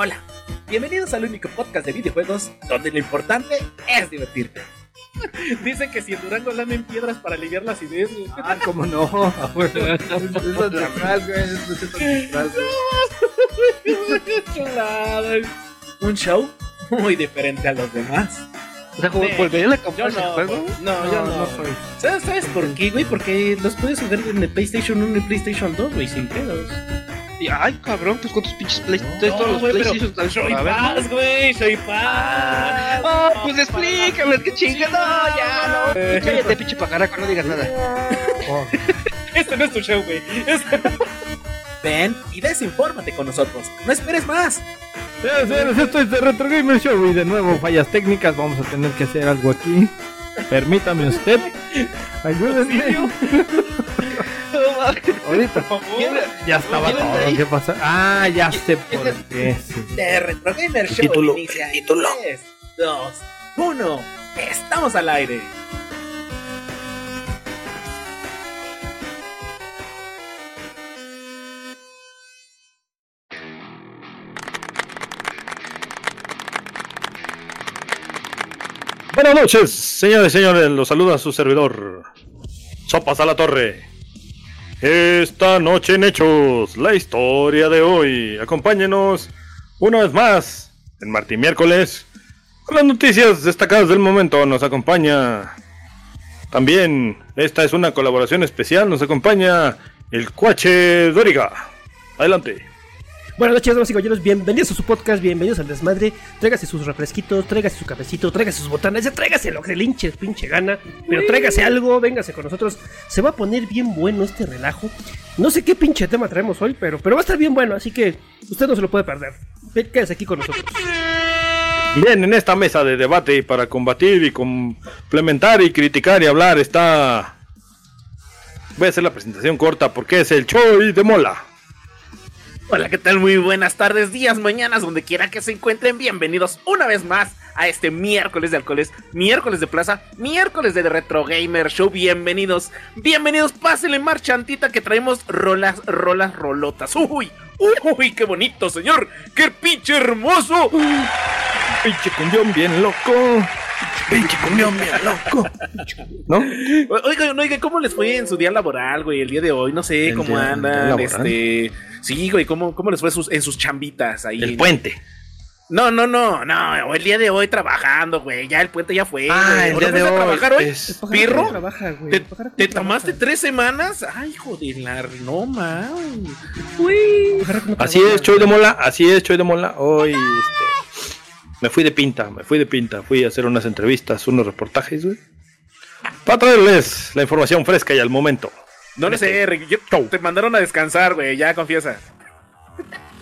Hola, bienvenidos al único podcast de videojuegos donde lo importante es divertirte. Dicen que si en Durango lamen piedras para aliviar las ideas. güey. Ah, cómo no. Es ancestral, güey. Es. Chulada. Un show muy diferente a los demás. O sea, como volverían a Yo comprar ese no, juego. no, yo no. soy. ¿Sabes, ¿Sabes por qué, güey? Porque los puedes jugar en el PlayStation 1 y PlayStation 2, güey, sin pedos. Y, ay, cabrón, pues con tus pinches Play, No, todos los PlayStation están Soy a ver, ¿no? paz, güey, soy paz. Ah, pues explícame, qué chingada. No, ya, no. Eh. Cállate, pinche pajaraco, no digas nada. Oh, Este no es tu show, güey. Este- Ven y desinfórmate con nosotros. No esperes más. Señores, esto es de Retro Gamer Show y de nuevo fallas técnicas. Vamos a tener que hacer algo aquí. Permítame usted. Ayúdenme. Ahorita. Ya estaba ¿Vienen de todo. ahí? ¿Qué pasa? Ah, ya sé por qué. De Retro Gamer Show Título, inicia título. 3, 2, 1. Estamos al aire. Buenas noches, señores y señores, los saluda su servidor. Sopas a la torre. Esta noche en Hechos, la historia de hoy. Acompáñenos una vez más en Martín Miércoles. Con las noticias destacadas del momento nos acompaña. También, esta es una colaboración especial, nos acompaña el Cuache Doriga. Adelante. Buenas noches, damas y caballeros, bienvenidos a su podcast, bienvenidos al desmadre. Tráigase sus refresquitos, tráigase su cafecito, tráigase sus botanas, ya tráigase lo que le hinche, pinche gana. Pero tráigase algo, véngase con nosotros. Se va a poner bien bueno este relajo. No sé qué pinche tema traemos hoy, pero, pero va a estar bien bueno, así que usted no se lo puede perder. Quédese aquí con nosotros. Bien, en esta mesa de debate para combatir y complementar y criticar y hablar está... Voy a hacer la presentación corta porque es el Choi de Mola. Hola, ¿qué tal? Muy buenas tardes, días, mañanas, donde quiera que se encuentren. Bienvenidos una vez más a este miércoles de alcoholes, miércoles de plaza, miércoles de Retro Gamer Show. Bienvenidos, bienvenidos, pásenle marchantita que traemos rolas, rolas, rolotas. Uy, uy, qué bonito, señor. Qué pinche hermoso. Pinche cumbión bien loco. Pinche bien loco. ¿No? Oiga, oiga, ¿cómo les fue en su día laboral, güey? El día de hoy, no sé ¿El cómo día- andan. Este, sí, güey, ¿cómo, cómo les fue sus- en sus chambitas ahí? El puente. No, no, no, no, el día de hoy trabajando, güey, ya el puente ya fue. Ah, güey. el ¿No día de hoy trabajar hoy? es- ¿Pirro? trabaja, güey, ¿Te, te trabaja. tomaste tres semanas? Ay, joder, la no pájaro no Así es, Choi de Mola. Así es, Choi de Mola. Hoy este, me fui de pinta, me fui de pinta. Fui a hacer unas entrevistas, unos reportajes, güey. Para traerles la información fresca y al momento. No lo sé, Rick, yo- te mandaron a descansar, güey, ya confiesa.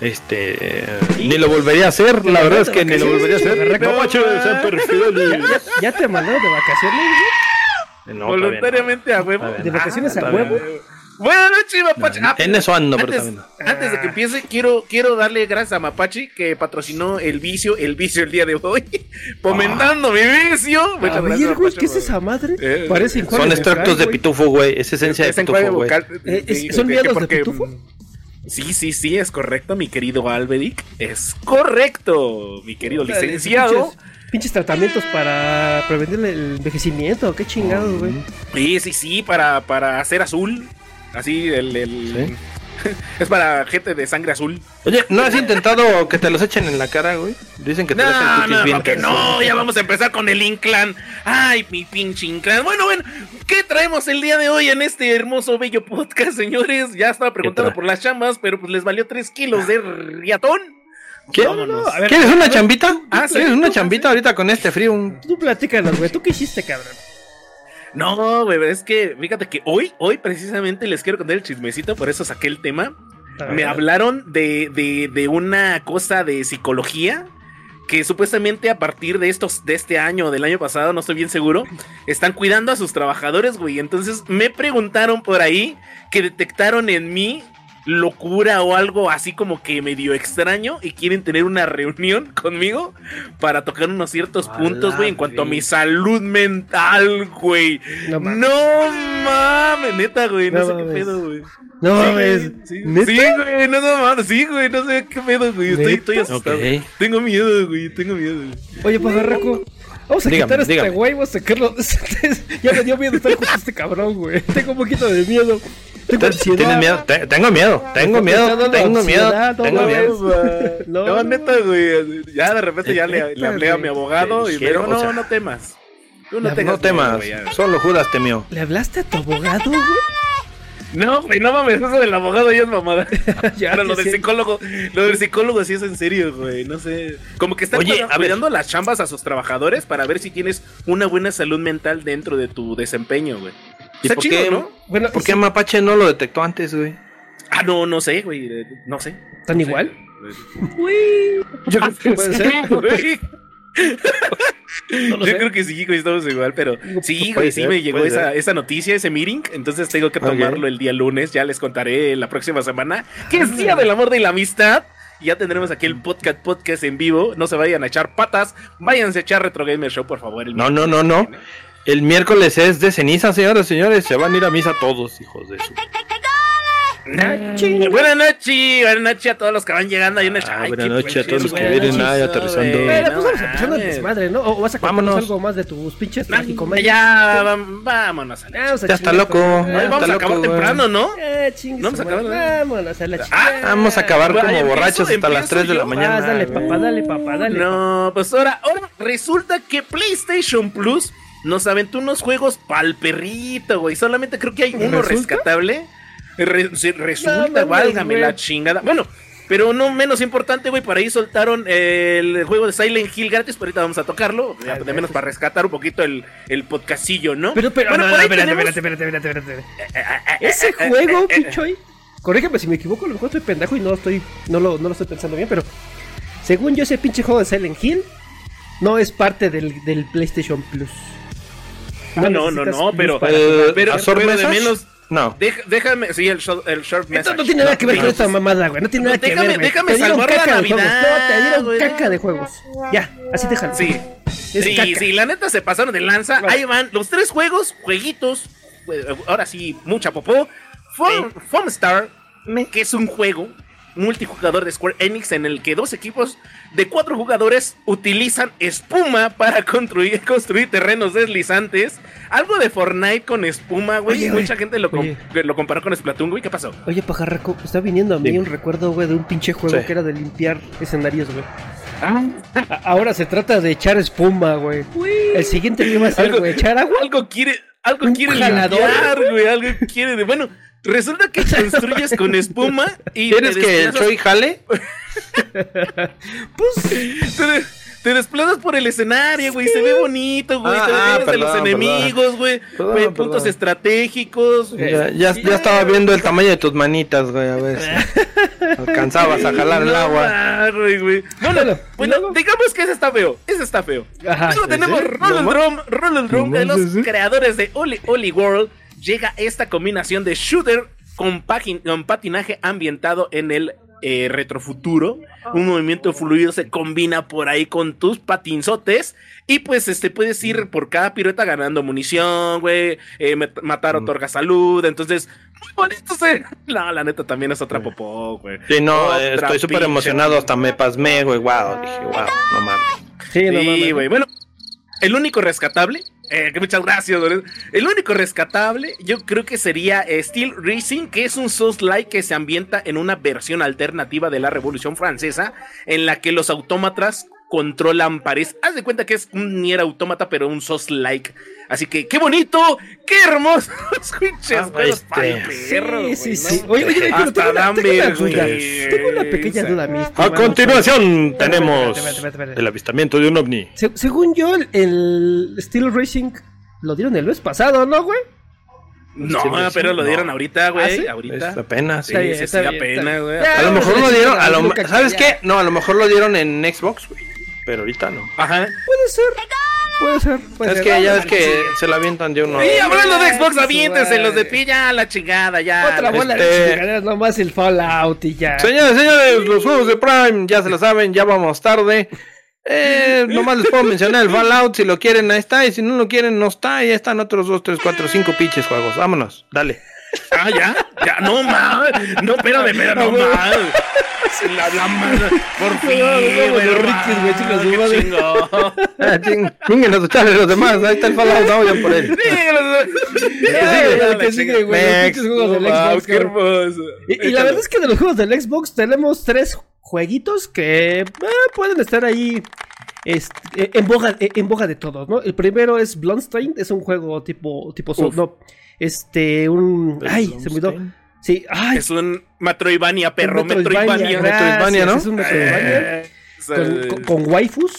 Este. Ni lo volvería a hacer, la verdad es que ni lo volvería a hacer. No. ¿Ya te mandaron de vacaciones, güey? No, todavía no. Voluntariamente a huevo. ¿De vacaciones a todavía huevo? Buenas noches, Mapache. Ah, En eso ando, pero antes, también no. antes de que empiece, quiero, quiero darle gracias a Mapachi que patrocinó el vicio, el vicio el día de hoy. Fomentando mi vicio. A Muchas ver, gracias, güey, Mapache, ¿qué es esa madre? Eh, Parece Son extractos de pitufo, güey. Es esencia de Es pitufo, güey. vocal. Eh, es- Sí, ¿son que de pitufo? Sí, sí, sí, es correcto, mi querido Alberic. Es correcto, mi querido licenciado. Pinches, pinches tratamientos para prevenir el envejecimiento, qué chingados, güey. Sí, sí, sí, para, para hacer azul. Así, el. el- es para gente de sangre azul. Oye, ¿no has intentado que te los echen en la cara, güey? Dicen que te No, cutis no, bien no, que no, ya vamos a empezar con el Inclan. Ay, mi pinche Inclan. Bueno, bueno, ¿qué traemos el día de hoy en este hermoso, bello podcast, señores? Ya estaba preguntando por las chambas, pero pues les valió 3 kilos de riatón. ¿Qué- a ver, ¿Quieres una chambita? Ah, sí. ¿Quieres una chambita ahorita con este frío? Un- Tú platícanos, güey. ¿Tú qué hiciste, cabrón? No, güey, es que fíjate que hoy, hoy precisamente les quiero contar el chismecito, por eso saqué el tema. Me hablaron de, de, de una cosa de psicología que supuestamente a partir de estos de este año o del año pasado, no estoy bien seguro, están cuidando a sus trabajadores, güey. Entonces me preguntaron por ahí que detectaron en mí locura o algo así como que medio extraño y quieren tener una reunión conmigo para tocar unos ciertos A puntos, güey, en cuanto a mi salud mental, güey. No No mames. neta, güey, no, No sé qué pedo, güey. No Sí, mames. Sí, ¿Neta? sí, güey, no, no mames, sí, güey, no sé qué pedo, güey. Estoy, asustado. Tengo miedo, güey, tengo miedo. güey. Oye, pajarraco. Vamos a Dígame, quitar a este dígame. güey, vamos a sacarlo. ya me dio miedo estar junto a este cabrón, güey. Tengo un poquito de miedo. Tengo ansiedad. ¿Tienes miedo? Te- tengo miedo, tengo miedo, tengo miedo, ansiedad, no tengo mames. miedo. No, No, neta, güey. Ya de repente ya le, le hablé a mi abogado y me dijo, no, no temas. Tú no tengas No temas, miedo, güey, ya". solo Judas temió. ¿Le hablaste a tu abogado, güey? No, güey, no mames, eso del abogado ya es mamada. Ya, Pero lo del sí. psicólogo, lo del psicólogo sí es en serio, güey. No sé. Como que están Oye, cuidando las chambas a sus trabajadores para ver si tienes una buena salud mental dentro de tu desempeño, güey. ¿Y Está por chido, qué, ¿no? Bueno, ¿Por sí, qué Mapache no lo detectó antes, güey? Ah, no, no sé, güey. eh, No sé. ¿Tan No sé. igual? Uy. Yo creo que puede ser. Güey. No Yo sé. creo que sí, güey, estamos igual, pero sí, puede güey, sí ser, me llegó esa, esa noticia, ese meeting, entonces tengo que tomarlo el día lunes, ya les contaré la próxima semana, que es Día del Amor y la Amistad, y ya tendremos aquí el podcast podcast en vivo, no se vayan a echar patas, váyanse a echar Retro Gamer Show, por favor. el No, no, no, no. El miércoles es de ceniza, señoras y señores. Se van a ir a misa todos, hijos de su. Nachi. Buenas noches, buenas noches a todos los que van llegando. Hay una Ah, Ay, buenas noches a todos los que vienen ahí aterrizando. no pues vamos el mames. desmadre, ¿no? O vas a contarnos Vámonos. algo más de tus pinches tragicomedias. Ya, vámonos a la a Ya está loco. Ah, vamos a está acabar temprano, ¿no? Ah, Vamos su a acabar. Vámonos a la Ah, chingada. Vamos a acabar como borrachos hasta las empiezo 3 de la mañana. Ah, dale, papá, dale, papá, dale. No, pues ahora, ahora resulta que PlayStation Plus nos aventó unos juegos pa'l perrito, güey. Solamente creo que hay uno ¿Resulta? rescatable. Re- resulta, No válgame güey. la chingada. Bueno, pero no menos importante, güey, por ahí soltaron el juego de Silent Hill gratis, pero ahorita vamos a tocarlo, ya, de menos para rescatar un poquito el, el podcastillo, ¿no? Pero, pero, Bueno, no, no, espérate, tenemos- espérate, espérate, espérate, espérate. Eh, Ese eh, juego, eh, eh, Pichoy, corrígeme si me equivoco, lo mejor estoy pendejo y no estoy, no lo, no lo estoy pensando bien, pero según yo ese pinche juego de Silent Hill no es parte del, del PlayStation Plus. Ah, no, no, no, pero- Eh, jugar. pero- ¿a pero de menos- No. Deja- déjame, sí, el short, el short Esto message. no tiene nada que ver con esta mamada, güey. No tiene No, nada que déjame- ver, güey. déjame Te dieron salvar la caca de juegos. Navidad, No, te dieron güey. caca de juegos. Ya, así déjalo. Sí. Es sí, caca. sí, la neta se pasaron de lanza. Vale. Ahí van los tres juegos, jueguitos. eh, Ahora sí, mucha popó. Foam, Foam Star, que es un juego multijugador de Square Enix en el que dos equipos de cuatro jugadores utilizan espuma para construir, construir terrenos deslizantes. Algo de Fortnite con espuma, güey. Mucha gente lo, com- lo comparó con Splatoon, güey. ¿Qué pasó? Oye, pajarraco, está viniendo a mí un recuerdo, güey, de un pinche juego Sí. que era de limpiar escenarios, güey. A- Ahora se trata de echar espuma, güey. El siguiente que va a ser, Algo- güey, echar agua. Algo quiere, algo quiere jalador. limpiar, güey. Algo quiere de. Bueno, resulta que construyes con espuma y. ¿Quieres te que el Choi jale? Pues, Te, te desplazas por el escenario, güey. Se ve bonito, güey. Ah, te ah, defendes de los perdón, enemigos, güey. Perdón, perdón. Puntos estratégicos. Ya, ya, ya estaba viendo el tamaño de tus manitas, güey, a ver alcanzabas a jalar el No agua. mames, güey. Bueno, digamos que ese está feo. Ese está feo. Ajá, Luego tenemos. Roll and Drum, Roll and Drum, No de los creadores de Oli Oli World. Llega esta combinación de shooter con, patinaje ambientado en el eh, retrofuturo. Un movimiento fluido se combina por ahí con tus patinzotes. Y pues este puedes ir por cada pirueta ganando munición, güey. eh, matar otorga salud. Entonces, muy bonito, sí. No, la neta también es otra popó, güey. Sí, no, Otra estoy súper emocionado, hasta me pasmé, güey, wow, dije, wow, no mames. sí, no Sí, mames. güey. Bueno, el único rescatable, eh, que muchas gracias. El único rescatable, yo creo que sería Steel Racing, que es un Souls-like que se ambienta en una versión alternativa de la Revolución Francesa, en la que los autómatas controlan París. Haz de cuenta que es un Nier autómata, pero un Souls-like. Así que, qué bonito, qué hermoso. Pinches Ah, este, perro, Sí, güey, sí. Oye, oye, pero tengo una, tengo una duda. vergüenza. Tengo una pequeña duda, mi A continuación tenemos el avistamiento de un ovni. Se- según yo, el, el Steel Racing lo dieron el mes pasado, ¿no, güey? No, Sí, sí, pero lo no. dieron ahorita, ¿Ah, güey. sí? ahorita. Es apenas. Sí, Está bien, sí, está güey. A lo mejor lo dieron, a lo, ¿sabes qué? No, a lo mejor lo dieron en Xbox, güey. Pero ahorita no. Ajá. Puede ser. puede ser. puede Es ser. que ya a que se la avientan de uno. Y hablando de Xbox, aviéntense los de pie ya la chingada, ya. Otra bola Este- de chingaderas, nomás el Fallout y ya. Señores, señores, los juegos de Prime, ya se lo saben, ya vamos tarde. Eh, nomás les puedo mencionar el Fallout, si lo quieren, ahí está, y si no lo quieren, no está, y ahí están otros 2, 3, 4, 5 pinches juegos. Vámonos, dale. Ah, ya, ya, no mames. No, espérame, espérame, no mames. La, la madre, por fin, güey, los no Rickies, güey, chicos, su madre. Ah, chinguen a los demás, ahí está el Fallout, vayan por él. Ya, el que sigue, güey, los Next. pinches juegos del Wow, Xbox, qué cabrón. hermoso. Y, la verdad es que de los juegos del Xbox tenemos tres jueguitos que eh, pueden estar ahí este, en, boga, en boga de todos, ¿no? El primero es Bloodstain, es un juego tipo, tipo no, este, un, ay, se me olvidó. Sí, ay, Es un Metroidvania, perro, un Metroidvania, Metroidvania. ¿no? Es un Metroidvania. Eh, Con, con- con waifus.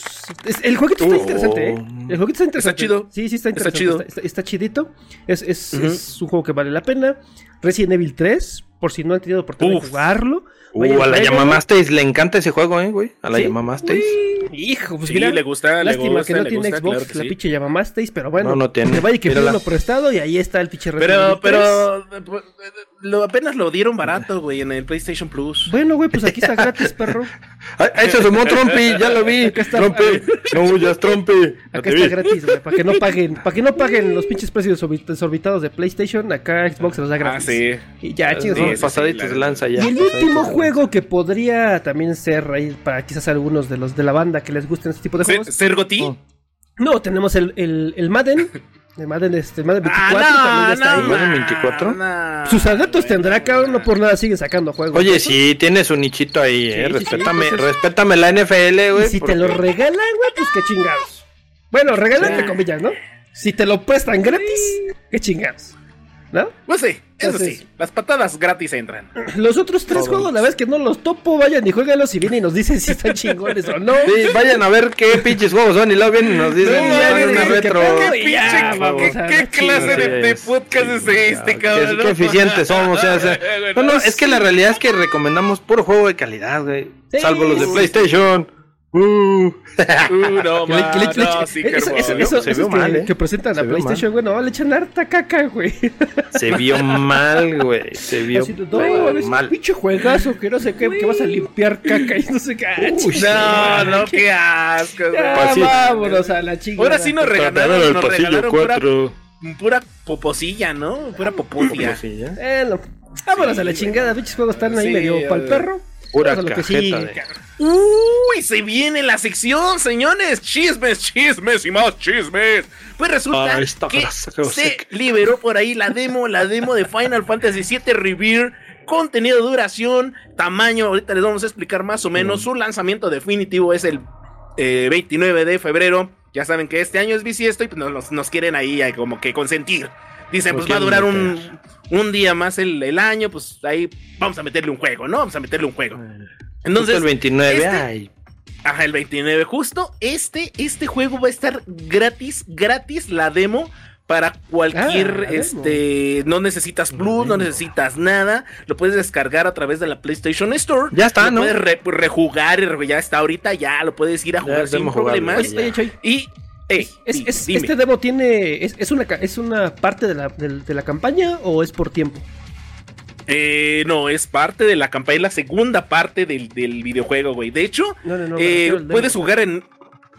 Es- el jueguito está Oh. interesante, ¿eh? El jueguito está interesante. chido. Sí, sí, está Está interesante. chido. Está, está chidito. Es, es, Ujú. es un juego que vale la pena. Resident Evil 3, por si no han tenido oportunidad Uf. de jugarlo. Uh, a la. Yamamasteis le encanta ese juego, eh, güey. A la ¿Sí? Yamamasteis. Hijo, pues Sí, mira. le gusta, le Lástima gusta, que no le tiene gusta, Xbox, claro que la sí. pinche llamasteis, pero bueno. No, no tiene. Que vaya y que pidió uno prestado y ahí está el pinche Resident Pero, Evil 3. pero, lo, apenas lo dieron barato, güey, en el PlayStation Plus. Bueno, güey, pues aquí está gratis, perro. Ahí se asomó Trumpy, ya lo vi. Acá está. Trumpy, no huyas, Trumpy. Ya Acá está vi. gratis, güey, para que no paguen, para que no paguen los pinches precios desorbi- desorbitados de PlayStation, acá Xbox se los da Ah, gratis. sí. Y ya, chicos. sí, sí, pasaditos sí, de lanza ya. Y el último juego que podría también ser ahí para quizás algunos de los de la banda que les gusten este tipo de Ser- juegos. ¿Sergoti? Oh. No, tenemos el, el, el Madden. El Madden, este, el Madden 24 Ah, también está no, ahí. ¿Madden 24? no. Sus adeptos tendrá, cabrón, no por nada siguen sacando juegos. Oye, ¿no? sí, tiene su nichito ahí, Sí, eh. sí, respétame, sí, entonces- respétame la NFL, güey. si porque- te lo regalan, güey, pues qué chingados. Bueno, regalan entre comillas, ¿no? Si te lo prestan gratis, qué chingados. ¿No? Pues sí, eso Entonces- sí. Las patadas gratis entran. Los otros tres Todos. juegos, la verdad es que no los topo, vayan y jueguenlos y vienen y nos dicen si están chingones o no. Sí, vayan a ver qué pinches juegos son y luego vienen y nos dicen, "Ah, ya vienen que retro. pedo, ¿Qué, ya, pinche- vamos qué- qué clase de, de podcast es este, Qué- cabrón? Qué, eficientes somos, o sea, o sea, no, no, es que la realidad es que recomendamos puro juego de calidad, güey. Sí. Salvo los de PlayStation. Uh. Uh, no, Que le- que le- man, que le- no, sí, qué eso, eso, hermoso. eso- Se esos vio que, mal, ¿eh? que presentan Se a PlayStation, bueno, le echan harta caca, güey. Se vio mal, güey. Se vio Así no, es mal. pinche juegazo que no sé qué, que vas a limpiar caca y no sé qué. Uy, No, no, qué- qué asco. güey. Pasito. vámonos a la chingada. Ahora sí nos regalaron, nos pasillo regalaron pura, 4. pura poposilla, ¿no? Pura poposia. Sí, ¿eh? Bueno, vámonos a la chingada, pinches juegos están ahí medio pa'l perro. Pura lo que cajeta de-. Uy, se viene la sección, señores. Chismes, chismes y más chismes. Pues resulta Ah, esta que se liberó por ahí la demo, la demo de Final Fantasy VII Rebirth. Contenido, duración, tamaño. Ahorita les vamos a explicar más o menos. Su lanzamiento definitivo es el eh, 29 de febrero. Ya saben que este año es bisiesto y pues nos, quieren ahí eh, como que consentir. Dicen, pues va a durar un, un día más el, el año, pues ahí vamos a meterle un juego, ¿no? Vamos a meterle un juego. Entonces, Justo el 29, este- ay. Ajá, el 29. Justo este, este juego va a estar gratis, gratis la demo para cualquier, Ah, este, no necesitas Plus, no necesitas nada, lo puedes descargar a través de la PlayStation Store. Ya está, lo ¿no? Puedes re- rejugar, y ya está ahorita, ya lo puedes ir a jugar sin problemas. Y, ey, ¿es, di- es- dime. ¿este demo tiene. Es, es una, ¿Es una parte de la, de la campaña o es por tiempo? Eh, no, es parte de la campaña, es la segunda parte del, del videojuego, güey. De hecho, No, no, no. me eh, puedes jugar en...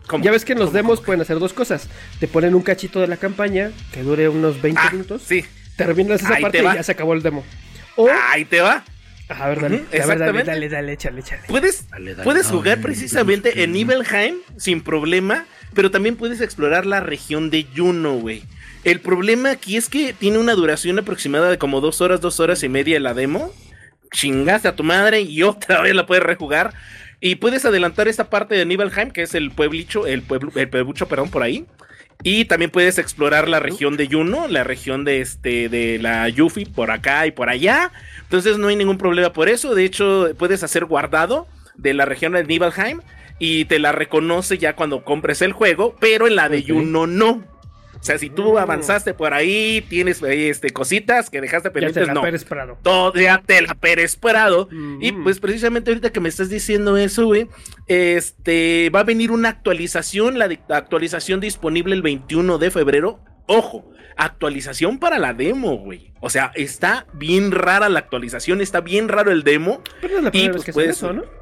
¿cómo? Ya ves que en los demos pueden hacer dos cosas. Te ponen un cachito de la campaña que dure unos 20 Ah, minutos. sí, Terminas esa Ahí parte te y ya se acabó el demo. O. ahí te va. a ver, dale. Ujú, a ver, dale, exactamente. dale, dale, échale, échale. Puedes, Dale, dale, puedes dale. jugar precisamente en Nibelheim sin problema, pero también puedes explorar la región de Juno, güey. El problema aquí es que tiene una duración aproximada de como dos horas, dos horas y media la demo. Chingaste a tu madre y otra vez la puedes rejugar. Y puedes adelantar esta parte de Nibelheim, que es el pueblicho, el pueblo, el pueblucho, perdón, por ahí. Y también puedes explorar la región de Juno, la región de este, de la Yuffie, por acá y por allá. Entonces no hay ningún problema por eso. De hecho, puedes hacer guardado de la región de Nibelheim y te la reconoce ya cuando compres el juego, pero en la de Ok. Juno no. O sea, si tú avanzaste por ahí, tienes ahí, este, cositas que dejaste Ya te pendientes, la no. Pérez Prado. Todo ya te la Pérez Prado. Y Mm. pues precisamente ahorita que me estás diciendo eso, güey, este, va a venir una actualización, la, actualización disponible el 21 de febrero. Ojo, actualización para la demo, güey. O sea, está bien rara la actualización, está bien raro el demo. Pero no es la Y, primera pues, que puede hacen eso. ¿no?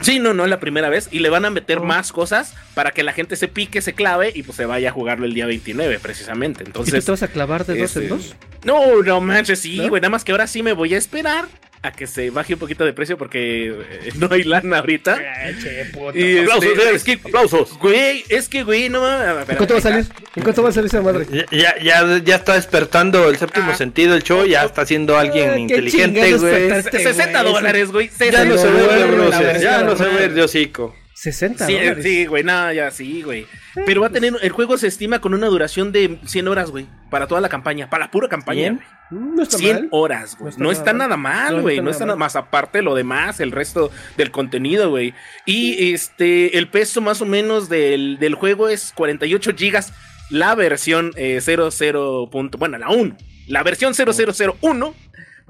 Sí, no, no es la primera vez. Y le van a meter Oh. más cosas para que la gente se pique, se clave y pues se vaya a jugarlo el día 29, precisamente. ¿Y tú Entonces, te vas a clavar de dos este, en dos? no, no manches, sí, ¿No? güey. Nada más que ahora sí me voy a esperar a que se baje un poquito de precio porque eh, no hay lana ahorita. Ay, che, puta. Y, este, Aplausos, señores, es que, aplausos. güey, es que, güey, no mames. ¿En cuánto va a salir? ¿En cuánto va a salir esa madre? Ya, ya, ya, está despertando el séptimo Ah. sentido el show, ya está siendo alguien Ah, inteligente, güey. despertaste, 60 güey. dólares, güey. Ya no 60 se ve verdad, ya no se ve hocico. 60 Sí, dólares. sí, güey, nada, ya sí, güey. Pero va a tener, el juego se estima con una duración de 100 horas, güey, para toda la campaña, para la pura campaña. ¿Cien? güey. Mm, No está 100 mal. horas, güey. No está, nada mal, No, güey. no No, está está nada nada más aparte lo demás, el resto del contenido, güey. Y este, el peso más o menos del, del juego es 48 gigas. La versión eh, 00. punto- bueno, la 1. La versión 0001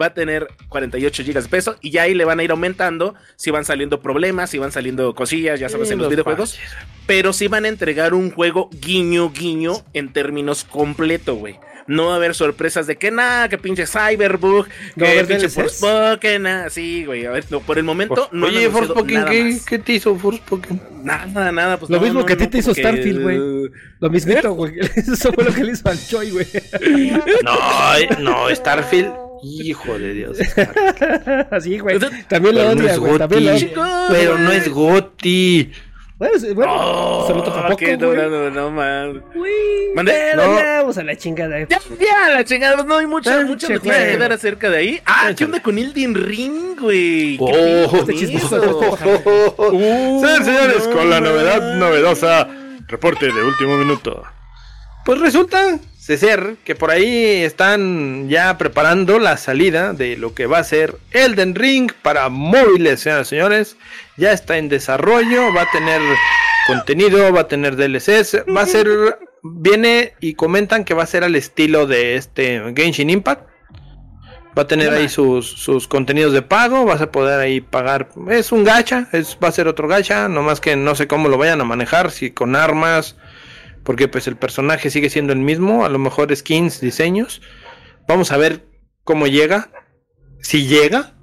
va a tener 48 gigas de peso y ya ahí le van a ir aumentando si van saliendo problemas, si van saliendo cosillas, ya sabes, Sí, en los los videojuegos. Pero sí van a entregar un juego guiño guiño en términos completo, güey. No va a haber sorpresas de que nada, que pinche Cyberbug, ¿No que haber pinche? Forspoken, nada, sí, güey. A ver, no, por el momento no han Oye, Forspoken, ¿qué. ¿qué te hizo Forspoken? Nada, nada, pues Lo no, mismo no, que a ti no, te hizo porque- Starfield, güey. Lo mismito, güey. Eso fue lo que le hizo al Choi, güey. No, eh, no, Starfield. Hijo de Dios. Así, güey. También lo odia, es güey. También lo odia. Pero no es Goti. Bueno, sí, bueno. Oh, se lo tampoco, que no, güey. no, no, no, man. Uy, No. ya vamos a la chingada. Ya, ya, la chingada, no hay mucha, mucha que dar acerca de ahí. Ah, ¿qué onda con Elden Ring, güey? ¿Qué Oh, este chismoso. eso? Uh, Señores, señores, no, con la man. novedad novedosa. Reporte de último minuto. Pues resulta ser que por ahí están ya preparando la salida de lo que va a ser Elden Ring para móviles, señoras y señores. Ya está en desarrollo, va a tener contenido, va a tener DLCs, va a ser, viene y comentan que va a ser al estilo de este Genshin Impact. Va a tener ahí sus, sus contenidos de pago, vas a poder ahí pagar. Es un gacha, es, va a ser otro gacha, nomás que no sé cómo lo vayan a manejar, si con armas, porque pues el personaje sigue siendo el mismo, a lo mejor skins, diseños. Vamos a ver cómo llega, si llega,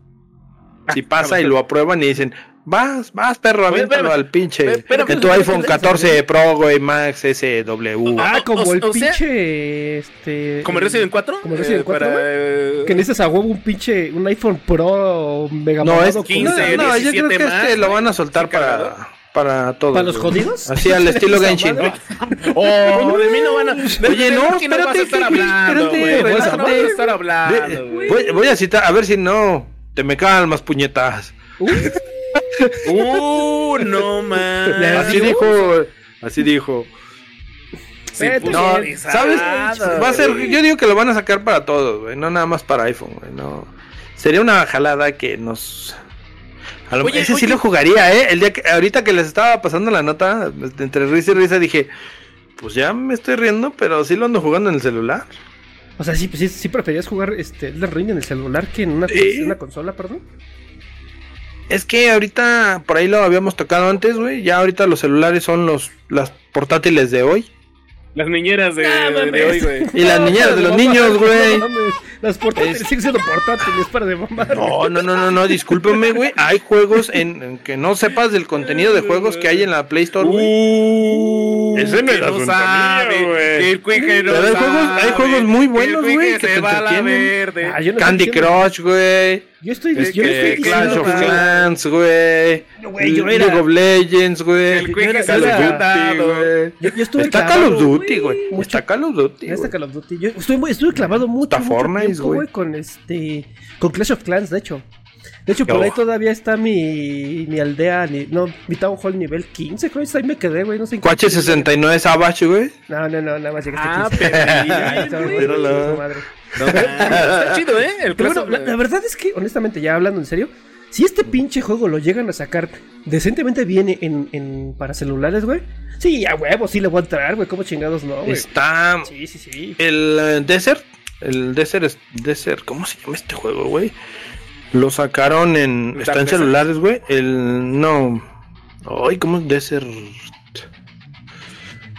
si pasa y lo aprueban y dicen, vas, vas perro, aviéntalo al pinche, en tu iPhone espérame. 14 Pro, güey, Max SW. Ah, como o- el pinche. Este. ¿Como el Resident 4? Como el Resident Eh, 4, para, güey. eh, Que necesitas a huevo un pinche. Un iPhone Pro mega No, es mamado 15, no, no, yo creo 17 que este lo van a soltar para, para todos. ¿Para los jodidos? Así al estilo Genshin. madre. Oh, de mí no van a. de- Oye, no, aquí no vas a espérate, estar hablando, espérate, No, no vas a espérate. estar hablando, voy, voy a citar, a ver si no te me calmas, puñetas. Uh, no man. Así dijo, así dijo. Sí, Eh, No, ¿sabes? Va a ser, güey. yo digo que lo van a sacar para todos, güey, no nada más para iPhone, güey, no. Sería una jalada que nos a lo, Oye, ese sí lo jugaría, eh. El día que ahorita que les estaba pasando la nota entre risa y risa dije, pues ya me estoy riendo, pero sí lo ando jugando en el celular. O sea, sí, sí, sí preferías jugar este, Elden Ring en el celular que en una, Sí. en una consola, perdón. Es que ahorita por ahí lo habíamos tocado antes, güey. Ya ahorita los celulares son los las portátiles de hoy. Las niñeras de, hoy, güey. Y las niñeras de los niños, güey. No Las portátiles siguen siendo portátiles para de mamar. No, no, no, no, no, discúlpeme, güey. Hay juegos en, en que no sepas del contenido de juegos que hay en la Play Store, güey. Uh, Ese no que es asunto mío, güey. que el cuije no Pero hay juegos- hay sabe, juegos muy que buenos, güey, que se te va a la entretienen. verde. Ah, no Candy Crush, güey. Yo estoy, Es yo no estoy que Clash diciendo of que- Clans, güey. League of Legends, güey. El ha dado. güey. Yo, yo estuve Está clavado, Call of Duty, güey. Está Call of Duty. Está. Call of Duty. Yo estuve, muy- estuve clavado mucho, Está mucho Fortnite, tiempo, güey, con este, con Clash of Clans, de hecho. De hecho, por Oh. ahí todavía está mi, mi aldea, ni- no, mi town hall nivel 15, creo, ahí me quedé, güey, no sé en qué- H69 Savage, güey. No, no, no, nada más llegaste Ah, a 15. pero. No, Está chido, ¿eh? El Pero bueno, la, la verdad es que, honestamente, ya hablando en serio, Si este pinche juego lo llegan a sacar decentemente bien en, en- para celulares, güey. Sí, a huevo, sí le voy a entrar, güey. ¿Cómo chingados no, güey? Está Sí, sí, sí. el eh, Desert. El Desert es Desert. ¿Cómo se llama este juego, güey? Lo sacaron en. Dark Está en Desert. celulares, güey. El. No. Ay, ¿cómo es Desert?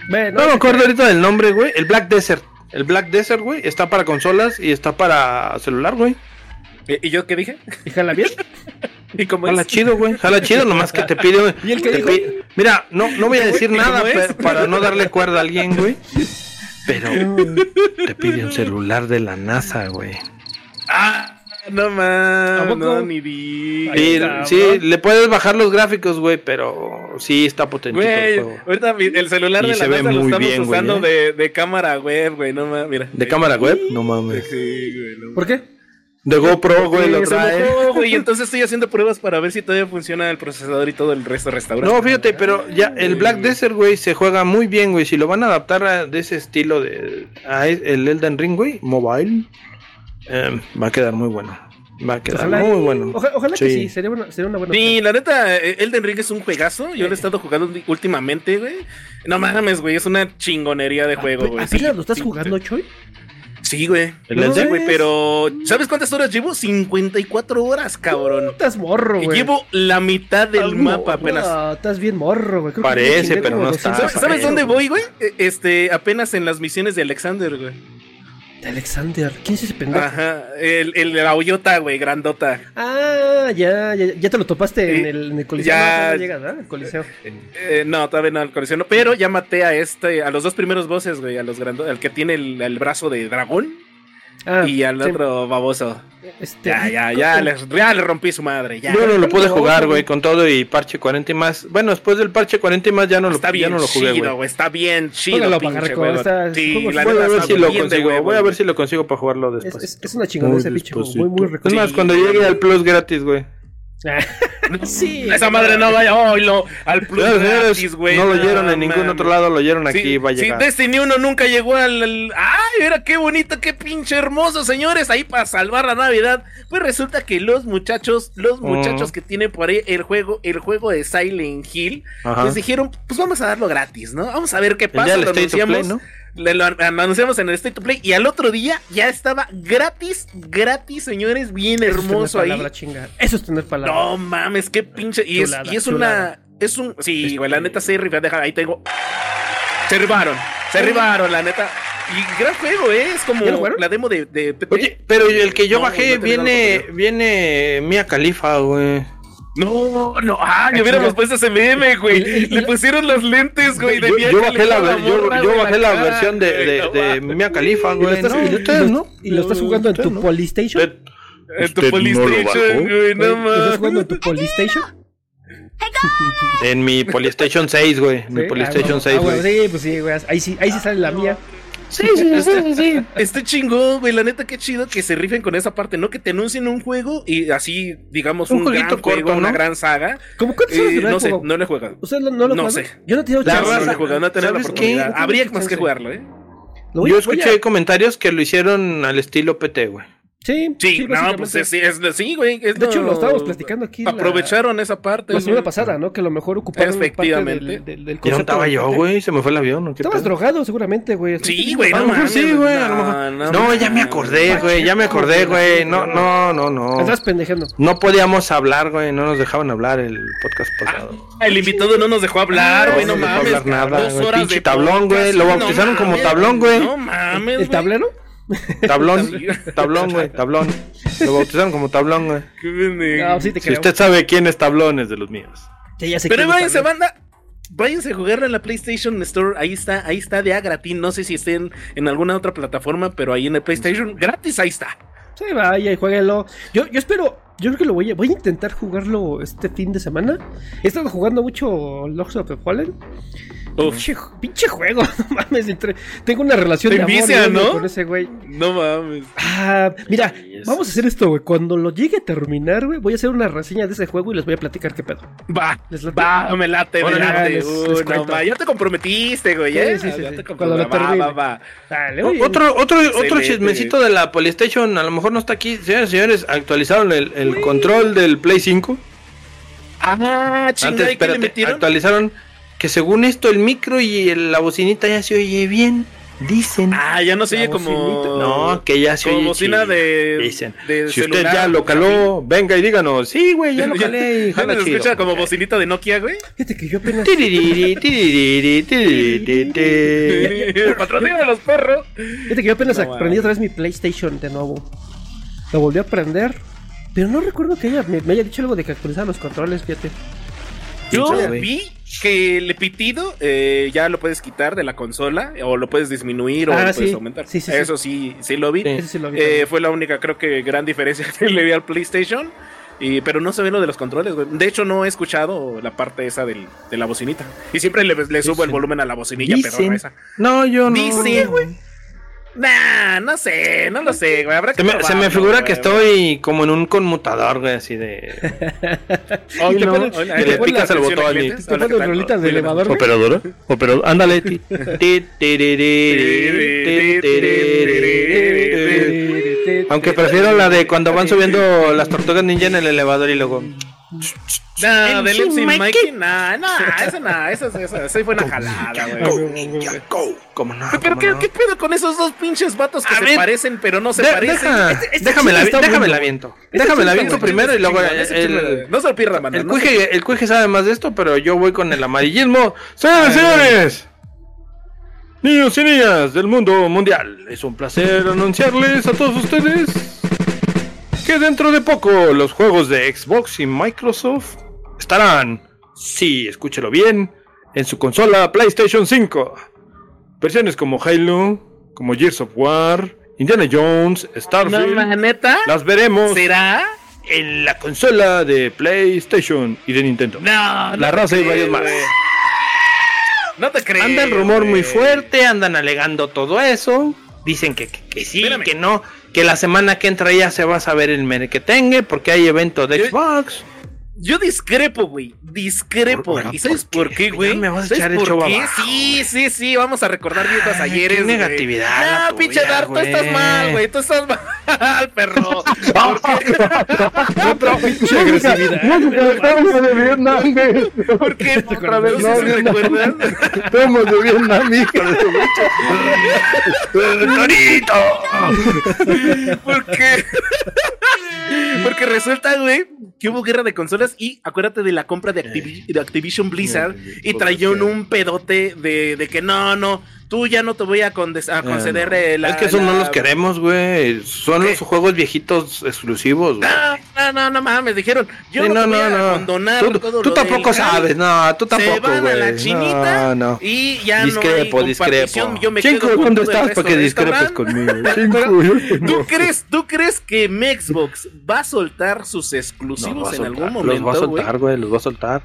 Bueno, No me acuerdo ahorita del nombre, güey. El Black Desert. El Black Desert, güey. Está para consolas y está para celular, güey. ¿Y yo qué dije? ¿y jala bien? ¿Y cómo Jala es? chido, güey. Jala chido, nomás que te pide. ¿Y el que dijo? Mira, no, no voy a decir ¿Y cómo nada para no darle cuerda a alguien, güey. Pero te pide un celular de la NASA, güey. Ah, no ¿A mames, no, ni Sí, le puedes bajar los gráficos, güey, pero sí está potente el Güey, juego. ahorita el celular Y de la se ve NASA lo muy estamos bien, güey, usando ¿eh? de, de cámara web, güey, no mames, mira. ¿De cámara web? No mames. Sí, güey, no ¿Por qué? De GoPro, güey, lo trae. güey, y entonces estoy haciendo pruebas para ver si todavía funciona el procesador y todo el resto restaurante. No, fíjate, pero ya el Black Desert, güey, se juega muy bien, güey. Si lo van a adaptar a- de ese estilo de a e- el Elden Ring, güey, mobile, em, va a quedar muy bueno. Va a quedar Ojalá, muy bueno. oja- ojalá que Sí. sería, buena- sería una buena Sí, opción. la neta, eh, Elden Ring es un juegazo. Yo lo he estado jugando últimamente, güey. No mames, güey, es una chingonería de juego, Ape- güey. ¿Apenas Sí, lo estás sí, jugando, Choy? Sí, güey. ¿El No, Elden? sí, güey, pero ¿sabes cuántas horas llevo? 54 horas, cabrón. Estás morro, güey. llevo la mitad del Estás mapa morro, apenas. Estás bien morro, güey. Parece, pero no está. 200 ¿Sabes, dónde voy, güey? Eh, Este, apenas en las misiones de Alexander, güey. De Alexander. ¿Quién es ese pendejo? Ajá, el, el de la hoyota, güey, grandota. Ah, ya, ya, ya te lo topaste en Eh, el, en el coliseo. ya- No, no llegas, ¿verdad? El coliseo. Eh, no, todavía no al colecciono, pero ya maté a este, a los dos primeros bosses, güey, a los grandotes, al que tiene el, el brazo de dragón Ah, y al sí. otro baboso. Este, Ya, ya, ya, le, ya le rompí su madre, ya. Yo no lo pude jugar, güey. güey, con todo y parche 40 y más. Bueno, después del parche 40 y más ya no lo, Está ya bien no lo jugué, chido, güey. güey, está bien chido, Juégalo, pinche juego. está- Sí, Voy neta a ver si lo consigo. Voy a ver güey. si lo consigo para jugarlo es, después. es, es una chingadera ese Muy pinche juego. Muy, muy Es recomendable. más, cuando llegue al Plus gratis, güey. sí. Esa madre no vaya hoy lo al plus gratis, güey. no lo oyeron en ningún otro lado, lo oyeron aquí, Sí, va a sí. Destiny 1 nunca llegó al, al- ¡Ay, mira qué bonito, qué pinche hermoso, señores! Ahí para salvar la Navidad. Pues resulta que los muchachos, los muchachos Mm. que tienen por ahí el juego, el juego de Silent Hill, Ajá. pues dijeron, pues vamos a darlo gratis, ¿no? Vamos a ver qué pasa. Lo Play, anunciamos, ¿no? Le- lo an- anunciamos en el State to Play y al otro día ya estaba gratis, gratis, señores, bien Eso es tener hermoso ahí. chinga. Eso es tener palabra. No mames, qué pinche. Y es, y es chulada. una. Es un. Sí, güey, la neta se rifa. Deja, ahí tengo. Se rifaron. Se rifaron, la neta. Y gran juego, ¿eh? Es como la demo de, de PT. Oye, pero el que yo No, bajé no viene, viene Mia Khalifa, güey. No, no. Ah, le hubiéramos puesto ese meme, güey. Le pusieron los lentes, güey. de Yo, yo bajé la, ver- yo, morra, yo güey, bajé la cara, versión de, güey, de, de mames. Mia Khalifa, ¿Y lo güey. estás, No, y lo- ustedes no. y lo estás jugando en tu no. Polystation? En tu ¿Usted no lo Polystation, güey. No ¿Lo estás jugando mames. en tu Polystation? En mi PlayStation 6, güey. Mi ah, 6, ah, bueno, güey. sí, pues sí, güey. Ahí sí, ahí sí sale la mía. Sí, sí, sí, sí. Está chingón, güey. La neta, qué chido que se rifen con esa parte, ¿no? Que te anuncien un juego y así, digamos, Un un, gran juego, corto, una ¿no? gran saga. ¿Cómo cuántas horas Eh, no sé, juego? no le he jugado. ¿Usted no, no lo No sé. Yo no he tenido chance. No, no he jugado, no he tenido la ¿sabes qué? oportunidad. Habría más que jugarlo, ¿eh? Lo Yo escuché comentarios que lo hicieron al estilo PT, güey. Sí, Sí, no, básicamente. pues es- sí, es- sí, güey. es De hecho, lo estábamos platicando aquí. la- Aprovecharon esa parte. La semana pasada, ¿no? Que a lo mejor ocuparon parte Efectivamente. del, del, del no concepto estaba del yo, parte. güey. Se me fue el avión. ¿no? ¿Qué Estabas pedo? drogado seguramente, güey. Sí, güey, A no lo mejor mames. sí, güey. a lo No, mejor. no No, ya me acordé, güey. Ya me acordé, güey. No, no, no, no. Estás pendejando. No podíamos hablar, güey. No nos dejaban hablar el podcast pasado. El invitado no nos dejó hablar, Ah, güey, no no mames. hablar nada, Dos horas Pinche de tablón, güey. Lo no bautizaron como tablón, güey. No mames, ¿El tablero? Tablón, tablón, güey. Tablón. Lo bautizaron como tablón, güey. Sí te Si creo. usted sabe quién es tablón, es de los míos. Sí, ya sé Pero váyanse, banda. Váyanse a jugarlo en la PlayStation Store. Ahí está, ahí está de a gratis. No sé si estén en alguna otra plataforma, pero ahí en el PlayStation gratis, ahí está. Sí, vaya y jueguenlo. Yo, yo espero, yo creo que lo voy a, voy a intentar jugarlo este fin de semana. He estado jugando mucho Lords of the Fallen. Uf, Pinche, pinche juego, no mames. entre- tengo una relación Te de amor envicia, ¿no? con ese güey. no mames. Ah, mira, vamos a hacer esto, güey. Cuando lo llegue a terminar, güey, voy a hacer una reseña de ese juego y les voy a platicar qué pedo. Va, Les late. va, me late, me late. les- Uh, les no, ma, ya te comprometiste, güey. Sí, ¿eh? sí, sí, Ya sí. te Cuando lo. Va, va, va. Dale. Otro, otro, chismecito de la PlayStation, a lo mejor no está aquí. Señores, señores, actualizaron el, el control del Play 5. Ah, chingada, Antes, ¿y qué le espérate, metieron? actualizaron que según esto el micro y el- la bocinita ya se oye bien. Dicen. Ah, ya no se oye como. bocinita. no, que ya se como oye bocina chido. de. Dicen. de si usted celular, ya lo caló, venga y díganos. Sí, güey, ya lo calé y Ya se chido. escucha como bocinita de Nokia, güey. Fíjate que yo apenas. Patrocinio de los perros. Fíjate que yo apenas No, aprendí otra vez mi PlayStation de nuevo. Lo volví a aprender. Pero no recuerdo que ella me, me haya dicho algo de que actualizaba los controles, fíjate. Yo vi que el pitido eh, ya lo puedes quitar de la consola o lo puedes disminuir o Ah, lo puedes aumentar. Sí, sí, sí. Eso sí, sí lo vi. Sí. Ese sí lo vi Eh, fue la única, creo que gran diferencia que le vi al PlayStation. Y, pero no se ve lo de los controles, güey. De hecho, no he escuchado la parte esa del- de la bocinita. Y siempre le, le subo el volumen a la bocinilla, pero esa. No, yo no. Dice, güey. Nah, no sé, no lo sé, güey. Habrá que Se me, se me figura güey. que estoy como en un conmutador, güey, así de. Y te no. Hola, y ¿le picas el botón clientes? Te Hola, ¿qué ponen tal? rolitas de elevador. Operadora, operador, ándale. Aunque prefiero la de cuando van subiendo las tortugas ninja en el elevador y luego. Nah, del MC MC Mikey. Nah, nah, esa nah, esa, esa, esa fue una jalada, güey. ¿Cómo no? Pero ¿Cómo ¿qué, no? qué pedo con esos dos pinches vatos que A se ver. parecen pero no se De- parecen? deja- Este- este déjame la, déjame la viento. Este Déjame la viento primero y luego el. No se lo pierda, mano. el cuije, el cuije sabe más de esto, pero yo voy con el amarillismo. Señores, señores. Niños y niñas del mundo mundial, es un placer anunciarles a todos ustedes que dentro de poco los juegos de Xbox y Microsoft estarán, sí, escúchelo bien, en su consola PlayStation 5. Versiones como Halo, como Gears of War, Indiana Jones, No, Starfield, ma, neta. las veremos ¿Será? en la consola de PlayStation y de Nintendo. No, La raza y varios más. No te creo. Anda el rumor muy fuerte, andan alegando todo eso. Dicen que, que, que sí, Espérame. que no, que la semana que entra ya se va a saber el merequetengue porque hay evento de Xbox. Yo discrepo, güey. Discrepo. Por- ¿Y sabes ¿por qué, güey? me vas a ¿Sabes echar el por show qué? abajo, Sí, sí, sí. Vamos a recordar viejas Ay, ayeres. qué negatividad No, tuya, pinche Dar, tú estás mal, güey. Tú estás mal, perro. Otra pinche agresividad. de Vietnam, güey. ¿Por qué? Otra vez, no, no. recuerdas. Estamos de Vietnam, hijo de su ¿Por qué? Porque resulta, güey, que hubo guerra de consolas y acuérdate de la compra de, Activi- de Activision Blizzard y trajeron un pedote de, de que no, no, tú ya no te voy a, condes- a conceder eh, la... es que esos no la- los queremos, güey. Son ¿Qué? los juegos viejitos exclusivos, güey. No, no, no, no mames, dijeron, yo Sí, no, te voy a condonar Tú, todo tú lo tampoco del sabes, no, tú tampoco, Se van güey. a la chinita No, no. y ya Discrepo, no hay discrepo. yo me Cinco, quedo ¿dónde estás para que discrepes conmigo? ¿Tú crees, ¿Tú crees que Xbox va a soltar sus exclusivos No, en algún momento? Los va a soltar, güey, los va a soltar.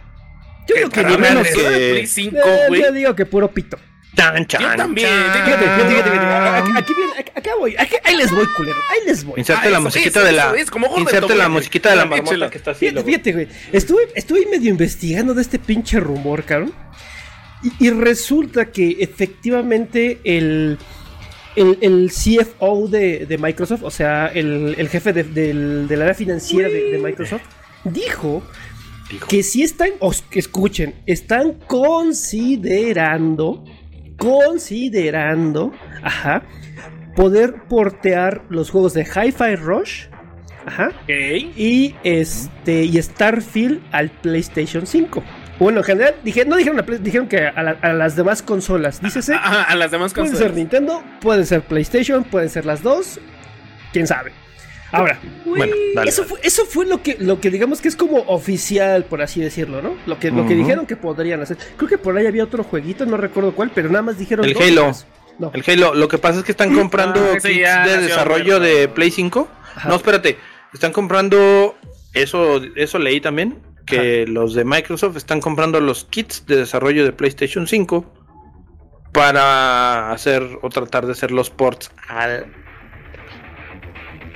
Yo digo que ni menos que- de Play 5, güey. Yo digo que puro pito. Chan, chan, Yo también, chan. fíjate, Fíjate, fíjate, fíjate, fíjate. Aquí, aquí acá voy. Aquí- ahí les voy, culero. Ahí les voy. Inserte Ah, la eso, musiquita eso, de la. es como inserte la musiquita de la marmota que está así. Fíjate, güey. Estuve, estuve medio investigando de este pinche rumor, cabrón. Y, y resulta que efectivamente el, el, el CFO de, de Microsoft, o sea, el, el jefe de, del, del área financiera de, de Microsoft, dijo Dijo. que si están, os, que escuchen, están considerando, considerando, ajá, poder portear los juegos de Hi-Fi Rush, ajá, y este y Starfield al PlayStation 5. Bueno, en general, dije, no dijeron, a dijeron que a, la- a las demás consolas. Dícese, Ajá, a las demás pueden consolas. ser Nintendo, pueden ser PlayStation, pueden ser las dos. Quién sabe. Ahora, Bueno, dale. eso, fue, eso fue lo que, lo que digamos que es como oficial, por así decirlo, ¿no? Lo que, lo que dijeron que podrían hacer. Creo que por ahí había otro jueguito, no recuerdo cuál, pero nada más dijeron. El Halo. No. El Halo, lo que pasa es que están comprando Ah, ese kits ya de desarrollo de Play 5. Ajá. No, espérate. Están comprando. Eso, eso leí también. Que los de Microsoft están comprando los kits de desarrollo de PlayStation 5 para hacer o tratar de hacer los ports al.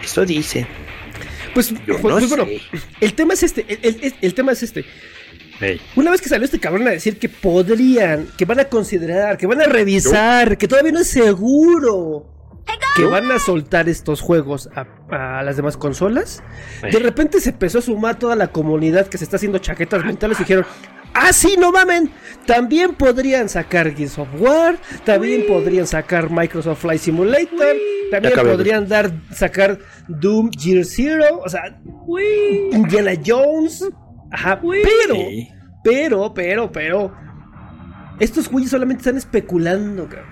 Eso dice. Pues, Yo pues, no pues, bueno, el tema es este, el, el- el tema es este. Una vez que salió este cabrón a decir que podrían, que van a considerar, que van a revisar, que todavía no es seguro que van a soltar estos juegos a, a las demás consolas, de repente se empezó a sumar toda la comunidad que se está haciendo chaquetas mentales y dijeron, ah, sí, no mamen, también podrían sacar Gears of War, también podrían sacar Microsoft Flight Simulator, también acabé podrían dar, sacar Doom Gear Zero, o sea, Indiana Jones, ajá, pero... Pero, pero, pero. Estos güeyes solamente están especulando, cabrón.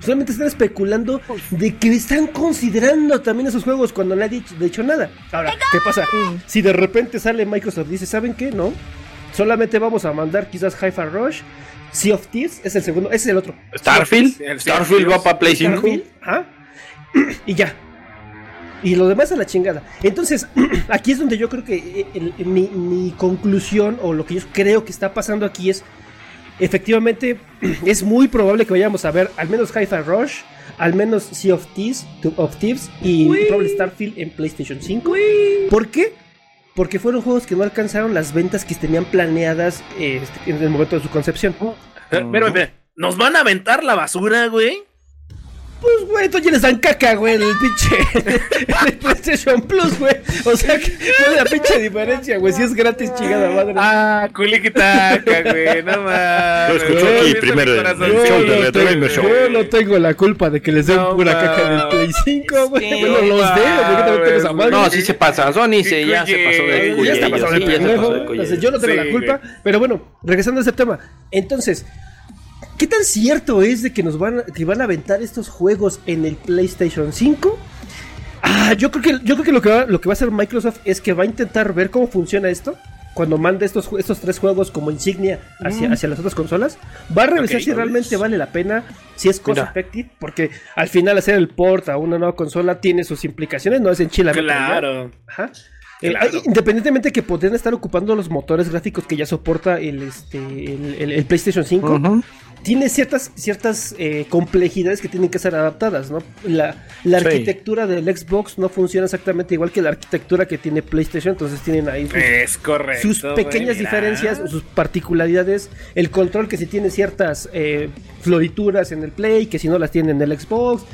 Solamente están especulando de que están considerando también esos juegos cuando nadie ha dicho- dicho nada. Ahora, ¿qué pasa? Si de repente sale Microsoft y dice, ¿saben qué? No. Solamente vamos a mandar quizás Hi-Fi Rush. Sea of Thieves es el segundo, ese es el otro. Starfield. El Starfield va para Play 5. Starfield, ajá. Y ya. Y lo demás a la chingada. Entonces, aquí es donde yo creo que eh, el- mi, mi conclusión o lo que yo creo que está pasando aquí es, efectivamente, es muy probable que vayamos a ver al menos Hi-Fi Rush, al menos Sea of Thieves, of Thieves y probablemente Starfield en PlayStation 5. ¿Por qué? Porque fueron juegos que no alcanzaron las ventas que tenían planeadas este, en el momento de su concepción. Pero, ¿nos van a aventar la basura, güey? Pues, güey, entonces ya les dan caca, güey, en el pinche. en el PlayStation Plus, güey. O sea, que no es la pinche diferencia, güey. Si es gratis, chingada madre. Ah, culiquitaca, güey, no mames. Lo escuchó Güey, aquí primero corazoncito, show. Yo no tengo la culpa de que les den No pura caca en el mames. Play 5, güey. Sí, bueno, los de, güey, que también tengo esa madre. No, sí se pasa. Sony se, ya se pasó de Ya cuello. está pasado de ya Entonces yo no tengo Sí, la culpa. Pero bueno, regresando a ese tema. Entonces, ¿qué tan cierto es de que nos van a, que van a aventar estos juegos en el PlayStation 5? Ah, yo creo que, yo creo que lo que va, lo que va a hacer Microsoft es que va a intentar ver cómo funciona esto. Cuando mande estos, estos tres juegos como insignia hacia, hacia las otras consolas, va a revisar si realmente vale la pena, si es cost effective, porque al final hacer el port a una nueva consola tiene sus implicaciones, no es en Chile. Claro. Ajá. Eh, Claro. independientemente que podrían estar ocupando los motores gráficos que ya soporta el, este, el, el- el PlayStation 5, Ujú. Tiene ciertas, ciertas eh, complejidades que tienen que ser adaptadas, ¿no? La, la Sí. arquitectura del Xbox no funciona exactamente igual que la arquitectura que tiene PlayStation, entonces tienen ahí sus, Es correcto. sus güey, pequeñas mira. diferencias, o sus particularidades, el control que si tiene ciertas eh, florituras en el Play, que si no las tiene en el Xbox.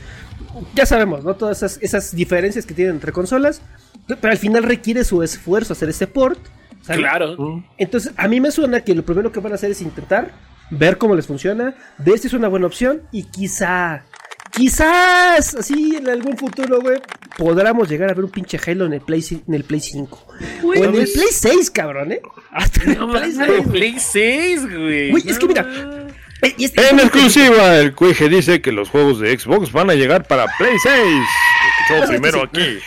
Ya sabemos, ¿no? Todas esas, esas diferencias que tienen entre consolas, pero al final requiere su esfuerzo hacer ese port. ¿sale? Claro. Entonces, a mí me suena que lo primero que van a hacer es intentar ver cómo les funciona, ver si es una buena opción y quizá, quizás, así en algún futuro, güey, podamos llegar a ver un pinche Halo en el Play, en el Play 5. o en el. Play 6, cabrón, ¿eh? Hasta en el No Play mames, 6. Play 6, güey. Güey, es que mira, eh, este- En exclusiva, el Cuije dice que los juegos de Xbox van a llegar para Play 6. Lo escuchó primero aquí.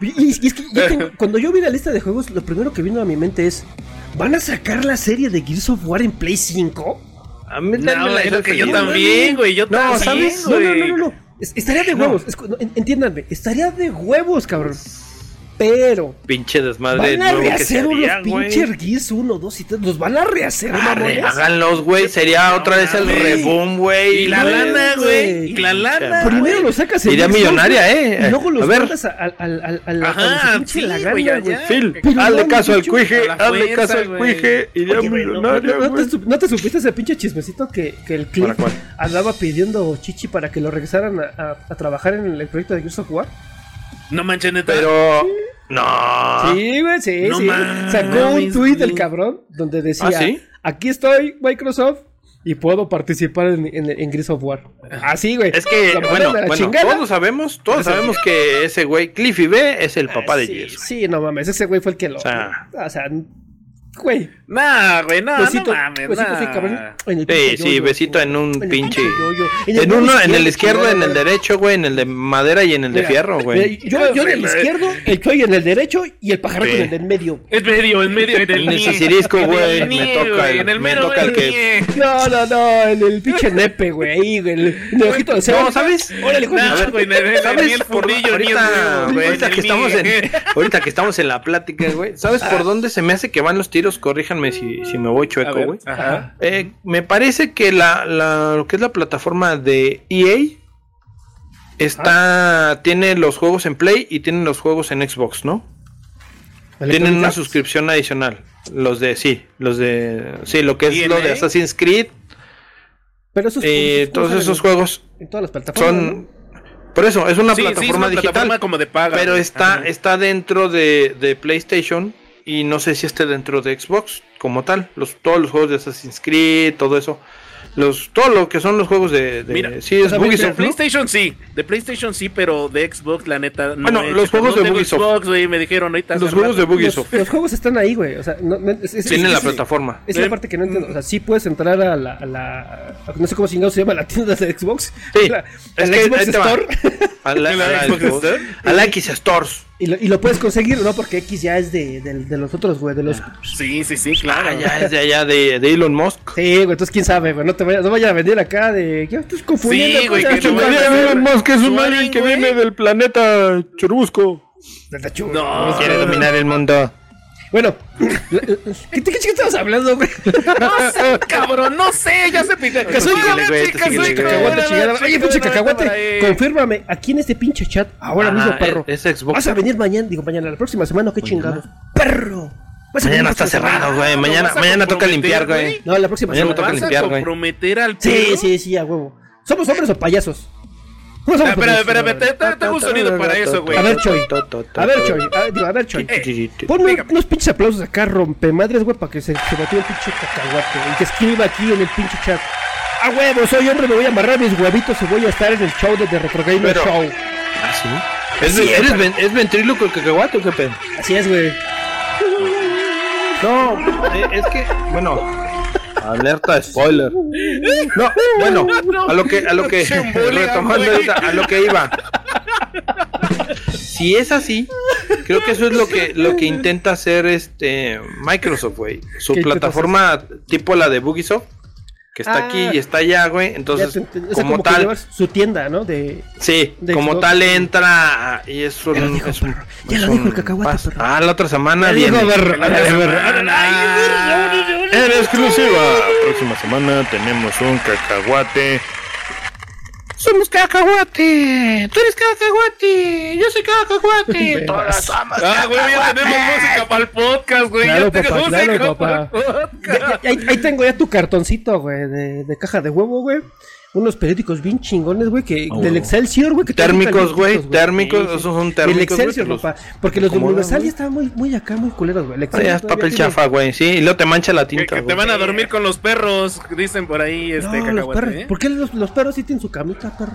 Y, y es que yo tengo- cuando yo vi la lista de juegos, lo primero que vino a mi mente es, ¿van a sacar la serie de Gears of War en Play 5? A mí No, dame la que yo también, güey. Yo No, también, ¿sabes? No, no, güey. no, no, no. Es- estaría de huevos. No, en- entiéndanme, estaría de huevos, cabrón. Pero Pinche desmadre van a nuevo que rehacer unos güey. pinches Gears 1, 2 y 3. Los van a rehacer, mamones. Háganlos, güey. Sería otra vez el reboom, güey. Y la güey. lana, güey. güey. Y la lana. Primero los sacas en Xbox, millonaria, güey, eh. Y luego los A ver. mandas al- al- al- al- a Ajá, güey, güey. Phil, hazle caso al Cuije, hazle caso al güey. Cuije. Güey, no, millonaria, no- te, güey. su- ¿no te supiste ese pinche chismecito que, que el Cliff ¿Para cuál? andaba pidiendo chichi para que lo regresaran a, trabajar en el proyecto de Gears of War? No manches, neta. Pero. No. Sí, güey, sí, No sí. Sacó un tweet el cabrón donde decía: ¿Ah, sí? Aquí estoy, Microsoft, y puedo participar en, en, en Gears of War. Así, güey. Es que, bueno, todos sabemos, todos sabemos que ese güey, Cliffy B, es el papá de sí, Gears. Sí, no mames, ese güey fue el que lo. O sea- o sea, güey. Nah, güey, no, besito, no mames. besito, nah. sí, cabrón, en el Sí, pinche sí, yoyo, besito en un en el pinche. yoyo. En dedo uno, en el izquierdo, en el derecho, güey, en el de madera y en el de Mira, fierro, güey. mira, Yo, yo en el izquierdo, el en el derecho y el pajarraco Sí. en el del medio. En medio, en medio En el el güey, me toca güey, el- en el me toca el que-. No, no, no, en el pinche nepe, güey, ahí, güey, en el, ojito de cebo. No, ¿sabes? Órale, Nah, güey, ¿Sabes? ahorita, que estamos en, ahorita que estamos en la plática, güey. ¿Sabes por dónde se me hace que van los tiros? Corríjanme si, si me voy chueco, güey. Eh, me parece que la, la- lo que es la plataforma de EA está tiene los juegos en Play y tiene los juegos en Xbox, ¿no? Tienen una suscripción adicional. Los de sí, los de sí, lo que es ¿Y lo de EA? Assassin's Creed, Pero esos, eh, esos todos esos juegos En todas las plataformas. son por eso es una Sí, sí, es plataforma una digital, plataforma como de paga. pero está Ajá. está dentro de, de PlayStation y no sé si esté dentro de Xbox como tal. Los todos los juegos de Assassin's Creed, todo eso, los todo lo que son los juegos de, de- Mira, sí es. PlayStation sí, de PlayStation sí, pero de Xbox la neta no Bueno, he los juegos No de Ubisoft. Xbox, güey, me dijeron ahorita. Los juegos de. Ubisoft Los, los juegos están ahí, güey. O sea, es, es- tienen es- la es- plataforma. Es la parte que no entiendo. O sea, sí puedes entrar a la. A la a- no sé cómo se llama la tienda de Xbox. Sí, La, es la que Xbox. Store. A la, a ¿La la Xbox Xbox, Store? a la X Stores. Y, lo, y lo puedes conseguir, ¿no? Porque X ya es de, de, de los otros, güey. De los. Sí, sí, sí, claro. Ah, ya es de allá de, de Elon Musk. Sí, güey. Entonces, quién sabe, güey. No te vayas, no vayas a venir acá de. ¿Qué estás confundiendo? Sí, güey, cosas, que te ver. Musk es un alien que güey. viene del planeta Churubusco. No, Quiere dominar el mundo. Bueno, ¿qué, qué, qué estabas hablando, güey? No sé, cabrón, no sé, ya se güey, güey. Chingada. Oye, pinche cacahuate, confírmame, aquí en este pinche chat, ahora Ajá, mismo, perro. es- es Xbox. ¿Vas a venir mañana? Digo, mañana, la próxima semana, ¿o ¿qué chingados? ¡Perro! ¿Vas a venir Mañana está cerrado, güey. ¿Lo Mañana, mañana toca limpiar, güey? güey. No, la próxima Mañana semana. toca ¿Vas limpiar, a güey. comprometer al Sí, sí, sí, a huevo. ¿Somos hombres o payasos? Ah, te- te- tengo un sonido para eso, güey. A ver, Choy. A ver, Choy. A, ver, Choy. Ponme unos pinches aplausos acá, rompemadres, güey, para que se, se batió el pinche cacahuate. Y que escriba aquí en el pinche chat. A huevo, soy hombre, me voy a amarrar mis huevitos y voy a estar en el show de The Retro Gamer Show. ¿Ah, sí? ¿Es, Sí, eres ven- ¿Es ventríloco el cacahuate o qué pedo? Así es, güey. No, eh, es que, bueno. Alerta spoiler. No, bueno, a lo que, a lo que, retomando esa- a lo que iba. Si es así, creo que eso es lo que, lo que intenta hacer este Microsoft, güey. Su ¿Qué intenta plataforma tipo la de Bugisoft, que está Ah. aquí y está allá, güey. Entonces, te como tal, su tienda, ¿no? De... Sí, de como Xbox. tal entra y es un. Ya lo dijo, es un- perro. Ya es lo dijo el cacahuate. Ah, la otra semana Ya viene. dijo. En exclusiva, próxima semana tenemos un cacahuate. Somos cacahuate. Tú eres cacahuate. Yo soy cacahuate. Todas somos Ah, güey, ya tenemos música para el podcast, güey. Claro, ya tenemos papá, claro, música papá. para el Ya- podcast. ya- ahí, ahí tengo ya tu cartoncito, güey, de, de caja de huevo, güey. Unos periódicos bien chingones, güey, que del Excelsior, güey. que te Térmicos, güey. Térmicos, Sí, sí. esos son El térmicos. Excelsior, güey, que papá. Porque los de Universal ya estaban muy, muy acá, muy culeros, güey. El los- Excelsior ya es todavía papel tiene- chafa, güey. Sí, y luego te mancha la Que, tinta. que te güey. van a dormir con los perros, dicen por ahí, No, este los cacahuate. perros. ¿eh? ¿Por qué los, los perros sí tienen su camita, perro?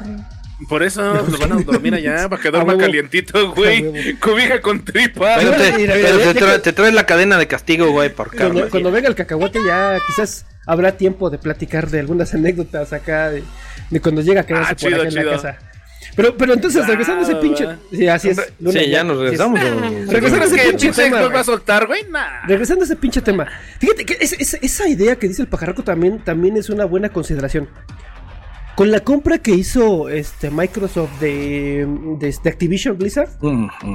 Por eso los van a dormir allá, para que duerma calientito, güey. Cobija con tripa. Pero te, pero te te traes la cadena de castigo, güey, por Cuando, cuando venga el cacahuate ya quizás habrá tiempo de platicar de algunas anécdotas acá de, de cuando llega a quedarse Ah, por chido, acá en la casa. Pero, pero entonces, regresando a ese pinche... Sí, así es. Luna, Sí, ya nos regresamos. así es. o- Regresando a ese ¿Qué pinche tema, güey. va a soltar, güey? Nah. Regresando a ese pinche tema. Fíjate que es- es- esa idea que dice el pajarraco también, también es una buena consideración. Con la compra que hizo este Microsoft de, de, de Activision Blizzard,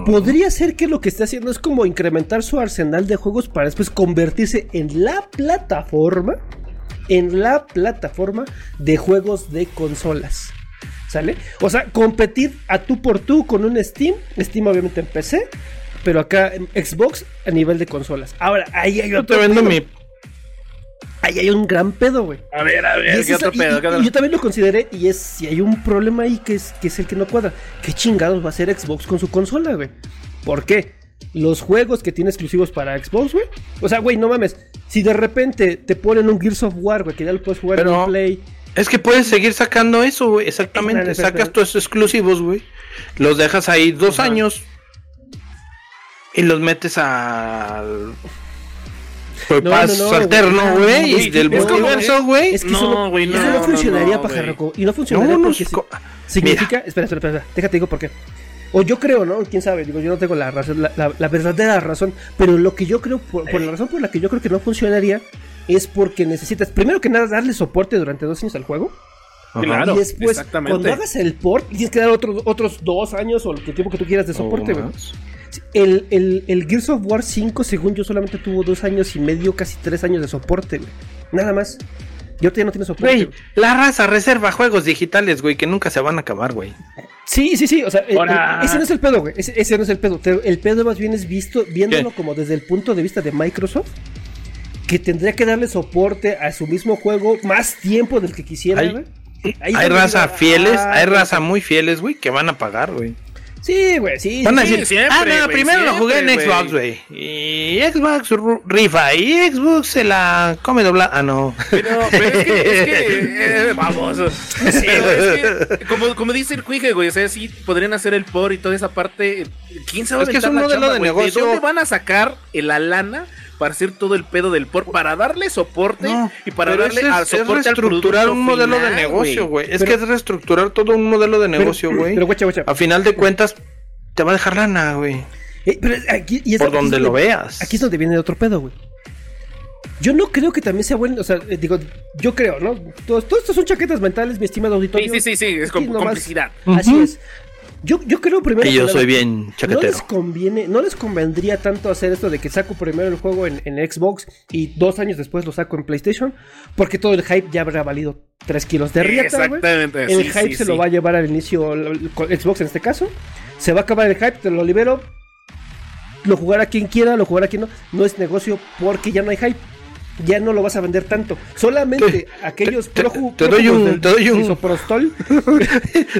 podría ser que lo que está haciendo es como incrementar su arsenal de juegos para después convertirse en la plataforma, en la plataforma de juegos de consolas. ¿Sale? O sea, competir a tú por tú con un Steam, Steam obviamente en PC, pero acá en Xbox a nivel de consolas. Ahora, ahí hay Yo otro te vendo mi. Ahí hay un gran pedo, güey. A ver, a ver, ¿qué otro pedo? y- ¿Qué y otro- yo también lo consideré y es si hay un problema ahí que es, que es el que no cuadra. ¿Qué chingados va a hacer Xbox con su consola, güey? ¿Por qué? Los juegos que tiene exclusivos para Xbox, güey. O sea, güey, no mames. Si de repente te ponen un Gears of War, güey, que ya lo puedes jugar Pero- en Play. Es que puedes seguir sacando eso, güey. Exactamente. Sacas tus exclusivos, güey. Los dejas ahí dos Ajá. años. Y los metes al. Pues No, no, no, alterno, güey. del multiverso, güey. Es que No, eso no, güey, no, no no, funcionaría, no, pajarraco. Y no funcionaría porque significa. Espera, espera, espera. Déjate digo por qué. O yo creo, ¿no? Quién sabe, digo, yo no tengo la razón, la, la- la verdadera razón. Pero lo que yo creo, por, por la razón por la que yo creo que no funcionaría, es porque necesitas, primero que nada, darle soporte durante dos años al juego. Claro, y después, cuando hagas el port, tienes que dar otros, otros dos años o el tiempo que tú quieras de soporte, güey. El, el, el Gears of War 5, según yo, solamente tuvo dos años y medio, casi tres años de soporte, güey. Nada más. Y ahorita ya no tiene soporte. Güey, la raza reserva juegos digitales, güey, que nunca se van a acabar, güey. Sí, sí, sí. O sea, eh, eh, ese no es el pedo, güey. Ese, ese no es el pedo. El pedo más bien es visto, viéndolo ¿Qué? como desde el punto de vista de Microsoft. Que tendría que darle soporte a su mismo juego más tiempo del que quisiera, Hay- güey. Hay raza fieles, ah, hay güey. raza muy fieles, güey, que van a pagar, güey. Sí, güey, sí. Van a sí. decir, siempre, ah, no, primero lo jugué en Xbox, güey. Y Xbox rifa, y Xbox se la come doblada. Ah, no. Pero, pero es que, es que eh, vamos. Pero es que, como, como dice el Cuije, güey, o sea, sí podrían hacer el por y toda esa parte. ¿Quién sabe? Es que es un modelo chamba, de güey? negocio. dónde van a sacar la lana para hacer todo el pedo del por? Para darle soporte No, y para darle al es, es soporte al reestructurar producto un modelo final, de negocio, güey. Es Pero- que es reestructurar todo un modelo de negocio, güey. Pero, guacha, guacha. A final de cuentas, te va a dejar lana, güey. Eh, pero aquí, y es- Por aquí es donde lo veas. Aquí es donde viene otro pedo, güey. Yo no creo que también sea bueno, o sea, eh, digo, yo creo, ¿no? Todo, todo esto son chaquetas mentales, mi estimado auditorio. Sí, sí, sí, sí, es com- nomás- complicidad. Así Ujú. es. Yo, yo creo primero Y yo que soy bien No les conviene, no les convendría tanto hacer esto de que saco primero el juego en, en Xbox y dos años después lo saco en PlayStation, porque todo el hype ya habrá valido 3 kilos de riata. Exactamente. El sí, hype sí, se sí. lo va a llevar al inicio el- el- Xbox en este caso. Se va a acabar el hype, te lo libero. Lo jugará quien quiera, lo jugará quien no. No es negocio porque ya no hay hype. Ya no lo vas a vender tanto. Solamente aquellos te- prójugos te doy un- del te doy un- misoprostol.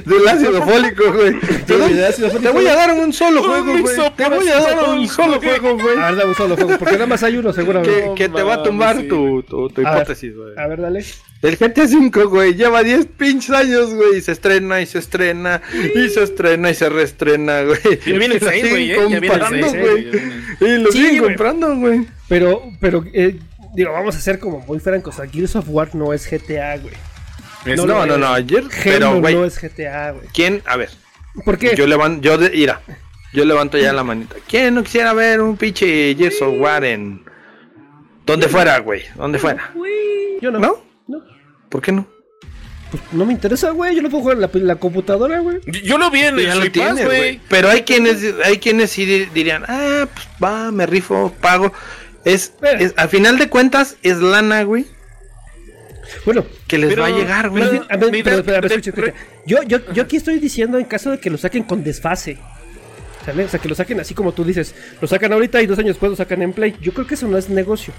Del ácido fólico, güey. Te, doy- te voy a dar un solo juego, güey. Te voy a dar un solo juego, güey. A ver, dame un solo juego, porque nada más hay uno, seguramente. Que, que te va a sí. tu, tu, tu A ver. hipótesis, güey. A ver, dale. El GTA V, güey, lleva 10 pinches años, güey. Y se estrena y se estrena y se estrena y se reestrena, güey. Ya viene el Lo 6, siguen güey, ¿eh? Ya viene el comprando, 6, güey. Y lo siguen comprando, güey. Pero, pero, eh, digo, vamos a ser como muy francos. O sea, Gears of War no es GTA, güey. No, no, no, no, ayer, Halo pero, güey, no es GTA, güey. ¿quién? A ver, ¿Por qué? yo levanto, yo, de, mira, yo levanto ya la manita. ¿Quién no quisiera ver un pinche Gears of War en... Donde fuera, güey, donde fuera. Yo no. ¿No? No. ¿Por qué no? Pues no me interesa, güey. Yo lo puedo jugar en la, la computadora, güey. Yo- Yo lo vi en el tienes, güey. Pero hay quienes, hay quienes sí di- dirían, ah, pues va, me rifo, pago. Es, Pero- es, al final de cuentas, es lana, güey, Bueno, que les Pero- va a llegar, güey. Pero- a ver, pero, espera, escucha, escucha. Yo, yo, yo aquí estoy diciendo en caso de que lo saquen con desfase. ¿Sale? O sea, que lo saquen así como tú dices. Lo sacan ahorita y dos años después lo sacan en Play. Yo creo que eso no es negocio.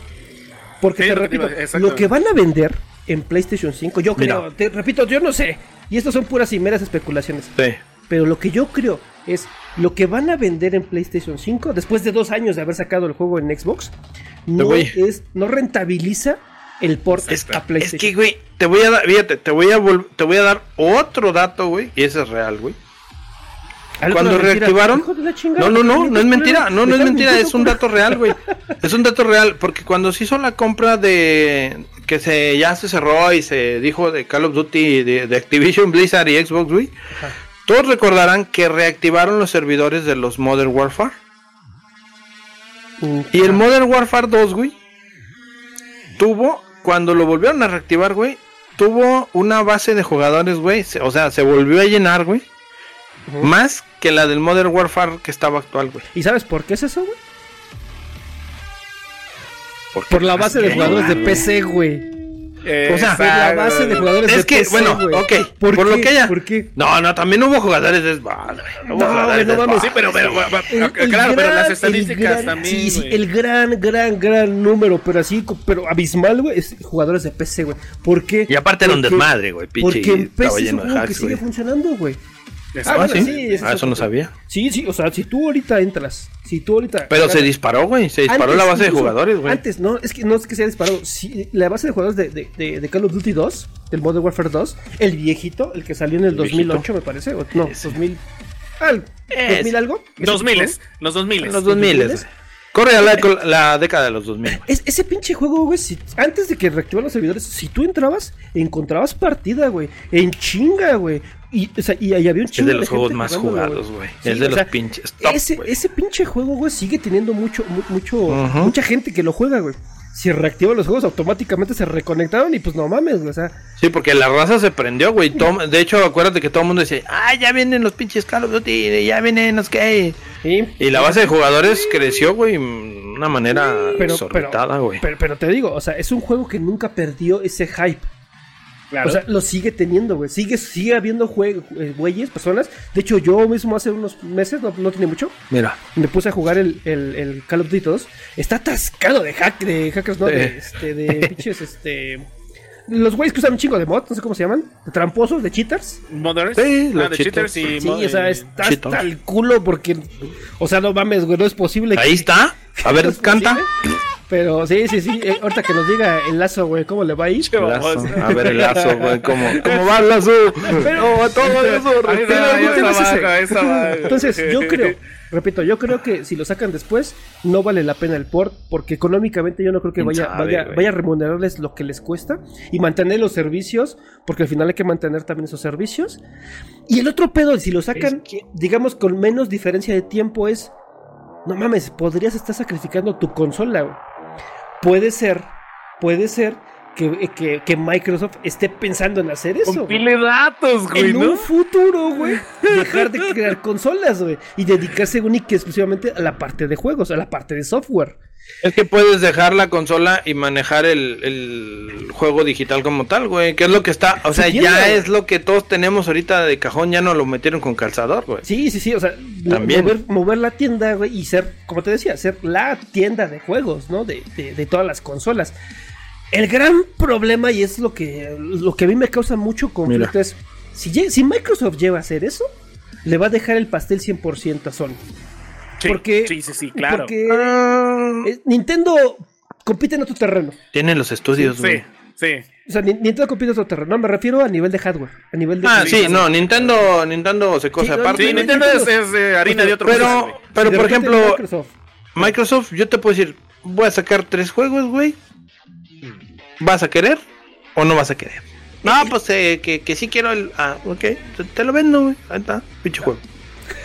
Porque Sí, te repito, lo que van a vender en PlayStation 5, yo Mira. creo, te repito, yo no sé. Y esto son puras y meras especulaciones. Sí. Pero lo que yo creo es lo que van a vender en PlayStation 5 después de dos años de haber sacado el juego en Xbox no es no rentabiliza el port Es, a es PlayStation. que, güey, te voy a dar, fíjate, te voy a, te voy a dar otro dato, güey, y ese es real, güey. Algo Cuando reactivaron, chingada, no, no, no, ¿por no es mentira, no, no es mentira, es un dato real, güey. Es un dato real, porque cuando se hizo la compra de que se ya se cerró y se dijo de Call of Duty de, de Activision Blizzard y Xbox, güey. Todos recordarán que reactivaron los servidores de los Modern Warfare. Y el Modern Warfare 2, güey, tuvo, cuando lo volvieron a reactivar, güey, tuvo una base de jugadores, güey, o sea, se volvió a llenar, güey, más que la del Modern Warfare que estaba actual, güey. ¿Y sabes por qué es eso, güey? Por la más base de jugadores de PC, güey. Eh, O sea, la base de jugadores Es de que, PC, bueno, güey. ok, ¿Por, por qué? lo que ella- ¿Por qué? No, no, también hubo jugadores de Xbox, güey. Hubo No, jugadores no de. Sí, pero, pero, El- el claro, pero gran- las el estadísticas gran- también. Sí, sí, el gran, gran, gran número, pero así, pero abismal, güey, es jugadores de PC, güey. ¿Por qué? Y aparte era un desmadre, güey, pinche, Porque en PC es un juego que sigue funcionando, güey. Ah, bueno, ¿sí? Ah, es eso no sabía. Sí, sí, o sea, si tú ahorita entras, si tú ahorita... Pero se disparó, güey, se disparó Antes, la base de jugadores, güey. Antes, no, es que no es que se haya disparado. Sí, la base de jugadores de, de, de- de Call of Duty 2, del Modern Warfare 2, el viejito, el que salió en el, El 2008, me parece. o- no, 2000. Ah, el Es- 2000 algo. Ese 2000 juego. los 2000 En los 2000 güey. Corre a la, la década de los 2000. güey. Es, ese pinche juego, güey, si- antes de que reactivaran los servidores, si tú entrabas, encontrabas partida, güey. En chinga, güey. Y, o sea, y ahí había un Es chingo de los juegos más jugados, güey. Sí, es de los sea, pinches top, ese, ese pinche juego, güey, sigue teniendo mucho, mu- mucho, mucha gente que lo juega, güey. si reactivan los juegos automáticamente se reconectaron y pues no mames, güey, o sea, Sí, porque la raza se prendió, güey. De hecho, acuérdate que todo el mundo decía, ah, ya vienen los pinches Call of Duty, ya vienen los que... sí, Y la base de jugadores creció, güey, de una manera pero, güey. pero, pero te digo, o sea, es un juego que nunca perdió ese hype. Claro. O sea, lo sigue teniendo, güey. Sigue, sigue habiendo eh, güeyes, personas. De hecho, yo mismo hace unos meses, no, no tiene mucho, Mira. me puse a jugar el, el, el Call of Duty 2. Está atascado de, hack, de hackers, ¿no? De, este, de pinches, este... Los güeyes que usan un chingo de mod, no sé cómo se llaman. De tramposos, de cheaters. Mothers, Sí, los ah, de cheaters. cheaters y Sí, o sea, está hasta el culo porque... O sea, no mames, güey, no es posible. Ahí que- está. A ver, canta. posible. Pero sí, sí, sí. eh, ahorita que nos diga el lazo, güey, cómo le va a ir. Lazo. A ver el lazo, güey, cómo, cómo va el lazo. Pero- ¿Cómo va todo el ahí está baja. Entonces, yo creo, repito, yo creo que si lo sacan después, no vale la pena el port, porque económicamente yo no creo que ¿Quién vaya, vaya, güey? vaya a remunerarles lo que les cuesta y mantener los servicios, porque al final hay que mantener también esos servicios. Y el otro pedo, si lo sacan, digamos, con menos diferencia de tiempo, es. No mames, podrías estar sacrificando tu consola. Puede ser, puede ser que, que- que Microsoft esté pensando en hacer eso. güey Compile datos, güey, en ¿no? un futuro, güey, dejar de crear consolas, güey, y dedicarse única y exclusivamente a la parte de juegos, a la parte de software. Es que puedes dejar la consola y manejar el, el juego digital como tal, güey. Que es lo que está. O sea, Sí, ya güey. es lo que todos tenemos ahorita de cajón. Ya no lo metieron con calzador, güey. Sí, sí, sí, o sea, También. Mover, mover la tienda, güey, y ser, como te decía, ser la tienda de juegos, ¿no? De, de- de todas las consolas. El gran problema, y es lo que, lo que a mí me causa mucho conflicto, Mira. es si, si Microsoft lleva a hacer eso, le va a dejar el pastel 100% a Sony. Sí, porque, sí, sí, sí, claro. Porque eh, Nintendo compite en otro terreno. Tienen los estudios, Sí, güey. sí. O sea, Ni- Nintendo compite en otro terreno. No, me refiero a nivel de hardware. A nivel de. Ah, Sí, sí, sí, no, Nintendo, Nintendo se Sí, no, aparte. Sí, Nintendo es, es, eh, harina de otro Pero- pero de por ejemplo, Microsoft. Microsoft, yo te puedo decir, voy a sacar tres juegos, güey. ¿Vas a querer o no vas a querer? No, pues eh, que, que sí quiero el... Ah, ok, te, te lo vendo, güey. Ahí está, pinche juego.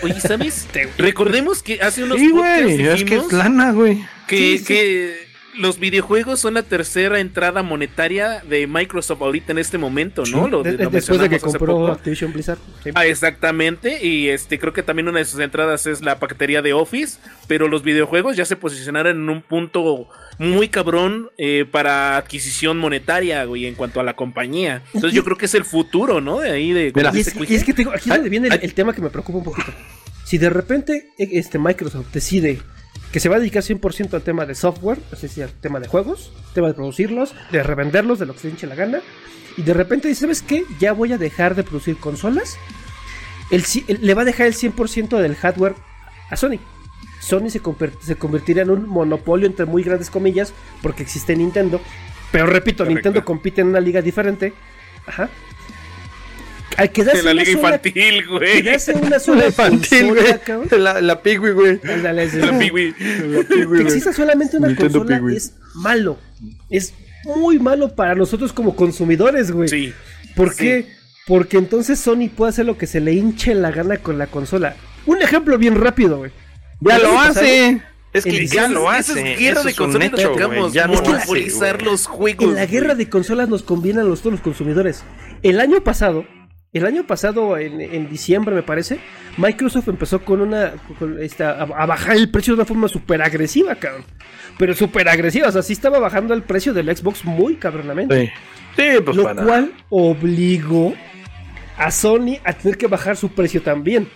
Oye, ¿sabes? Recordemos que hace unos Sí, güey, es que es lana, güey. que, Sí, sí. que los videojuegos son la tercera entrada monetaria de Microsoft ahorita en este momento, ¿no? Lo, De- lo de- después de que compró poco. Activision Blizzard. sí. Ah, exactamente, y este creo que también una de sus entradas es la paquetería de Office, pero los videojuegos ya se posicionaron en un punto muy cabrón eh, para adquisición monetaria, güey, en cuanto a la compañía. Entonces yo creo que es el futuro, ¿no? De ahí de Mira. Y es, y que te digo, aquí es donde viene el, el tema que me preocupa un poquito. Si de repente eh, este Microsoft decide que se va a dedicar 100% al tema de software, es decir, al tema de juegos, tema de producirlos, de revenderlos, de lo que se hinche la gana, y de repente dice, ¿sabes qué? Ya voy a dejar de producir consolas. El, le va a dejar el 100% del hardware a Sony. Sony se, se convertirá en un monopolio entre muy grandes comillas porque existe Nintendo. Pero repito, Correcto. Nintendo compite en una liga diferente. Ajá. Al quedarse En la una liga sola- infantil, güey. quedarse una sola Infantil, consola, güey. cabrón. La, la Pigui, güey. Ándale, La Pee-wee. que exista solamente una Nintendo consola Pee-wee. es malo. Es muy malo para nosotros como consumidores, güey. Sí. ¿Por sí. qué? Porque entonces Sony puede hacer lo que se le hinche la gana con la consola. Un ejemplo bien rápido, güey. Ya El lo hace. Es el que diseño- ya lo Esa hace. es guerra Eso de es consolas, hecho, Ya hace, monopolizar los juegos. En la guerra de consolas nos conviene a los, todos los consumidores. El año pasado, el año pasado, en, en diciembre me parece, Microsoft empezó con una. con esta- a, a bajar el precio de una forma súper agresiva, cabrón. Pero súper agresiva, o sea, sí estaba bajando el precio del Xbox muy cabronamente. Sí. Sí, pues lo para. cual obligó a Sony a tener que bajar su precio también.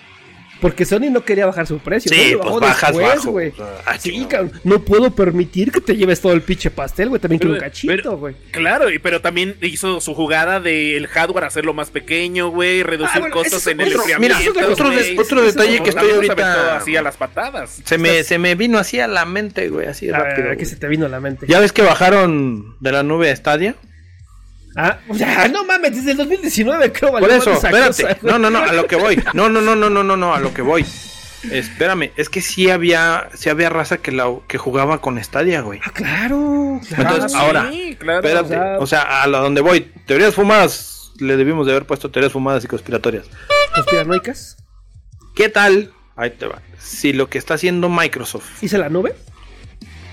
Porque Sony no quería bajar su precio. Sí, pues bajó bajas después, bajo. güey. Sea, ah, Sí, cabrón, no puedo permitir que te lleves todo el pinche pastel, güey. También quiero un cachito, güey. Claro, y- pero también hizo su jugada del hardware hacerlo más pequeño, güey, reducir Ah, bueno, es en el otro- enfriamiento. mira, eso es otro, de- detalle eso- que estoy ahorita. así a las patadas. Se me, se me vino así a la mente, güey, así A rápido. ver, ¿qué güey. se te vino a la mente? ¿Ya ves que bajaron de la nube a Stadia? Ah, ya, no mames, desde el 2019 creo Por eso, espérate. cosa, no, no, no, a lo que voy. No, no, no, no, no, no, no, a lo que voy. Espérame, es que sí había, sí había raza que la que jugaba con Stadia, güey. Ah, claro, claro. Entonces, Ah, ahora, claro. Espérate, o sea- o sea, a lo donde voy. Teorías fumadas, le debimos de haber puesto teorías fumadas y conspiratorias. Conspiranoicas. ¿Qué tal? Ahí te va. Si lo que está haciendo Microsoft Hice la nube.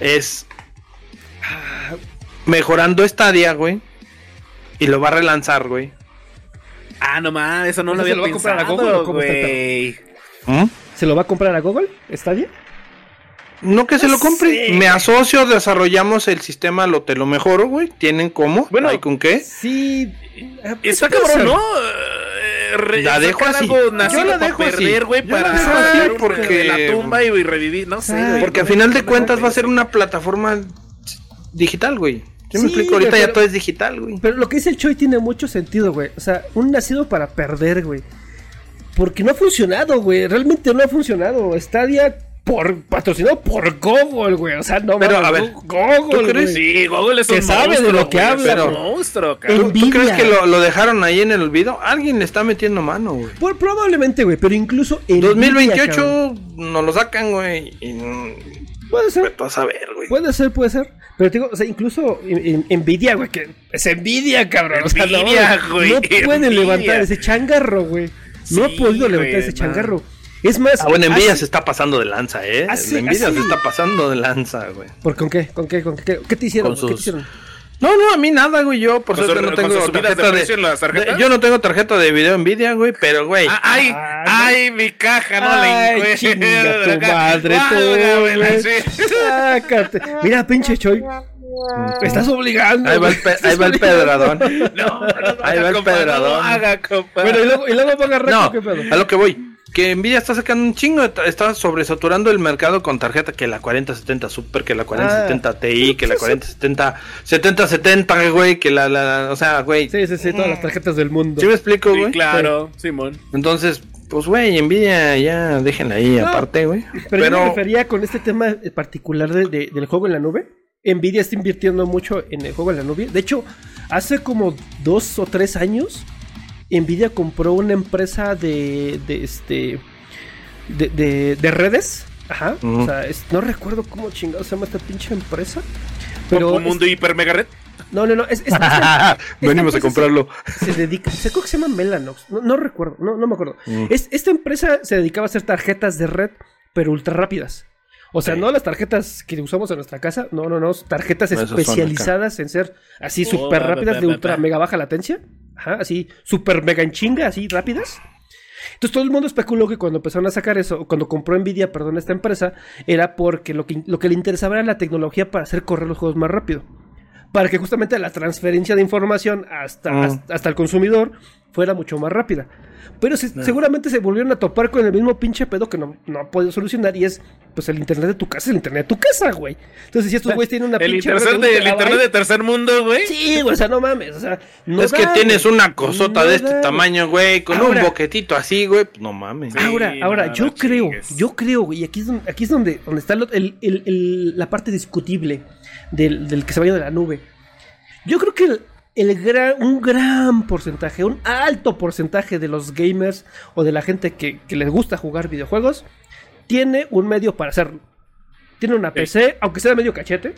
es Ah, mejorando Stadia, güey. Y lo va a relanzar, güey. Ah, no mames, eso no lo ¿Ese había lo va a comprar a pensado, Google está güey. ¿Mm? ¿Se lo va a comprar a Google? ¿Está bien? No que se lo compre. sé. Me asocio, desarrollamos el sistema, lo te lo mejoro, güey. ¿Tienen cómo? Bueno, ¿Hay con qué? Sí. ah, Está puede cabrón. ¿no? Eh, re- La dejo así. Yo la para dejo así. perder, güey, para así porque- la tumba y, y revivir, no sé. Ah, güey. Porque a final de cuentas va a ser una plataforma digital, güey. ¿Sí me Sí, explico? Ahorita güey, ya pero- todo es digital, güey. Pero lo que dice el Choi tiene mucho sentido, güey. O sea, un nacido para perder, güey. Porque no ha funcionado, güey. Realmente no ha funcionado. Stadia por patrocinado por Google, güey. O sea, no Pero, mames, a ver, Google, güey. Sí, Google es Que un sabe de lo que habla, es un pero- monstruo, cabrón. ¿Tú, tú crees que lo, lo dejaron ahí en el olvido? Alguien le está metiendo mano, güey. Por- probablemente, güey. Pero incluso en 2028 nos lo sacan, güey. Y Puede ser. tú vas a ver, güey. Puede ser, puede ser. Pero te digo, o sea, incluso en, en- Nvidia, güey, que es Nvidia, cabrón. o sea, no, güey, no pueden Nvidia. levantar ese changarro, güey. No ha Sí, podido levantar güey, ese no. changarro. Es más, Ah, bueno, Nvidia hace- se está pasando de lanza, ¿eh? Hace- Nvidia hace- se está pasando de lanza, güey. ¿Por con qué? ¿Con qué? ¿Con qué? ¿Qué te hicieron? Con güey? ¿Qué te sus- hicieron? No, no, a mí nada, güey. Yo, por ¿Con suerte, su- no tengo de tarjeta de, las tarjetas? de- Yo no tengo tarjeta de video Nvidia, güey, pero, güey. Ah, ay, Ah, ay, mi caja, no Ay, la encuentro. chinga tu Acá, madre, tú, sí. Sácate. Mira, pinche Choy. Me estás obligando. Ahí va el, pe- ahí va el pedradón. No, no lo Ahí va el no pedradón. haga, compa. Bueno, y luego, y luego ponga récord, No, ¿qué pedo? a lo que voy. Que Nvidia está sacando un chingo, está sobresaturando el mercado con tarjeta que la 4070 Super, que la 4070 Ti, que la 4070 7070, güey, que la, la, o sea, güey. Sí, sí, sí, todas las tarjetas del mundo. ¿Sí me explico, Sí, güey? claro, Simón. Entonces, pues, güey, Nvidia ya déjenla ahí No, aparte, güey. Pero, yo me refería con este tema en particular de- de- del juego en la nube. Nvidia está invirtiendo mucho en el juego en la nube. De hecho, hace como dos o tres años, Nvidia compró una empresa de, de este de, de- de redes. Ajá. O sea, es- no recuerdo cómo chingados se llama esta pinche empresa. Pero Pero, mundo hiper mega red. no, no, no. Es, esta- venimos a comprarlo. Se, se dedica, se creo que se llama Mellanox. No, no recuerdo, no, no me acuerdo. Es, esta empresa se dedicaba a hacer tarjetas de red, pero ultra rápidas. O sea, Sí. no las tarjetas que usamos en nuestra casa, no, no, no, tarjetas especializadas en ser así Oh, súper rápidas de ultra mega baja latencia. Ajá, así súper mega en chinga, así rápidas. Entonces todo el mundo especuló que cuando empezaron a sacar eso, cuando compró Nvidia, perdón, esta empresa, era porque lo que, lo que le interesaba era la tecnología para hacer correr los juegos más rápido. Para que justamente la transferencia de información hasta, Mm. hasta, hasta el consumidor fuera mucho más rápida. Pero se- seguramente se volvieron a topar con el mismo pinche pedo que no, no ha podido solucionar y es pues el internet de tu casa, es el internet de tu casa, güey. Entonces si estos güeyes tienen una El pinche internet, de el internet de tercer mundo, güey. Sí, güey, o sea, no mames, o sea, no es que tienes güey. una cosota No de este da, tamaño, güey, con Ahora- un boquetito así, güey. Pues no mames. Sí, Ahora, ahora, yo creo, chingues. yo creo, güey, y aquí es donde, aquí es donde, donde está lo- el- el- el- la parte discutible del, del que se vaya de la nube. Yo creo que el, el gran, un gran porcentaje, un alto porcentaje de los gamers o de la gente que, que les gusta jugar videojuegos tiene un medio para hacerlo. Tiene una PC, aunque sea medio cachete,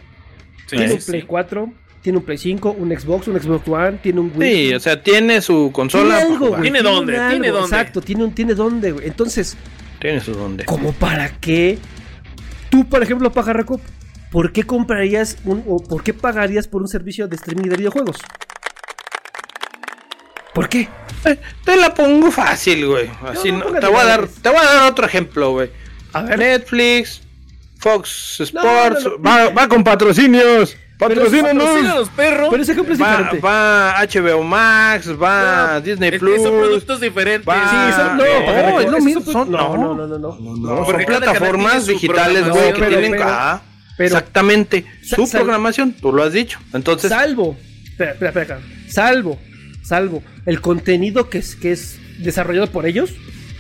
Sí, tiene un Play sí. 4, tiene un Play 5, un Xbox, un Xbox One, tiene un Wii. Sí, o sea, tiene su consola. tiene algo, güey. Tiene dónde, algo, tiene dónde. Exacto, tiene, un, tiene dónde, güey. Entonces, Tiene su donde. ¿Como para qué? Tú, por ejemplo, Pajarraco, ¿por qué comprarías un, o por qué pagarías por un servicio de streaming de videojuegos? ¿Por qué? Eh, Te la pongo fácil, güey. Así No, te voy a dar, te voy a dar otro ejemplo, güey. A ver. Netflix, Fox Sports, no, no. Va, va con patrocinios. Patrocina Patrocínanos. los perros. Pero ese ejemplo es Va, diferente. va HBO Max, va Disney Es que Plus. son productos diferentes. va- Sí, son, no, no, Pajarraco, es lo esos mismo, son- son- no, no. no, no, no, no. No, Porque son plataformas digitales, güey, que tienen. pero- ah, pero- exactamente. Su sal- programación, tú lo has dicho. Entonces, Salvo, espera, espera, espera, salvo, salvo el contenido que es, que es desarrollado por ellos,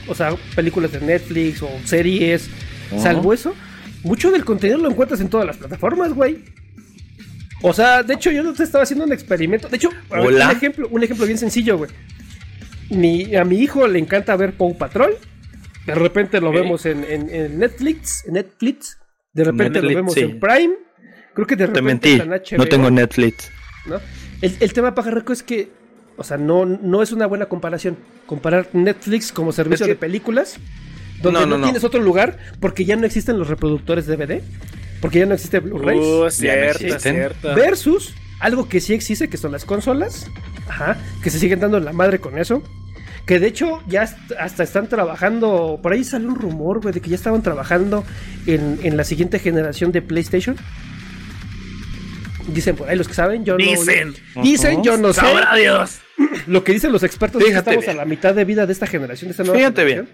o sea, películas de Netflix o series, salvo eso, mucho del contenido lo encuentras en todas las plataformas, güey. O sea, de hecho, yo no te estaba haciendo un experimento. De hecho, Hola. un ejemplo, un ejemplo bien sencillo, güey. Mi, a mi hijo le encanta ver Paw Patrol. De repente lo vemos en, en- en Netflix, Netflix. De repente lo vemos sí. en Prime. Creo que de te repente mentí. está en HBO. No tengo Netflix. ¿no? El, el tema pajarraco es que, o sea, no, no es una buena comparación. Comparar Netflix como servicio Es que- de películas, donde No, no, no, no. tienes otro lugar, porque ya no existen los reproductores DVD, porque ya no existe Blu-ray, Uh, cierto. versus algo que sí existe, que son las consolas, ajá, que se siguen dando la madre con eso. Que de hecho ya hasta están trabajando, por ahí salió un rumor, güey, de que ya estaban trabajando en, en la siguiente generación de PlayStation. Dicen por ahí los que saben, yo no... Dicen. Dicen, yo no sé. Sabrá Dios. Lo que dicen los expertos es que Fíjate estamos bien. a la mitad de vida de esta generación, de esta nueva Fíjate generación.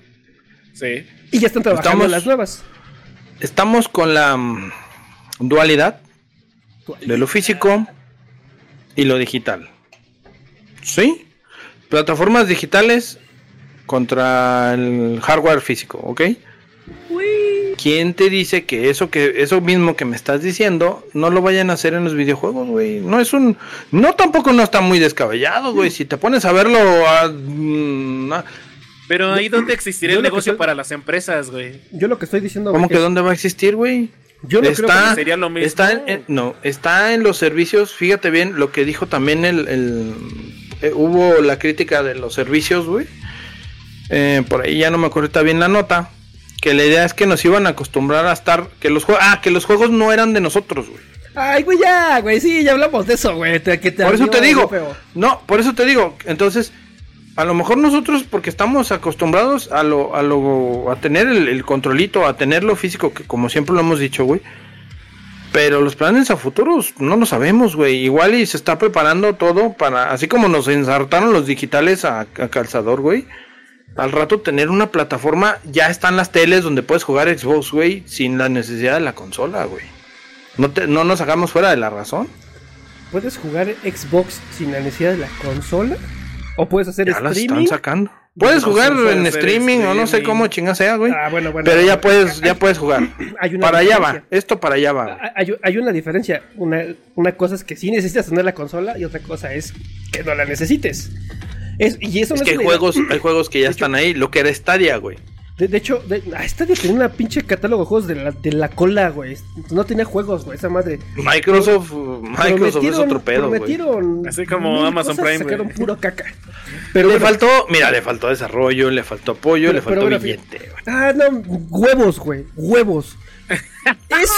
Sí. Y ya están trabajando Estamos- en las nuevas. Estamos con la mm, dualidad de lo físico y lo digital. ¿Sí? Plataformas digitales contra el hardware físico, ¿ok? ¿Quién te dice que eso que eso mismo que me estás diciendo no lo vayan a hacer en los videojuegos, güey? No es un no tampoco no está muy descabellado, güey. Si te pones a verlo a- mm, a- Pero ahí donde existiría yo el negocio estoy- para las empresas, güey. Yo lo que estoy diciendo ¿Cómo que es- dónde va a existir, güey? yo no creo está, que sería lo mismo. Está en, en- no, está en los servicios. Fíjate bien lo que dijo también el. el- eh, hubo la crítica de los servicios, güey. Eh, por ahí ya no me acuerdo está bien la nota. Que la idea es que nos iban a acostumbrar a estar. Que los juegos. Ah, que los juegos no eran de nosotros, güey. Ay, güey, ya, güey, sí, ya hablamos de eso, güey. te- que te Por eso te digo. No, por eso te digo. Entonces, a lo mejor nosotros, porque estamos acostumbrados a lo, a lo, a tener el, el controlito, a tenerlo físico, que como siempre lo hemos dicho, güey. Pero los planes a futuros no lo sabemos, güey. Igual y se está preparando todo para, así como nos ensartaron los digitales a, a calzador, güey. Al rato tener una plataforma, ya están las teles donde puedes jugar Xbox, güey, sin la necesidad de la consola, güey. No, te- no nos hagamos fuera de la razón. ¿Puedes jugar Xbox sin la necesidad de la consola? ¿O puedes hacer Ya las streaming? están sacando. Puedes jugar en streaming, o no sé cómo chinga sea, güey. Ah, bueno, bueno. Pero ya puedes, ya puedes jugar. Hay una Para allá va. Esto para allá va. güey. Hay, hay una diferencia. Una, una cosa es que sí necesitas tener la consola y otra cosa es que no la necesites. Es, y eso Es no que hay juegos, hay juegos que ya están ahí. Lo que era Stadia, güey. De, de hecho, de, ah, Stadia tenía una pinche catálogo de juegos de la, de la cola, güey. No tenía juegos, güey, esa madre. Microsoft, Microsoft es otro pedo, güey. Así como Amazon cosas, Prime, Sacaron puro caca. Pero le bueno, faltó, mira, le faltó desarrollo, le faltó apoyo, Pero- le faltó pero billete, güey. Ah, no, huevos, güey, huevos. Eso.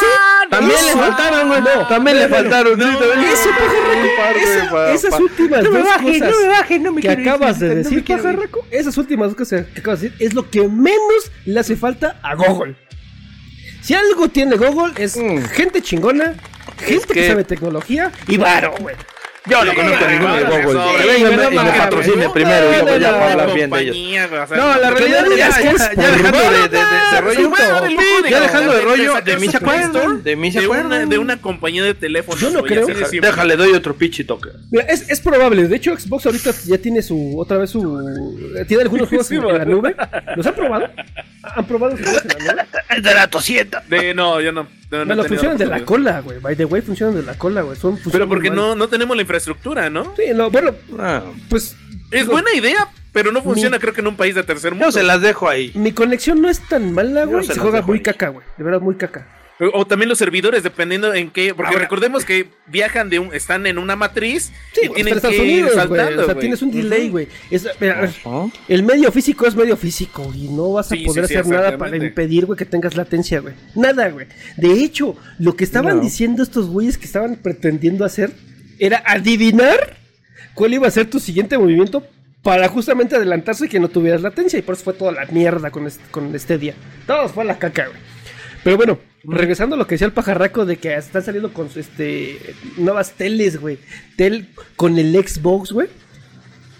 También eso- le faltaron, güey. No, también le no, faltaron. sí, también Eso, pajarraco, esas últimas No me dos baje, cosas no me baje, no me que ir, acabas de decir, pajarraco, esas últimas dos cosas que acabas de decir es lo que menos le hace falta a Google. Si algo tiene Google es Mm. gente chingona, gente que... que- sabe tecnología y varo, güey. Yo no conozco a ninguno de Google. no, Que no, vengan no, y me no, patrocine primero y no, luego no, ya no, para no, hablar bien de ellos. No, la realidad ya, que es ya dejando de, rollo. el Ya dejando de rollo, de. Store, De mí se de una, compañía de teléfonos. Yo no creo. Déjale, doy otro toque. Mira, es, es probable. De hecho, Xbox ahorita ya tiene su. Otra vez su. Tiene algunos juegos en, la nube. ¿Los han probado? ¿Han probado sus juegos en la nube? Es de la tosieta. De, no, yo no. No, no Bueno, funcionan de la cola, güey. By the way, funcionan de la cola, güey. Son- Pero porque no, no tenemos la infraestructura, ¿no? Sí, no, bueno, Ah, pues. Es digo, buena idea, pero no funciona, creo que en un país de tercer mundo. yo se las dejo ahí. Mi conexión no es tan mala, güey. se juega muy ahí. caca, güey. De verdad, muy caca. O, también los servidores, dependiendo en qué. Porque Ahora- recordemos que viajan de un. Están en una matriz. Sí, y güey, tienen que ir Unidos. O sea, tienes un delay, güey. Es- mira, Ajá. El medio físico es medio físico y no vas a Sí, poder sí, sí, hacer nada para impedir, güey, que tengas latencia, güey. Nada, güey. De hecho, lo que estaban No. diciendo estos güeyes que estaban pretendiendo hacer era adivinar cuál iba a ser tu siguiente movimiento para justamente adelantarse y que no tuvieras latencia. Y por eso fue toda la mierda con, este, con este día. Todo fue a la caca, güey. Pero bueno, regresando a lo que decía el pajarraco de que están saliendo con este nuevas teles, güey. Tel con el Xbox, güey.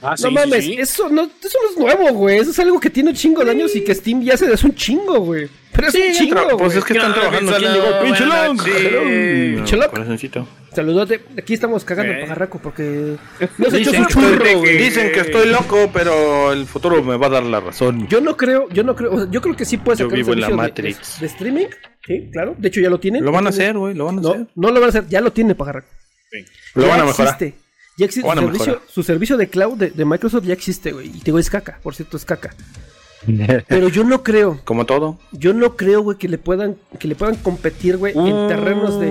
Ah, No mames, Eso, no, eso no es nuevo, güey. Eso es algo que tiene un chingo de años y que Steam ya se hace un chingo, güey. Pero es un chingo, tra- pues güey. es que están trabajando. ¿Quién llegó? ¡Pinche long! Pinche long. Saludote. Aquí estamos cagando el Sí. pajarraco porque no se echó Dicen su que, churro, estoy, güey. dicen que estoy loco, pero el futuro me va a dar la razón. Yo no creo, yo no creo, o sea, yo creo que sí puede Yo sacar un vivo en la servicio de- Matrix. De, de streaming, sí, claro. De hecho ya lo tienen. Lo van a hacer, güey, lo van a No, hacer. no lo van a hacer, ya lo tiene pajarraco. Lo Ya van a mejorar. Existe. Ya existe Lo su servicio, mejorar. su servicio de cloud de, de Microsoft ya existe, güey. Y te digo, es caca, por cierto, es caca. Pero yo no creo, Como todo. yo no creo, güey, que le puedan, que le puedan competir, güey, en terrenos de,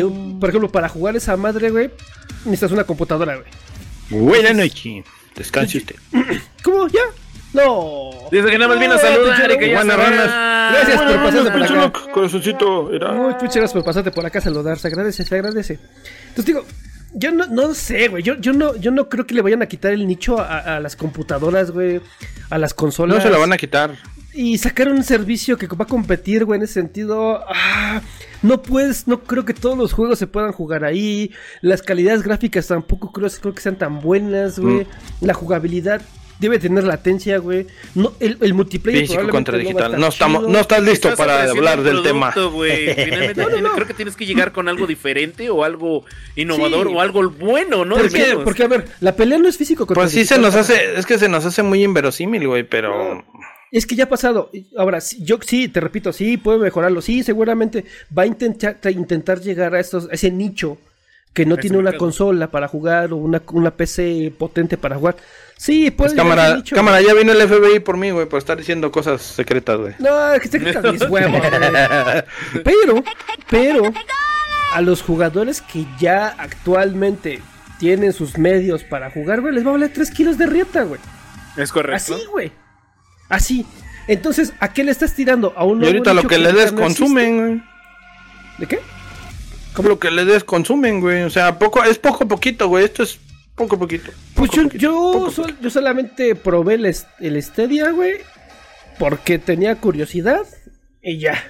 de por ejemplo, para jugar esa madre, güey, necesitas una computadora, güey. Buenas noches. Descanse usted. ¿Cómo? ¿Ya? No. Dice que nada más vino a No, saludar y que ya. Gracias por pasarte por pinche acá. Corazoncito. Muy muchas gracias por pasarte por acá a saludar, se agradece, se agradece. Entonces digo, Yo no, no sé, güey. Yo, yo, no, yo no creo que le vayan a quitar el nicho a, a las computadoras, güey. A las consolas. No se lo van a quitar. Y sacar un servicio que va a competir, güey, en ese sentido. ah, no puedes, no creo que todos los juegos se puedan jugar ahí. Las calidades gráficas tampoco creo, creo que sean tan buenas, güey. La jugabilidad debe tener latencia, güey. No, el, el multiplayer Físico contra digital. No, estamos, chido. no estás listo Estás para hablar del tema. producto, güey. Finalmente No, no, tiene- no. creo que tienes que llegar con algo diferente o algo innovador Sí. o algo bueno, ¿no? ¿Por qué? Porque, a ver, la pelea no es físico contra Pues sí se nos hace, es que se nos hace muy inverosímil, güey, pero Es que ya ha pasado. Ahora, yo sí, te repito, sí, puede mejorarlo. Sí, seguramente va a intentar, a intentar llegar a, estos, a ese nicho que no tiene una consola para jugar o una, una PC potente para jugar. Sí, pues, cámara, cámara, ya vino el FBI por mí, güey, por estar diciendo cosas secretas, güey. No, que se quitan mis huevos. güey. Pero, pero, a los jugadores que ya actualmente tienen sus medios para jugar, güey, les va a valer 3 kilos de rieta, güey. Es correcto. Así, güey. Así. Entonces, ¿a qué le estás tirando? A un Y ahorita lo que le ahorita des no existe? consumen, güey. ¿De qué? Como lo que le des consumen, güey. O sea, poco, es poco a poquito, güey. Esto es poco a poquito. Pues Poco yo, poquito, yo, poco a sol- yo solamente probé el, el Stadia, güey, porque tenía curiosidad y ya.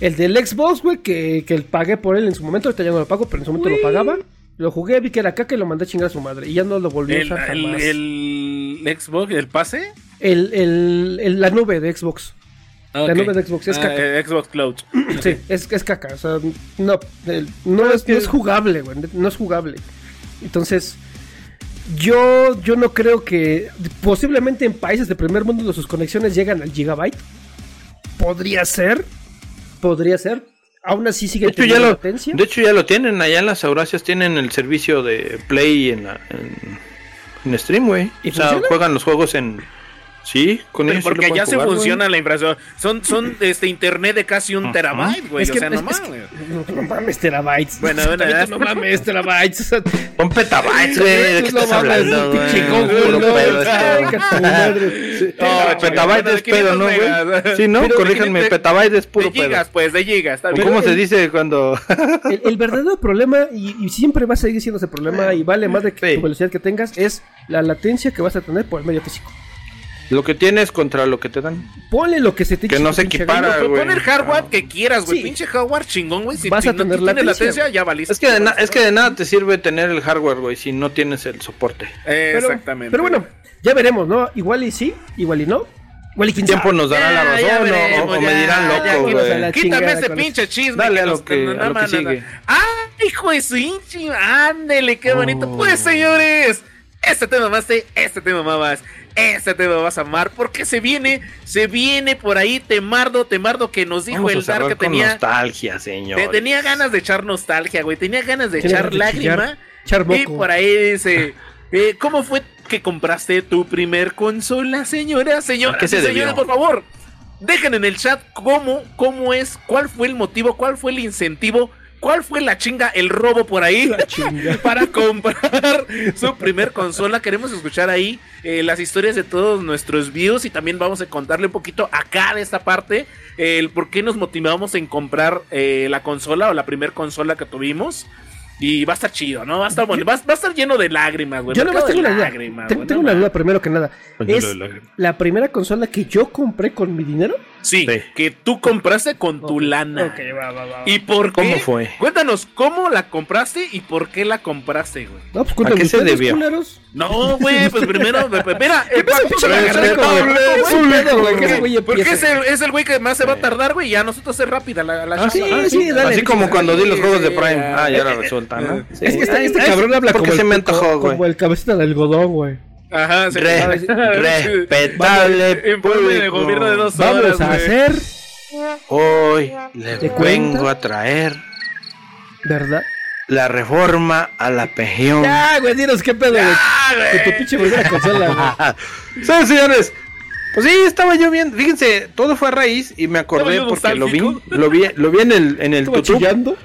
El del Xbox, güey, que, que pagué por él en su momento, ahorita ya no lo pago, pero en su momento lo pagaba. Lo jugué, vi que era caca y lo mandé a chingar a su madre. Y ya no lo volví a El, usar el, jamás. el Xbox, el pase. El- el- el- la nube de Xbox. La Ok. nube de Xbox es Ah, caca. eh, Xbox Cloud. Sí, es, es caca. O sea, no, el- no, es, no es jugable, güey. No es jugable. Entonces, yo, yo no creo que. Posiblemente en países de primer mundo sus conexiones llegan al gigabyte. Podría ser. Podría ser. Aún así sigue De hecho, ya lo, latencia. de hecho, ya lo tienen. Allá en las Eurasias tienen el servicio de Play en, la- en, en stream, güey. ¿Y O sea, funciona? juegan los juegos en. Sí, con Pero lo porque ya se jugar, güey. funciona la infraestructura. Son, son este internet de casi un terabyte, güey. Es o sea, no es mames. no, no mames, terabytes. Bueno, bueno, tú no mames, terabytes. O sea, Son petabytes, güey. ¿De qué no estás mames, hablando, güey? pinche Google, Puro no, pedo esto. chinga tu madre. No, petabyte bueno, es pedo, ¿no, 500 megas. güey? Sí, ¿no? Corríjanme, 500 petabyte es puro de gigas, pues, de gigas. Está ¿O bien. ¿Cómo se dice cuando.? El, verdadero problema, y, siempre va a seguir siendo ese problema, y vale más de que tu velocidad que tengas, es la latencia que vas a tener por el medio físico. Lo que tienes contra lo que te dan. Ponle lo que se te Que no se equipara, güey. pon el hardware Ah. que quieras, güey. Sí. Pinche hardware chingón, güey. Si, Vas a tener tiene latencia, ya valiste. Es que, de na- es que de nada te sirve tener el hardware, güey, si no tienes el soporte. Eh, Pero- Exactamente. Pero bueno, ya veremos, ¿no? Igual y sí, igual y no. Igual y quién tiempo sabe. nos dará la razón ya o- veremos, o, o ya, me dirán loco, la güey. Quítame ese pinche chisme. Dale a lo que- no, a lo que sigue. ¡Ah, hijo de su hinchi! ¡Ándele, qué bonito! Oh. Pues, señores, este tema más, este tema más, este tema vas a amar, porque se viene, se viene por ahí Temardo, Temardo que nos dijo Vamos el Dar que tenía, nostalgia, señor. te- tenía ganas de echar nostalgia, güey, tenía ganas de echar chillar, lágrima. echar Y por ahí dice, eh, ¿cómo fue que compraste tu primer consola, señora? Señora, ¿A qué se señores, debió? por favor, dejen en el chat cómo, cómo es, cuál fue el motivo, cuál fue el incentivo, cuál fue la chinga, el robo por ahí La chinga. para comprar su primer consola. Queremos escuchar ahí eh, las historias de todos nuestros views y también vamos a contarle un poquito acá de esta parte eh, el por qué nos motivamos en comprar eh, la consola o la primer consola que tuvimos. Y va a estar chido, ¿no? Va a estar, bueno, va, va a estar lleno de lágrimas, güey. Yo Mercado tengo una duda. lágrimas, Tengo, güey, tengo no una duda primero que nada. Pañuelo ¿Es la primera consola que yo compré con mi dinero? Sí, Sí. que tú compraste con tu Ok, lana. ok, va, va, va. ¿Y por qué? ¿Cómo fue? Cuéntanos, ¿cómo la compraste y por qué la compraste, güey? No, pues ¿A cuéntame qué se debió? culeros. No, güey, pues primero, mira, pasa, pinche respetable, lagarto, güey? ¿Cómo es el pedo, güey? Que ese güey Porque es el, es el güey que más se va a tardar, güey, y a nosotros es rápida la, la Ah, sí, chamba. sí, dale. Así como cuando di los juegos de Sí, Prime. Ah, ya ahora resulta, ¿no? Sí. Es que este, este cabrón habla porque como, se el, cabecita del algodón, güey. Ajá, sí. Re- respetable público. gobierno de dos Vamos horas, a hacer, Hoy les ¿Te vengo cuenta? a traer ¿verdad? la reforma a la pejión. Ya, güey, dinos qué pedo, güey. De tu pinche primera consola, güey. Sí, señores. Pues sí, estaba yo viendo. Fíjense, todo fue a raíz y me acordé ¿Estaba yo porque lo vi, lo vi, lo vi en el, en el chillando.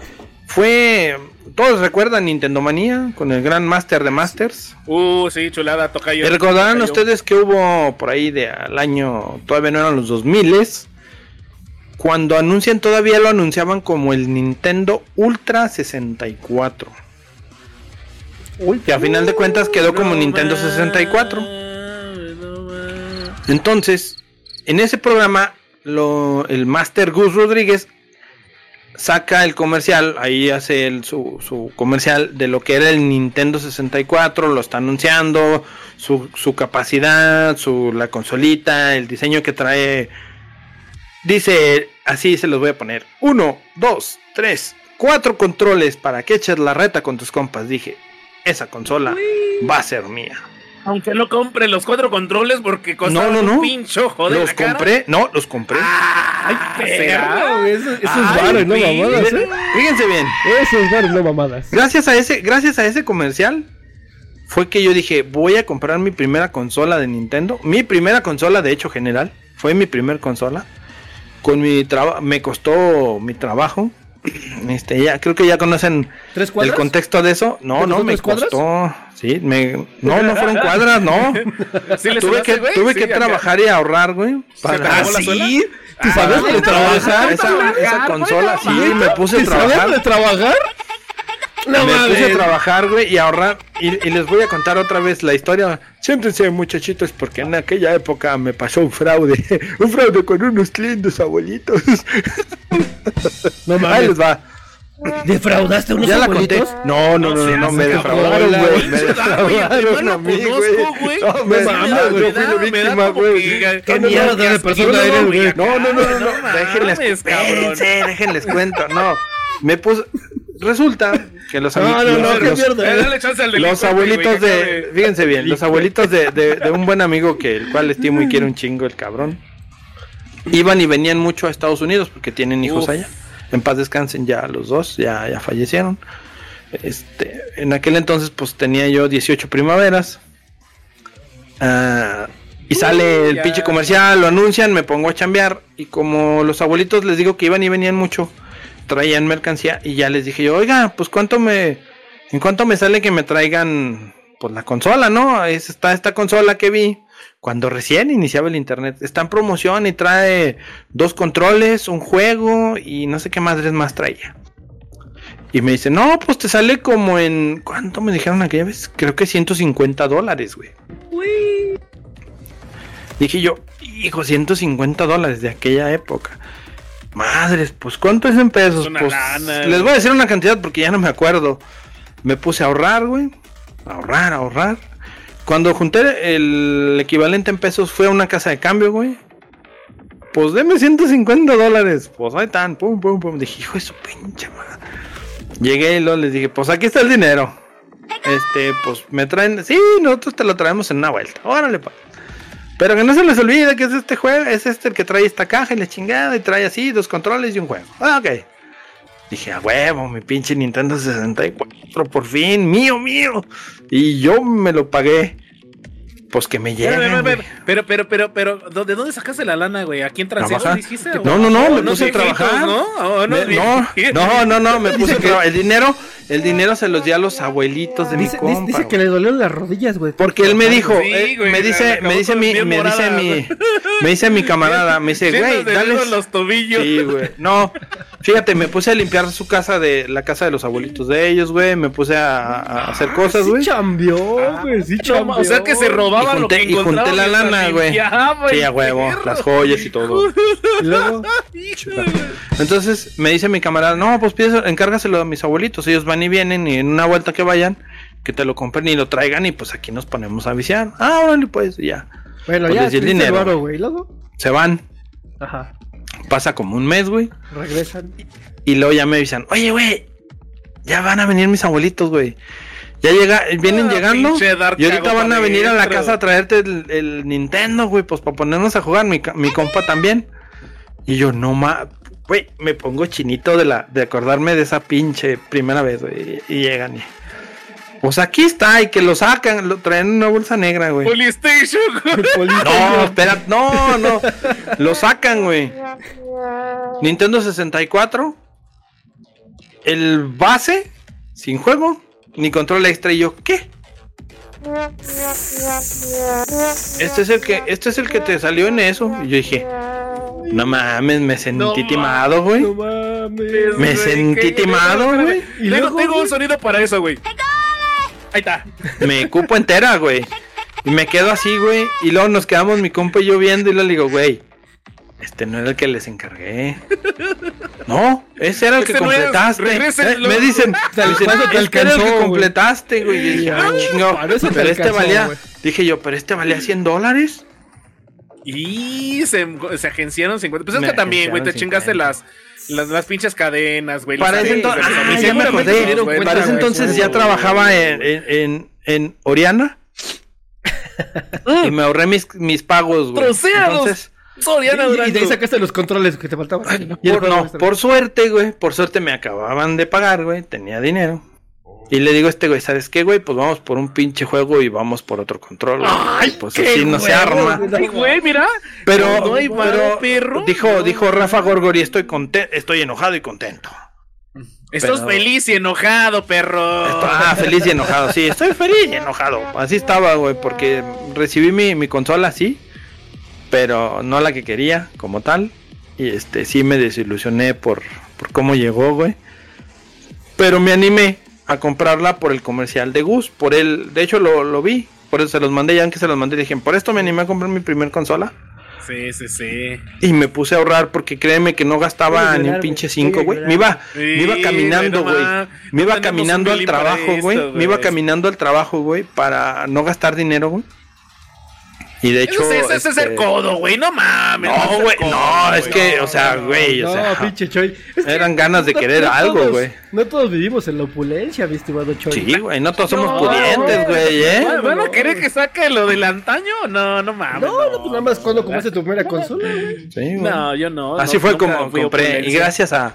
Fue, todos recuerdan Nintendo Manía con el gran Master de Masters. Uh, sí, chulada, toca yo. Y recordarán ustedes que hubo por ahí de al año, todavía no eran los 2000 cuando anuncian, todavía lo anunciaban como el Nintendo Ultra 64. que a final de cuentas quedó como Nintendo 64. Entonces, en ese programa, lo, el Master Gus Rodríguez saca el comercial, ahí hace el- su, su comercial de lo que era el Nintendo 64, lo está anunciando, su, su capacidad, su, la consolita, el diseño que trae. Dice, así se los voy a poner. Uno, dos, tres, cuatro controles para que eches la reta con tus compas. Dije, esa consola va a ser mía. Aunque no compre los cuatro controles porque costaron No, no, no. un pincho, joder. los compré, no, los compré. Ah, ¿será? Perro, Eso, eso es Ay, varo y no mamadas, ¿eh? Fíjense bien. Eso es varo y no mamadas. Gracias a ese, gracias a ese comercial fue que yo dije, voy a comprar mi primera consola de Nintendo. Mi primera consola, de hecho, general. Fue mi primer consola. Con mi trabajo, me costó mi trabajo. Este, ya, creo que ya conocen ¿Tres el contexto de eso. No, ¿Te no, costó me tres cuadras? costó. Sí, me, no, no fueron cuadras, no. ¿Sí le tuve que, tuve Sí, que trabajar y ahorrar, güey. la suela? ¿Tú sabes de trabajar? esa, esa consola, sí, me puse a ¿Te sabes trabajar. de trabajar? No me puse a mames. trabajar, güey, y ahorrar. Y, y les voy a contar otra vez la historia. Siéntense, muchachitos, porque en aquella época me pasó un fraude. un fraude con unos lindos abuelitos. No Ahí mames. les va. ¿Defraudaste a unos Ya la conté. abuelitos? No, no, no, no, no, me defraudaron, güey. Me güey. defraudaron a mí, güey. No, No me mames, yo fui la víctima, güey. Qué No, no, mierda no, de persona eres, güey. No, no, no, no, no. No Déjenles, mames, déjenles cuento. No, me puse. Resulta que los. Eh, abuelitos que de. Fíjense bien, los abuelitos de, de- de un buen amigo que el cual estimo y quiero un chingo, el cabrón. Iban y venían mucho a Estados Unidos porque tienen hijos Uf. allá. En paz descansen ya los dos, ya, ya fallecieron. Este, en aquel entonces, pues tenía yo 18 primaveras. Ah, y sale el ya. pinche comercial, lo anuncian, me pongo a chambear. Y como los abuelitos les digo que iban y venían mucho, traían mercancía. Y ya les dije yo, oiga, pues cuánto me. ¿En cuánto me sale que me traigan pues la consola, no? Es, está esta consola que vi cuando recién iniciaba el internet. Está en promoción y trae dos controles, un juego y no sé qué madres más traía. Y me dice, no, pues te sale como en. ¿Cuánto me dijeron aquella vez? Creo que 150 dólares, güey. Dije yo, hijo, 150 dólares de aquella época. Madres, pues ¿cuánto es en pesos? Es una Pues, lana, les voy a decir una cantidad porque ya no me acuerdo. Me puse a ahorrar, güey. Ahorrar, ahorrar. Cuando junté el equivalente en pesos fue a una casa de cambio, güey. Pues deme 150 dólares. Pues ahí están, pum, pum, pum. Dije, hijo de su pinche madre. Llegué y luego les dije, pues aquí está el dinero. Este, pues me traen. Sí, nosotros te lo traemos en una vuelta. Órale, pa. Pero que no se les olvide que es este juego, es este el que trae esta caja y la chingada y trae así dos controles y un juego. Ah, ok. Dije, a huevo, mi pinche Nintendo 64, por fin, mío, mío. Y yo me lo pagué. Pues que me Pero, llegue. pero, pero, pero, pero, pero, ¿de dónde sacaste la lana, güey? ¿Aquí en Transeo dijiste? No, no, no, ¿O me puse a trabajar. ¿no? ¿O unos Me- no, no, no, no, me puse a trabajar. El dinero, el dinero se los di a los abuelitos de mi compa. dice que le dolieron las rodillas, güey. Porque él me dijo, Sí, me dice, me dice mi, me dice mi, güey. me dice mi camarada, me dice, güey, dale. los tobillos. Sí, güey. No, fíjate, me puse a limpiar su casa de la casa de los abuelitos de ellos, güey. Me puse a, a hacer cosas, Sí güey. chambeó, güey, sí No, chambeó. o sea que se robaban Y lo junté- que y junté encontraban la lana, güey. Sí, a huevo, las joyas y todo. Y luego, Entonces me dice mi camarada, no, pues pides, encárgaselo a mis abuelitos. Ellos van y vienen y en una vuelta que vayan, que te lo compren y lo traigan y pues aquí nos ponemos a viciar. Ah, órale, pues, ya. bueno, Pues ya el dinero. luego, Se van. ajá, Pasa como un mes, güey. regresan. Y luego ya me avisan, oye, güey, ya van a venir mis abuelitos, güey. Ya llega, vienen Ah, llegando. Y ahorita van a venir a la casa a traerte el, el Nintendo, güey, pues para ponernos a jugar, mi, compa también. Y yo, no ma, güey, me pongo chinito de la, de acordarme de esa pinche primera vez, güey. Y, y llegan y. Pues aquí está, y que lo sacan, lo traen en una bolsa negra, güey. Polystation, güey. No, espera, no, no. Lo sacan, güey. Nintendo 64. El base, sin juego, ni control extra. Y yo, ¿qué? Este es el que, este es el que te salió en eso. Y yo dije, no mames, me sentí No timado, güey. No mames. Me sentí timado, güey. espérame. Tengo, tengo un sonido para eso, güey. Ahí está. me cupo entera, güey. Y me quedo así, güey. Y luego nos quedamos mi compa y yo viendo y le digo, güey, este no era el que les encargué. No, ese era el Ese que no es, completaste. Eh, me dicen, me dicen, ¿Cuánto te "Ah, este era el que alcanzó, güey?" completaste, güey. Y dije, ah, chingado. eso te Pero este alcanzó, valía, dije yo, pero este valía 100 dólares. Y se, se agenciaron 50. Pues es que también, güey, te chingaste 50. las, las, las pinches cadenas, güey. Para ese entonces, ah, ya me acordé. Para ese trabajaba en, en, en, Oriana. y me ahorré mis, mis pagos, güey. Entonces, Soriana Y, y de ahí sacaste los controles que te faltaban. Y el por, no, por suerte, güey. Por suerte me acababan de pagar, güey. Tenía dinero. Y le digo a este güey, ¿sabes qué, güey? Pues vamos por un pinche juego y vamos por otro control. güey. Ay, pues qué así no se arma. güey. Ay, güey, mira. Pero, No hay varo, pero perro. dijo, No, dijo Rafa Gorgori, estoy contento, estoy enojado y contento. Estás pero- feliz y enojado, perro. Ah, feliz y enojado, sí, estoy feliz y enojado. Así estaba, güey, porque recibí mi, mi consola así, pero no la que quería como tal. Y este sí me desilusioné por, por cómo llegó, güey. Pero me animé a comprarla por el comercial de Gus, por el, de hecho lo, lo vi, por eso se los mandé, ya que se los mandé, dije, por esto me animé a comprar mi primer consola. Sí, sí, sí. Y me puse a ahorrar porque créeme que no gastaba ni un pinche güey. cinco, Voy a güey. Me iba, Sí, me iba caminando, güey, no Me iba caminando al trabajo, güey. Me iba caminando al trabajo, güey, para no gastar dinero, güey. Y de hecho. Ese, ese- ese es este, el codo, güey. No mames. No, güey, no, es que, o sea, güey, o No, sea. pinche Choy. Es que Eran ganas de no- querer no algo, güey. No todos vivimos en la opulencia, mi estimado Choy. Sí, güey, no todos somos No, pudientes, güey, ¿eh? ¿Van- ¿Van a querer que saque lo del antaño? No, no mames. No, no, pues nada más cuando compraste tu primera consola, güey. Sí, güey. No, yo no. Así no, fue como compré. Y gracias a,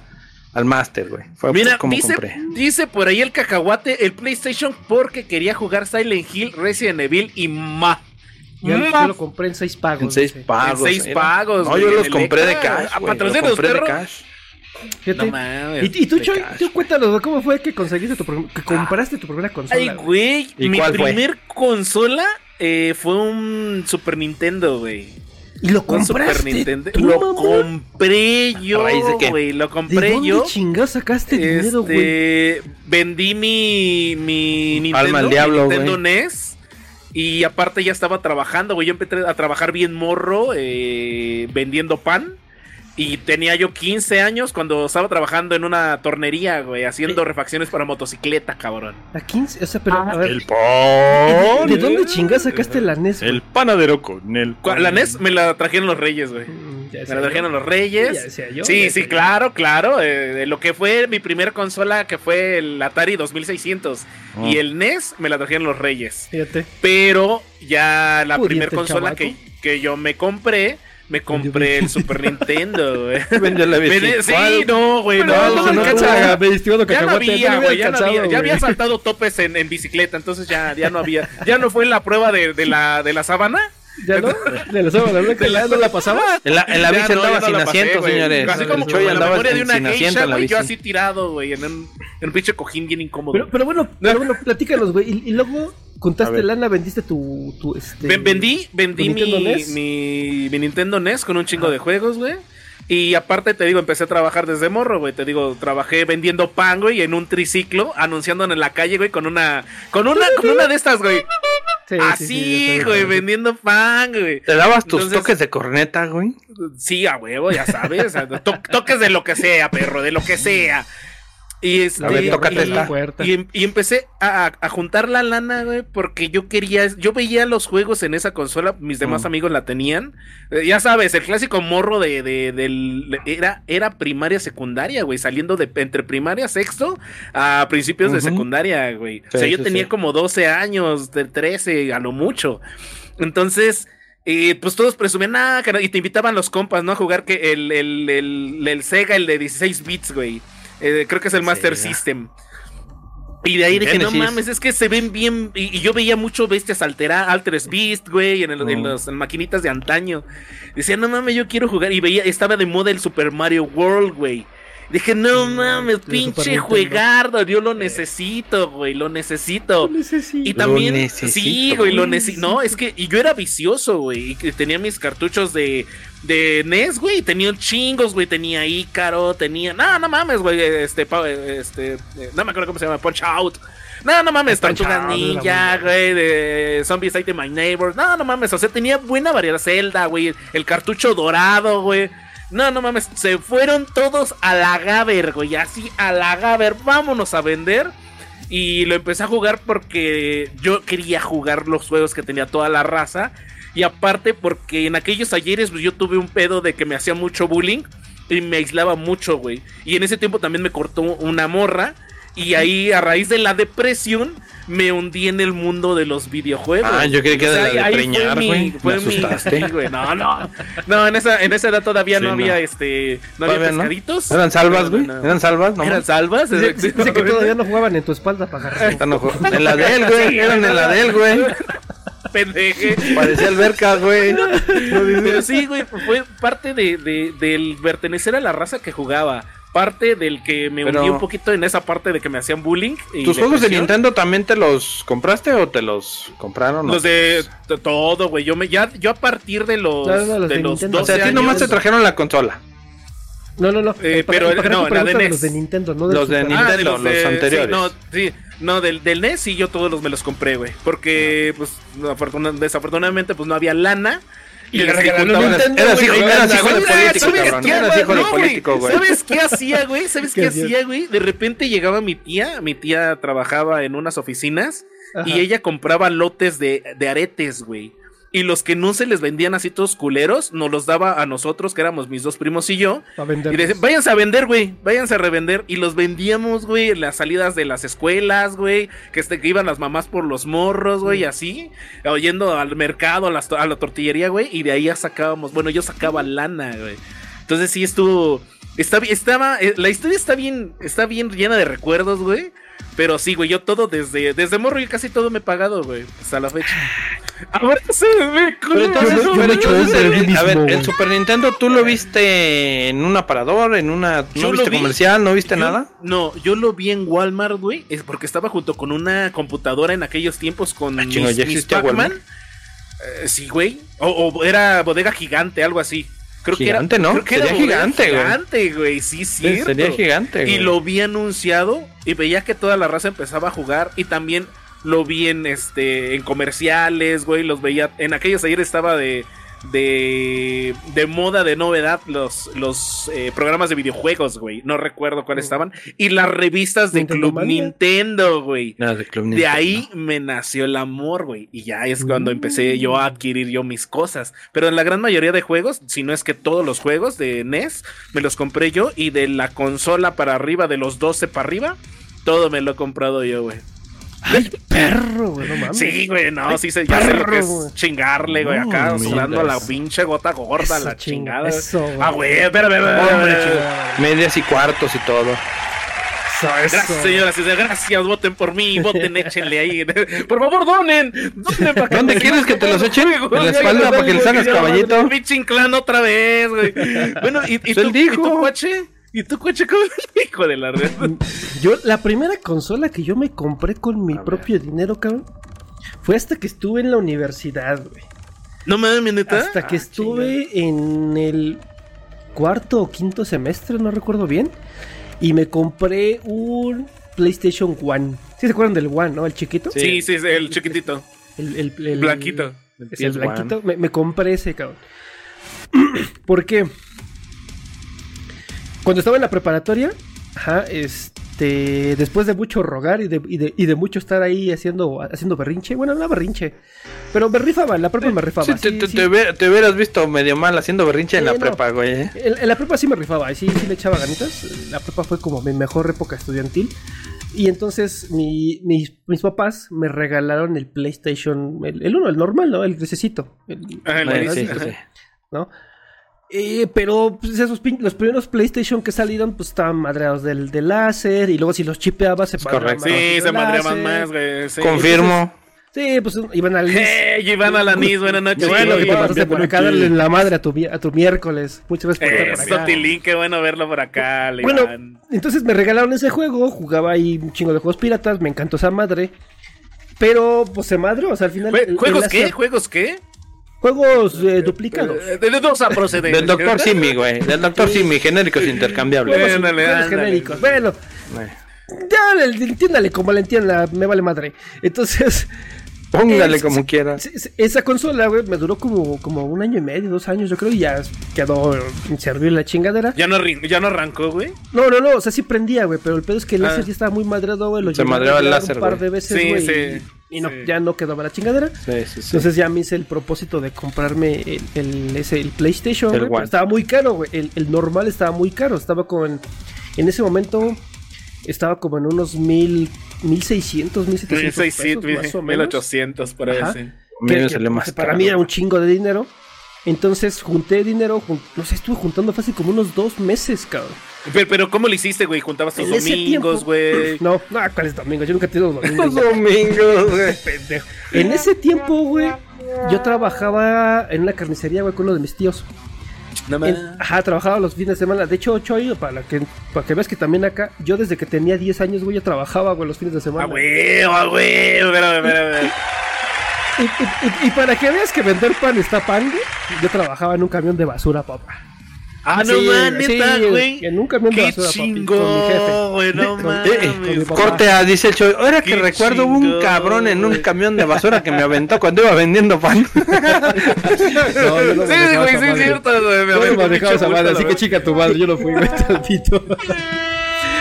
al Master, güey. Fue Mira, como dice, compré. dice por ahí el cacahuate el PlayStation porque quería jugar Silent Hill, Resident Evil y Ma. Ya Ma. yo lo compré en seis pagos. En seis pagos. En seis era. pagos, No, güey, yo los compré de cash. Los compré de cash. Fíjate. No mames. ¿Y, y tú, de Choy, tú cuéntanos, güey, ¿cómo fue que conseguiste tu que compraste tu primera consola? Ay, güey? güey. ¿Y Mi cuál fue? primer consola eh, fue un Super Nintendo, güey. ¿Y lo Un Super compraste? Nintendo. tú, Lo mamón? compré yo, ¿A de güey. Lo ¿De compré dónde yo. chingados sacaste dinero, güey? Este, vendí mi, mi Nintendo, Alma al mi diablo, Nintendo güey. NES. Y aparte ya estaba trabajando, güey. Yo empecé a trabajar bien morro, eh, vendiendo pan. Y tenía yo 15 años cuando estaba trabajando en una tornería, güey, haciendo refacciones para motocicleta, cabrón. ¿A 15? O sea, pero, Ah, a ver, El ¿de, pan. de dónde chingados sacaste la NES? güey? El panadero con el pan. La NES me la trajeron los Reyes, güey. Mm, ya Me la yo. trajeron los Ya Reyes. decía yo, Sí, ya sí, decía claro, claro. eh, lo que fue mi primera consola, que fue el Atari 2600. Ah. Y el NES me la trajeron los Reyes. Fíjate. Pero ya la primera consola que, que yo me compré, me compré el Super Nintendo, güey. Vendió la. Sí, no, güey, no, No, no, estimado ya no había, güey, ya no había, ya había saltado topes en, en bicicleta, entonces ya, ya no había, ya no fue la prueba de, de la, de la sábana. ¿Ya no? ¿De la sábana blanca ya no la pasaba? En la, en la bici no, andaba sin la pasé, asiento, señores. Así como con la andaba memoria de una geisha, en güey, yo así tirado, güey, en un, en un pinche cojín bien incómodo. Pero, pero bueno, pero bueno, platícanos, güey. Y, y luego Ver. lana, vendiste tu, tu este. Ven- vendí, vendí ¿Tu mi, Nintendo NES? mi, mi Nintendo NES con un chingo de juegos, güey. Y aparte, te digo, empecé a trabajar desde morro, güey. Te digo, trabajé vendiendo pan, güey, en un triciclo, anunciando en la calle, güey, con una, con una, con una de estas, güey. Sí, sí, Así, sí, ya güey, vendiendo pan, güey. ¿Te dabas tus Entonces- toques de corneta, güey? Sí, a huevo, ya sabes. to- toques de lo que sea, perro, de lo que sea. Y este, A ver, tócate y-. Y, em- y empecé a, a- juntar la lana, güey, porque yo quería, yo veía los juegos en esa consola, mis demás Mm. amigos la tenían. Eh, ya sabes, el clásico morro de, de- del, era, era primaria secundaria, güey, saliendo de entre primaria, sexto, a principios de secundaria, güey. o sea, yo sí, tenía sí. como 12 años, de 13, a lo mucho. Entonces, eh, pues todos presumían, ah, cara", y te invitaban los compas, ¿no? A jugar que el, el, el, el Sega, el de 16 bits, güey. Eh, creo que es el Master. System. Y de ahí dije, no Genesis. mames, es que se ven bien. Y, y yo veía mucho bestias altera, Alteres Beast, güey, en, el- en Mm. las en maquinitas de antaño. Decía, no mames, yo quiero jugar. Y veía, estaba de moda el Super Mario World, güey. Dije, no mames, pinche juegardo, yo lo necesito, güey, lo necesito. Y Lo también, necesito. sí, güey, lo necesito. No, es que, y yo era vicioso, güey. Y tenía mis cartuchos de, de NES, güey. Tenía chingos, güey. Tenía Ícaro, tenía. No, no mames, güey. Este, este, no me acuerdo cómo se llama, Punch Out. No, no mames, Tortugas Ninja, güey, de Zombies Ate My Neighbors. No, no mames, o sea, tenía buena variedad. Zelda, güey, el cartucho dorado, güey. No, no mames, se fueron todos a la Gaber, güey, así a la Gaber. Vámonos a vender. Y lo empecé a jugar porque yo quería jugar los juegos que tenía toda la raza. Y aparte porque en aquellos ayeres pues, yo tuve un pedo de que me hacía mucho bullying y me aislaba mucho, güey. Y en ese tiempo también me cortó una morra. Y ahí, a raíz de la depresión, me hundí en el mundo de los videojuegos. Ah, yo creí que O sea, era de ahí fue preñar, mi- güey. Fue Me mi. asustaste. Sí, güey, no, no. No, en esa, en esa edad todavía Sí, no había este. No había no. pescaditos. ¿Eran salvas, güey? no. ¿Eran salvas? No, ¿Eran salvas? Dice, que todavía no jugaban en tu espalda para. En la de él, güey. Eran en la de él, güey. Pendeje. Parecía alberca, güey. Pero sí, güey, fue parte de, de- del pertenecer a la raza que jugaba. Parte del que me Pero- hundí un poquito en esa parte de que me hacían bullying. y ¿Tus juegos de. Nintendo también te los compraste o te los compraron? Los de de todo, güey. Yo, me, ya, yo a partir de los, No, no, los de de los Nintendo. 12 O sea, a ti nomás te trajeron la consola. No, no, no. Eh, pero el no, la de NES. Los de Nintendo, no Los de. Nintendo. Ah, de los, los anteriores. Sí, no, sí, no, del, del NES sí, yo todos los me los compré, güey. Porque, pues, no, afortuna- desafortunadamente, pues no había lana. Y le regalaron Nintendo, Eras güey, hijo, ahí eras anda, hijo de güey. político, ¿Sabes cabrón. qué, Eras güey? hijo de No, güey. político, güey. ¿Sabes qué hacía, güey? ¿Sabes ¿Qué qué hacía? hacía, güey? De repente llegaba mi tía, mi tía trabajaba en unas oficinas Ajá. y ella compraba lotes de, de aretes, güey. Y los que no se les vendían así todos culeros, nos los daba a nosotros, que éramos mis dos primos y yo. A vender. Y decían, váyanse a vender, güey, váyanse a revender. Y los vendíamos, güey, en las salidas de las escuelas, güey. Que, este, que iban las mamás por los morros, güey, así. Oyendo al mercado, a, la tortillería, güey. Y de ahí ya sacábamos, bueno, yo sacaba lana, güey. Entonces sí estuvo... Está, estaba, eh, la historia está bien, está bien llena de recuerdos, güey. Pero sí, güey, yo todo desde, desde morro y casi todo me he pagado, güey. Hasta la fecha. Ahora se ve Pero entonces, Yo entonces, a ver, el. Super Nintendo, ¿tú lo viste en un aparador, en una... Yo ¿No viste vi. comercial? ¿No viste Yo- nada? No, yo lo vi en Walmart, güey. Es porque estaba junto con una computadora en aquellos tiempos con Ah, chingo, mis, ¿ya mis Pac-Man. Walmart? Eh, sí, güey. O, o era bodega gigante, algo así. Creo Gigante, que era, ¿no? creo que Sería era gigante, güey. Gigante, güey. Sí, cierto. Sería gigante, Y güey. lo vi anunciado y veía que toda la raza empezaba a jugar y también lo vi en este en comerciales, güey, los veía en aquellos ayer estaba de de, de moda, de novedad, los, los eh, programas de videojuegos, güey. No recuerdo cuáles estaban. Y las revistas de Nintendo Club Mania. Nintendo, güey. De Club De Nintendo. ahí me nació el amor, güey. Y ya es cuando empecé yo a adquirir yo mis cosas. Pero en la gran mayoría de juegos, si no es que todos los juegos de NES, me los compré yo. Y de la consola para arriba, de los 12 para arriba, todo me lo he comprado yo, güey. Ay, perro, güey, no mames. Sí, güey, no, sí sé, ya sé lo que es güey. chingarle, güey, acá No, sudando la pinche gota gorda, Eso, la chinga, chingada. eso, güey. Ah, güey, espérame, espérame. Medias y cuartos y todo. Eso, eso. Gracias, señoras y señores, gracias, voten por mí, voten, échenle ahí. Por favor, donen, donen para ¿Dónde quieres que te los echen? Güey, ¿En la espalda para que les hagas caballito? Pinche inclán otra vez, güey. Bueno, y, y, Pues tú, dijo. ¿y tú, coche? ¿Y tú, coche? ¿Cómo hijo de la red? Yo, la primera consola que yo me compré con mi propio dinero, cabrón, fue hasta que estuve en la universidad, güey. No me da mi neta. Hasta que estuve en el cuarto o quinto semestre, no recuerdo bien. Y me compré un PlayStation One. ¿Sí se acuerdan del One, no? El chiquito. Sí, sí, sí, el chiquitito. El, el- el- Blanquito. El PS1. blanquito. Me, me compré ese, cabrón. ¿Por qué? Cuando estaba en la preparatoria, ajá, este, después de mucho rogar y de, y de, y de mucho estar ahí haciendo, haciendo berrinche, bueno, no berrinche, pero me rifaba, en la prepa me rifaba. Sí, te, sí, te- sí. te hubiera- te hubieras visto medio mal haciendo berrinche en la no. prepa, güey. ¿eh? En, en la prepa sí me rifaba, sí, sí le echaba ganitas. La prepa fue como mi mejor época estudiantil. Y entonces mi- mis, mis papás me regalaron el PlayStation, el, el uno, el normal, ¿no? El grisecito. el- Ajá, el sí. ¿no? Eh, pero pues, esos pin- los primeros PlayStation que salieron, pues estaban madreados del, del láser. Y luego si los chipeabas, se madreaban correcto. más Sí, se madreaban más, güey. Sí. Confirmo. Sí, pues iban al. Hey, Iván Alanis, buenas noches. bueno, que pasaste por acá darle en la madre a tu, a tu miércoles. Muchas gracias por estar por Eso, acá. Tilín, qué bueno verlo por acá, Bueno, Iván. entonces me regalaron ese juego, jugaba ahí un chingo de juegos piratas, me encantó esa madre. Pero, pues se madre, o sea, al final. Jue- el- ¿Juegos el qué? láser- ¿Juegos qué? Juegos eh, duplicados. Eh, De de dos a proceder. Del doctor Simi, güey. Del doctor Simi, genéricos intercambiables. Ándale, ándale. genéricos. Bueno, Eh. Ya, le- entiéndale como le entienda, me vale madre. Entonces, Póngale Es- como quiera. esa consola, güey, me duró como, como un año y medio, dos años, yo creo, y ya quedó inservible la chingadera. Ya no, ya no arrancó, güey. No, no, no, o sea, sí prendía, güey, pero el pedo es que el Ah. láser ya estaba muy madreado, güey. Lo Se madreaba el láser, un par güey. de veces, Sí, güey, sí, y, y no, sí. ya no quedaba la chingadera. Sí, sí, sí. Entonces ya me hice el propósito de comprarme el, el, ese, el PlayStation, El pero estaba muy caro, güey. El, el normal estaba muy caro, estaba como en, en ese momento, estaba como en unos mil, mil seiscientos, mil setecientos pesos, 1600, más o menos. 1800, por ahí, sí. Que- que, más para caro. mí era un chingo de dinero. Entonces junté dinero, jun- no sé, estuve juntando fácil como unos dos meses, cabrón. Pero, pero ¿cómo lo hiciste, güey? ¿Juntabas tus domingos, güey? No, no, ¿cuál es domingo? Yo nunca he tenido domingos. Los domingos, güey. pendejo. En ese tiempo, güey, yo trabajaba en una carnicería, güey, con uno de mis tíos. No En- mames. ajá, trabajaba los fines de semana. De hecho, Choy, para que, para que veas que también acá, yo desde que tenía 10 años, güey, yo trabajaba, güey, los fines de semana. Ah, güey, ah, güey. Espérame, espérame. Y, y- y- y para que veas que vender pan está pan, güey, yo trabajaba en un camión de basura, papá. Ah, no Sí, mames, sí, güey. En un camión de Qué chingón, güey, no mames. Corte A, dice el Choy. Ahora que recuerdo, hubo un cabrón en un camión de basura que me aventó cuando iba vendiendo pan. No, yo no Sí, güey, sí es cierto, güey. Me aventó manejaba esa madre, así que chica tu madre, yo no fui, güey, tantito.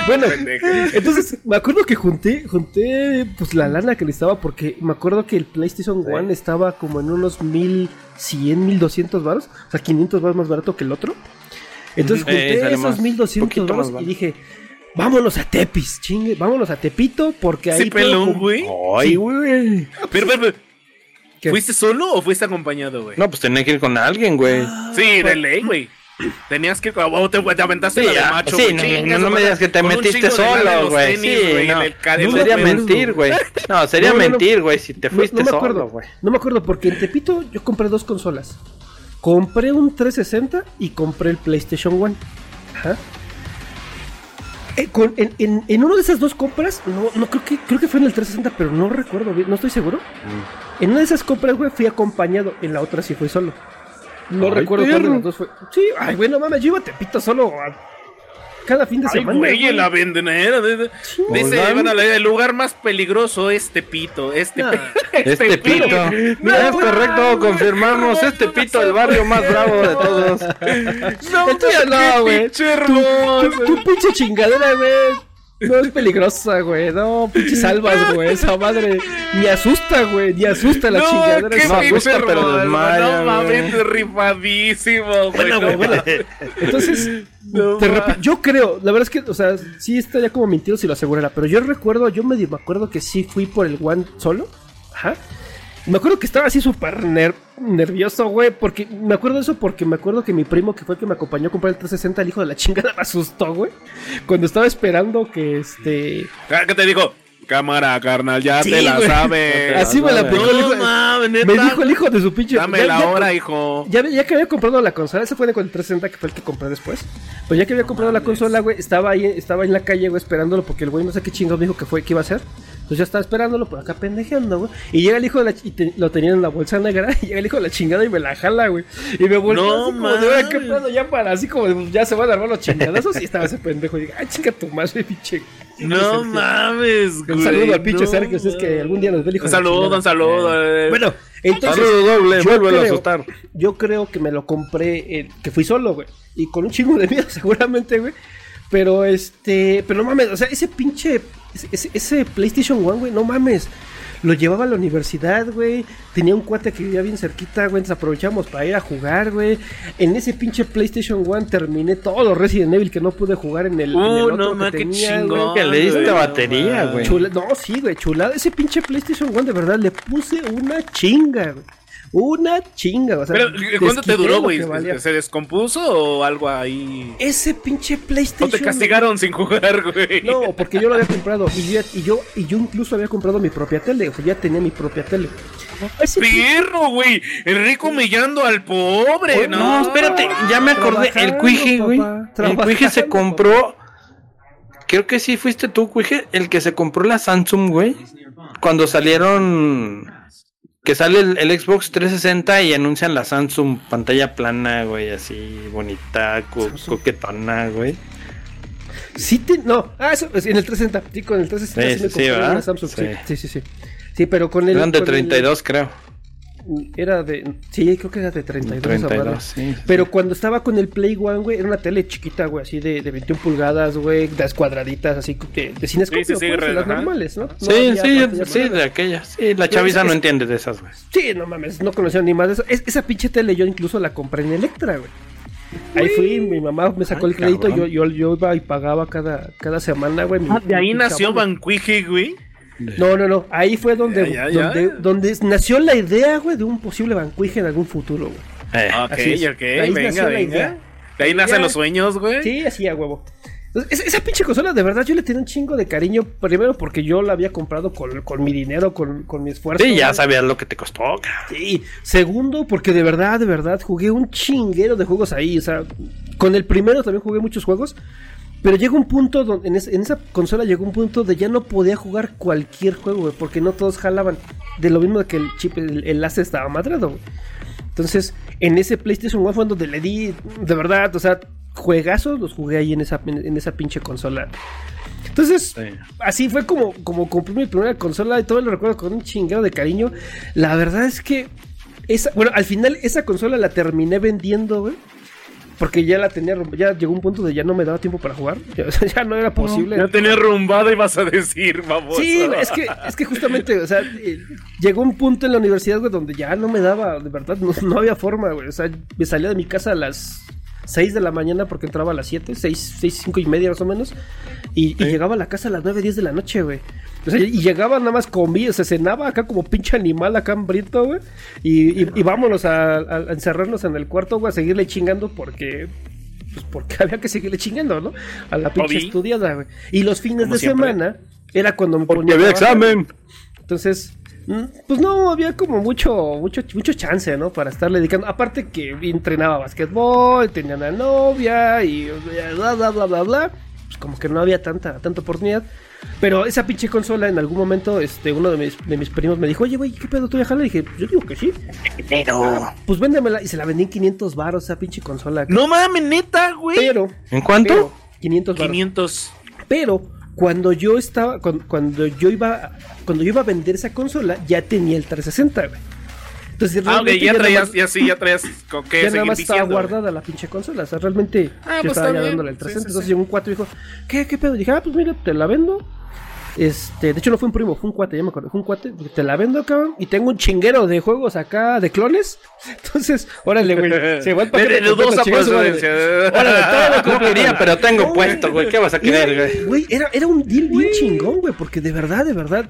Bueno, entonces me acuerdo que junté, junté pues la lana que necesitaba porque me acuerdo que el PlayStation One estaba como en unos 1100, 1200 baros, o sea, 500 baros más barato que el otro. Entonces junté Eh, esos más, 1200 poquito baros más y dije, vámonos a Tepis, chingue, vámonos a Tepito porque ahí Sí, pelón, güey. Ay, güey. Pero, pero, pero, ¿Qué? ¿fuiste solo o fuiste acompañado, güey? No, pues tenía que ir con alguien, güey. Sí, de ley, güey. Tenías que. o te, te aventaste Sí, la de ya, macho. sí, güey, no, chingas, no, no me digas que te metiste solo, güey. Sí, güey, no. Sería mentir, güey. No, sería mentir, güey, si te fuiste no, me acuerdo, solo, güey. No me acuerdo porque en Tepito yo compré dos consolas. Compré un 360 y compré el PlayStation One. Ajá. Eh, con- en, en, en una de esas dos compras, no, no creo que creo que fue en el 360, pero no recuerdo bien, no estoy seguro. Mm. En una de esas compras, güey, fui acompañado, en la otra sí fui solo. No Ay, recuerdo cuál de las dos fue. Sí, ay, güey, no mames, yo iba a Tepito solo a- cada fin de Ay, semana. güey, güey. la vendenera. de- de- Dice, Hola. bueno, la- el lugar más peligroso es Tepito. Este, No. Este pito. No, es güey. correcto, confirmamos. Este pito, el barrio más bravo de todos. No, El tuyo no, güey. pinche Tu, tu- tu pinche chingadera, güey. No es peligrosa, güey. No, pinche salvas, güey. Esa madre ni asusta, güey. Ni asusta la no, chingadera. no güey. asusta, pero desmaya, No mames, rifadísimo, güey. Bueno, no güey, bueno. Entonces, No te yo creo, la verdad es que, o sea, sí estaría como mentido si lo asegurara, pero yo recuerdo, yo medio me acuerdo que sí fui por el One solo. Ajá. Me acuerdo que estaba así súper ner- nervioso, güey, porque me acuerdo de eso porque me acuerdo que mi primo, que fue el que me acompañó a comprar el 360, el hijo de la chingada, me asustó, güey. Cuando estaba esperando que este. Ah, ¿Qué te digo? Cámara, carnal, ya Sí, te la güey. sabes. Así me la aplicó el hijo. Me dijo el hijo de su pinche. Dame ya- la ya- hora, hijo. Ya, ya que había comprado la consola, ese fue el 360 que fue el que compré después. Pues ya que había comprado la consola, güey, estaba ahí, estaba en la calle, güey, esperándolo porque el güey no sé qué chingados me dijo que fue, que iba a hacer. Entonces ya estaba esperándolo por acá pendejeando, güey. Y llega el hijo de la y te- lo tenían en la bolsa negra, y llega el hijo de la chingada y me la jala, güey. Y me volvió No así como de mames. pedo ya para así como de, ya se van a armar los chingadazos y estaba ese pendejo y dije, ay chinga tu madre, pinche. No mames, güey. Un saludo al pinche no Sergio, si es que algún día nos ve el hijo Un de la saludo, chingada. un saludo. eh. Bueno, entonces Saludo doble, yo a creo- asustar. yo creo que me lo compré, eh, que fui solo, güey. Y con un chingo de miedo, seguramente, güey. Pero este, pero no mames, o sea, ese pinche, ese, ese PlayStation One, güey, no mames. Lo llevaba a la universidad, güey. Tenía un cuate que vivía bien cerquita, güey. Entonces aprovechamos para ir a jugar, güey. En ese pinche PlayStation One terminé todos los Resident Evil que no pude jugar en el, en el Uh, otro no que mames, qué chingón. Que le diste batería, güey. No, sí, güey, chulada. Ese pinche PlayStation One, de verdad, le puse una chinga, güey. Una chinga, o sea, Pero, ¿cuánto te duró, güey? ¿Se descompuso o algo ahí? Ese pinche ¿O PlayStation. te castigaron sin jugar, güey? No, porque yo lo había comprado y yo, y yo, y yo incluso había comprado mi propia tele, o sea, ya tenía mi propia tele. Ese Perro, güey. El rico humillando al pobre, ¿no? No, espérate, ya me acordé. El Cuije, güey. El Cuije se compró. Creo que sí fuiste tú, Cuije, el que se compró la Samsung, güey. Cuando salieron. Que sale el, el Xbox 360 y anuncian la Samsung pantalla plana, güey, así bonita, co- coquetona, güey. Sí, te- no, ah, eso, es en el 360, sí, con el 360 Sí, sí, me sí, Samsung, sí. Sí. sí, sí, sí. Pero con el... Eran de con el- 32, creo. Era de, sí, creo que era de 32. esa 32, madre. sí, sí. Pero cuando estaba con el Play One, güey, era una tele chiquita, güey, así de, de 21 pulgadas, güey, de las cuadraditas, así de, de cinescopio, Sí, sí, sí, pues, de las ajá. normales, ¿no? No Sí, había sí, sí, de aquellas. Sí, la chaviza es- no entiende de esas, güey. Sí, no mames, no conocía ni más de eso. Es- esa pinche tele yo incluso la compré en Electra, güey. Ahí fui, mi mamá me sacó Ay, el crédito, yo, yo, yo iba y pagaba cada, cada semana, güey. mi- Ah, de ahí nació chavo, güey. No, no, no, ahí fue donde, Ya, ya, ya. donde, donde nació la idea, güey, de un posible bancuije en algún futuro, güey. Eh, Ok, ok, ahí venga, nació la venga. idea. De ahí nacen los sueños, güey. Sí, así a huevo. Entonces, esa, pinche consola, de verdad, yo le tenía un chingo de cariño. Primero porque yo la había comprado con, con mi dinero, con, con mi esfuerzo. sí, ya güey. sabías lo que te costó. Sí. Segundo, porque de verdad, de verdad, jugué un chinguero de juegos ahí. O sea, con el primero también jugué muchos juegos. Pero llegó un punto, donde, en, es- en esa consola llegó un punto de ya no podía jugar cualquier juego, güey, porque no todos jalaban. De lo mismo que el chip, el enlace estaba madrado, güey. Entonces, en ese PlayStation One fue donde le di, de verdad, o sea, juegazos los jugué ahí en esa, en esa pinche consola. Entonces, Sí. así fue como, como compré mi primera consola y todo lo recuerdo con un chingado de cariño. La verdad es que, esa, bueno, al final esa consola la terminé vendiendo, güey. Porque ya la tenía, ya llegó un punto de ya no me daba tiempo para jugar. Ya, o sea, ya no era posible. Ya tenía rumbada y vas a decir, vamos. Sí, es que, es que justamente, o sea, eh, llegó un punto en la universidad, güey, donde ya no me daba, de verdad, no, no había forma, güey. O sea, me salía de mi casa a las 6 de la mañana porque entraba a las 7, 6, 6 5 y media más o menos. Y, y llegaba a la casa a las 9, 10 de la noche, güey. O sea, y llegaba nada más comía, o sea, cenaba acá como pinche animal acá hambriento, güey. Y, y, y vámonos a, a- encerrarnos en el cuarto, güey, a seguirle chingando porque pues porque había que seguirle chingando, ¿no? A la pinche estudiada, güey. Y los fines Como de siempre. semana era cuando me Porque ponía había examen. Entonces, pues no, había como mucho, mucho, mucho chance, ¿no? Para estarle dedicando. Aparte que entrenaba basquetbol, tenía una novia y bla, bla, bla, bla, bla. Pues como que no había tanta, tanta oportunidad. Pero esa pinche consola, en algún momento, este, uno de mis, de mis primos me dijo, oye, güey, ¿qué pedo tú ya jala? Y dije, yo digo que sí. Pero. Pues véndemela. Y se la vendí en 500 baros esa pinche consola. No mames, neta, güey. Pero, ¿En cuánto? pero, 500 baros. 500. Pero cuando yo estaba, cuando, cuando yo iba, cuando yo iba a vender esa consola, ya tenía el 360, güey. Entonces Ah, ok, realmente ya nada traías, más- ya sí, ya traías con qué ya nada más estaba diciendo. güey. guardada la pinche consola. O sea, realmente Ah, yo pues estaba ya dándole el Sí, 360. sí, Entonces sí. llegó un cuate y dijo, ¿qué, qué pedo? Y dije, ah, pues mira, te la vendo. Este, de hecho no fue un primo, fue un cuate, ya me acuerdo, fue un cuate, te la vendo, cabrón, y tengo un chinguero de juegos acá, de clones. Entonces, órale, güey, se va el De, paquete de dudosa procedencia. Órale, todo lo No quería, pero tengo puesto, güey. ¿Qué vas a querer, güey? Güey, era, era un deal bien chingón, güey, porque de verdad, de verdad.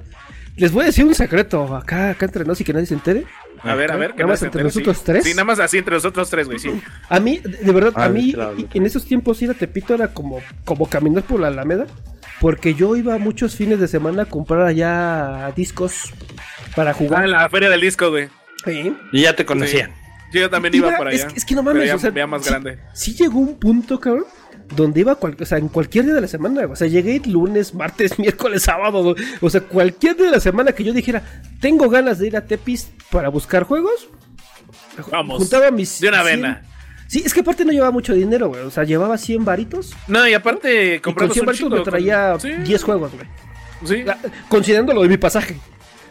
Les voy a decir un secreto acá, acá entre nos y que nadie se entere. A ver, a ver. Nada más entre sí. nosotros tres. Sí, nada más así entre nosotros tres, güey, sí. A mí, de verdad, a mí, claro, claro. en esos tiempos ir a Tepito era como, como caminar por la Alameda. Porque yo iba muchos fines de semana a comprar allá discos para Ah, jugar. en la feria del disco, güey. Sí. Y ya te conocían. Yo también iba Iba- por allá. Es, es que no mames, ya, o sea, ya más sí- grande. Sí llegó un punto, cabrón, donde iba cual- o sea, en cualquier día de la semana, o sea, llegué lunes, martes, miércoles, sábado, o sea, cualquier día de la semana que yo dijera, tengo ganas de ir a Tepis para buscar juegos, Vamos. juntaba mis De una 100. vena. Sí, es que aparte no llevaba mucho dinero, güey, o sea, llevaba 100 varitos No, y aparte, y con compramos 100 un varitos me traía con- sí, 10 juegos, güey. Sí. La- Considerando lo de mi pasaje.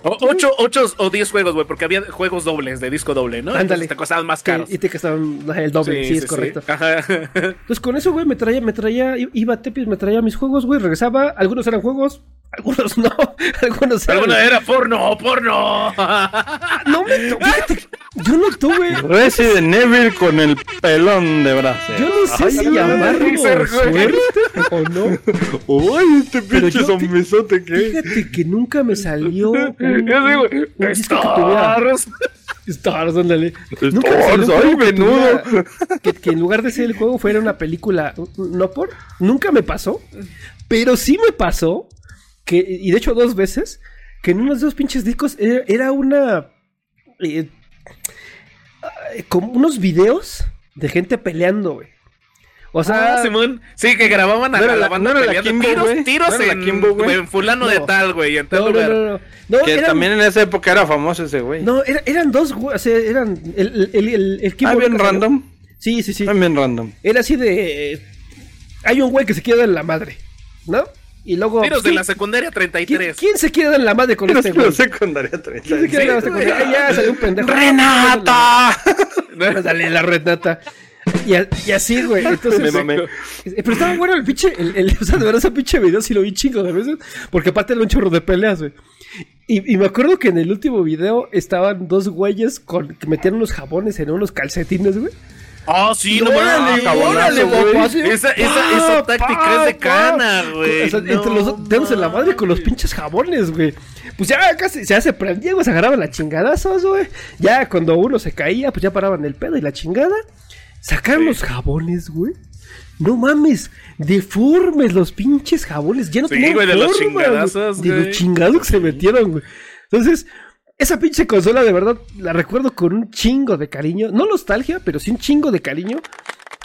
O- ocho, ocho o diez juegos, güey, porque había juegos dobles, de disco doble, ¿no? Ándale. Te costaban más caros. Y te costaban el doble, sí, es correcto. Ajá. Entonces con eso, güey, me traía, me traía, iba a Tepis, me traía mis juegos, güey, regresaba, algunos eran juegos, algunos no, algunos eran... Alguna era porno, porno. No me tu- fíjate, yo no tuve, Resident Evil con el pelón de brazo. yo no sé si Ay, llamarlo Freezer, güey. suerte o no. Uy, este pinche zombizote que Fíjate que nunca me salió un, Yo digo, un disco que tuviera... Stars. Stars, ándale. Stars, ay, menudo. que en lugar de ser el juego fuera una película, no por, nunca me pasó, pero sí me pasó que, y de hecho dos veces, que en uno de esos pinches discos era, era una, eh, eh, como unos videos de gente peleando, güey. O sea, Ah, Simón. Sí, que grababan a No la la- banda no peleando. Kimbo, tiros, güey. tiros No en, Kimbo, en fulano de No. tal, güey, en tal no, no, lugar. no, no, no, Que eran- también en esa época era famoso ese güey. no, era- eran dos, güey, o sea, eran el, el, el, ah, bien random. Sí, sí, sí. Ah, bien random. Era así de. hay un güey que se quiere dar en la madre, ¿no? Y luego. Tiros de ¿quién- la secundaria ¿quién, 33. quién se quiere dar en la madre con este güey? la secundaria 30. ¿Quién se quiere dar la secundaria? güey. Ya salió un pendejo. ¡Renata! Dale la Renata. Y, a- y así, güey. Entonces, Me mamé. Eh, Pero estaba bueno el pinche, el, el- o sea, de verdad ese pinche video sí lo vi chingo de veces, porque aparte era un chorro de peleas, güey. Y, y me acuerdo que en el último video estaban dos güeyes con, que metían unos jabones en unos calcetines, güey. Ah, sí, no Órale, papá, Esa, esa, pa, esa táctica es de cana, güey. O sea, No entre los dos, dándose la madre con los pinches jabones, güey. Pues ya casi se prendía, güey, se agarraban las chingadazos, güey. Ya cuando uno se caía, pues ya paraban el pedo y la chingada. Sacaron los jabones, güey. No mames, deformes los pinches jabones. Ya no Sí, tenían güey, de los forma, güey, chingadazos, De los chingados que se metieron, güey. Entonces, esa pinche consola de verdad la recuerdo con un chingo de cariño. No nostalgia, pero sí un chingo de cariño.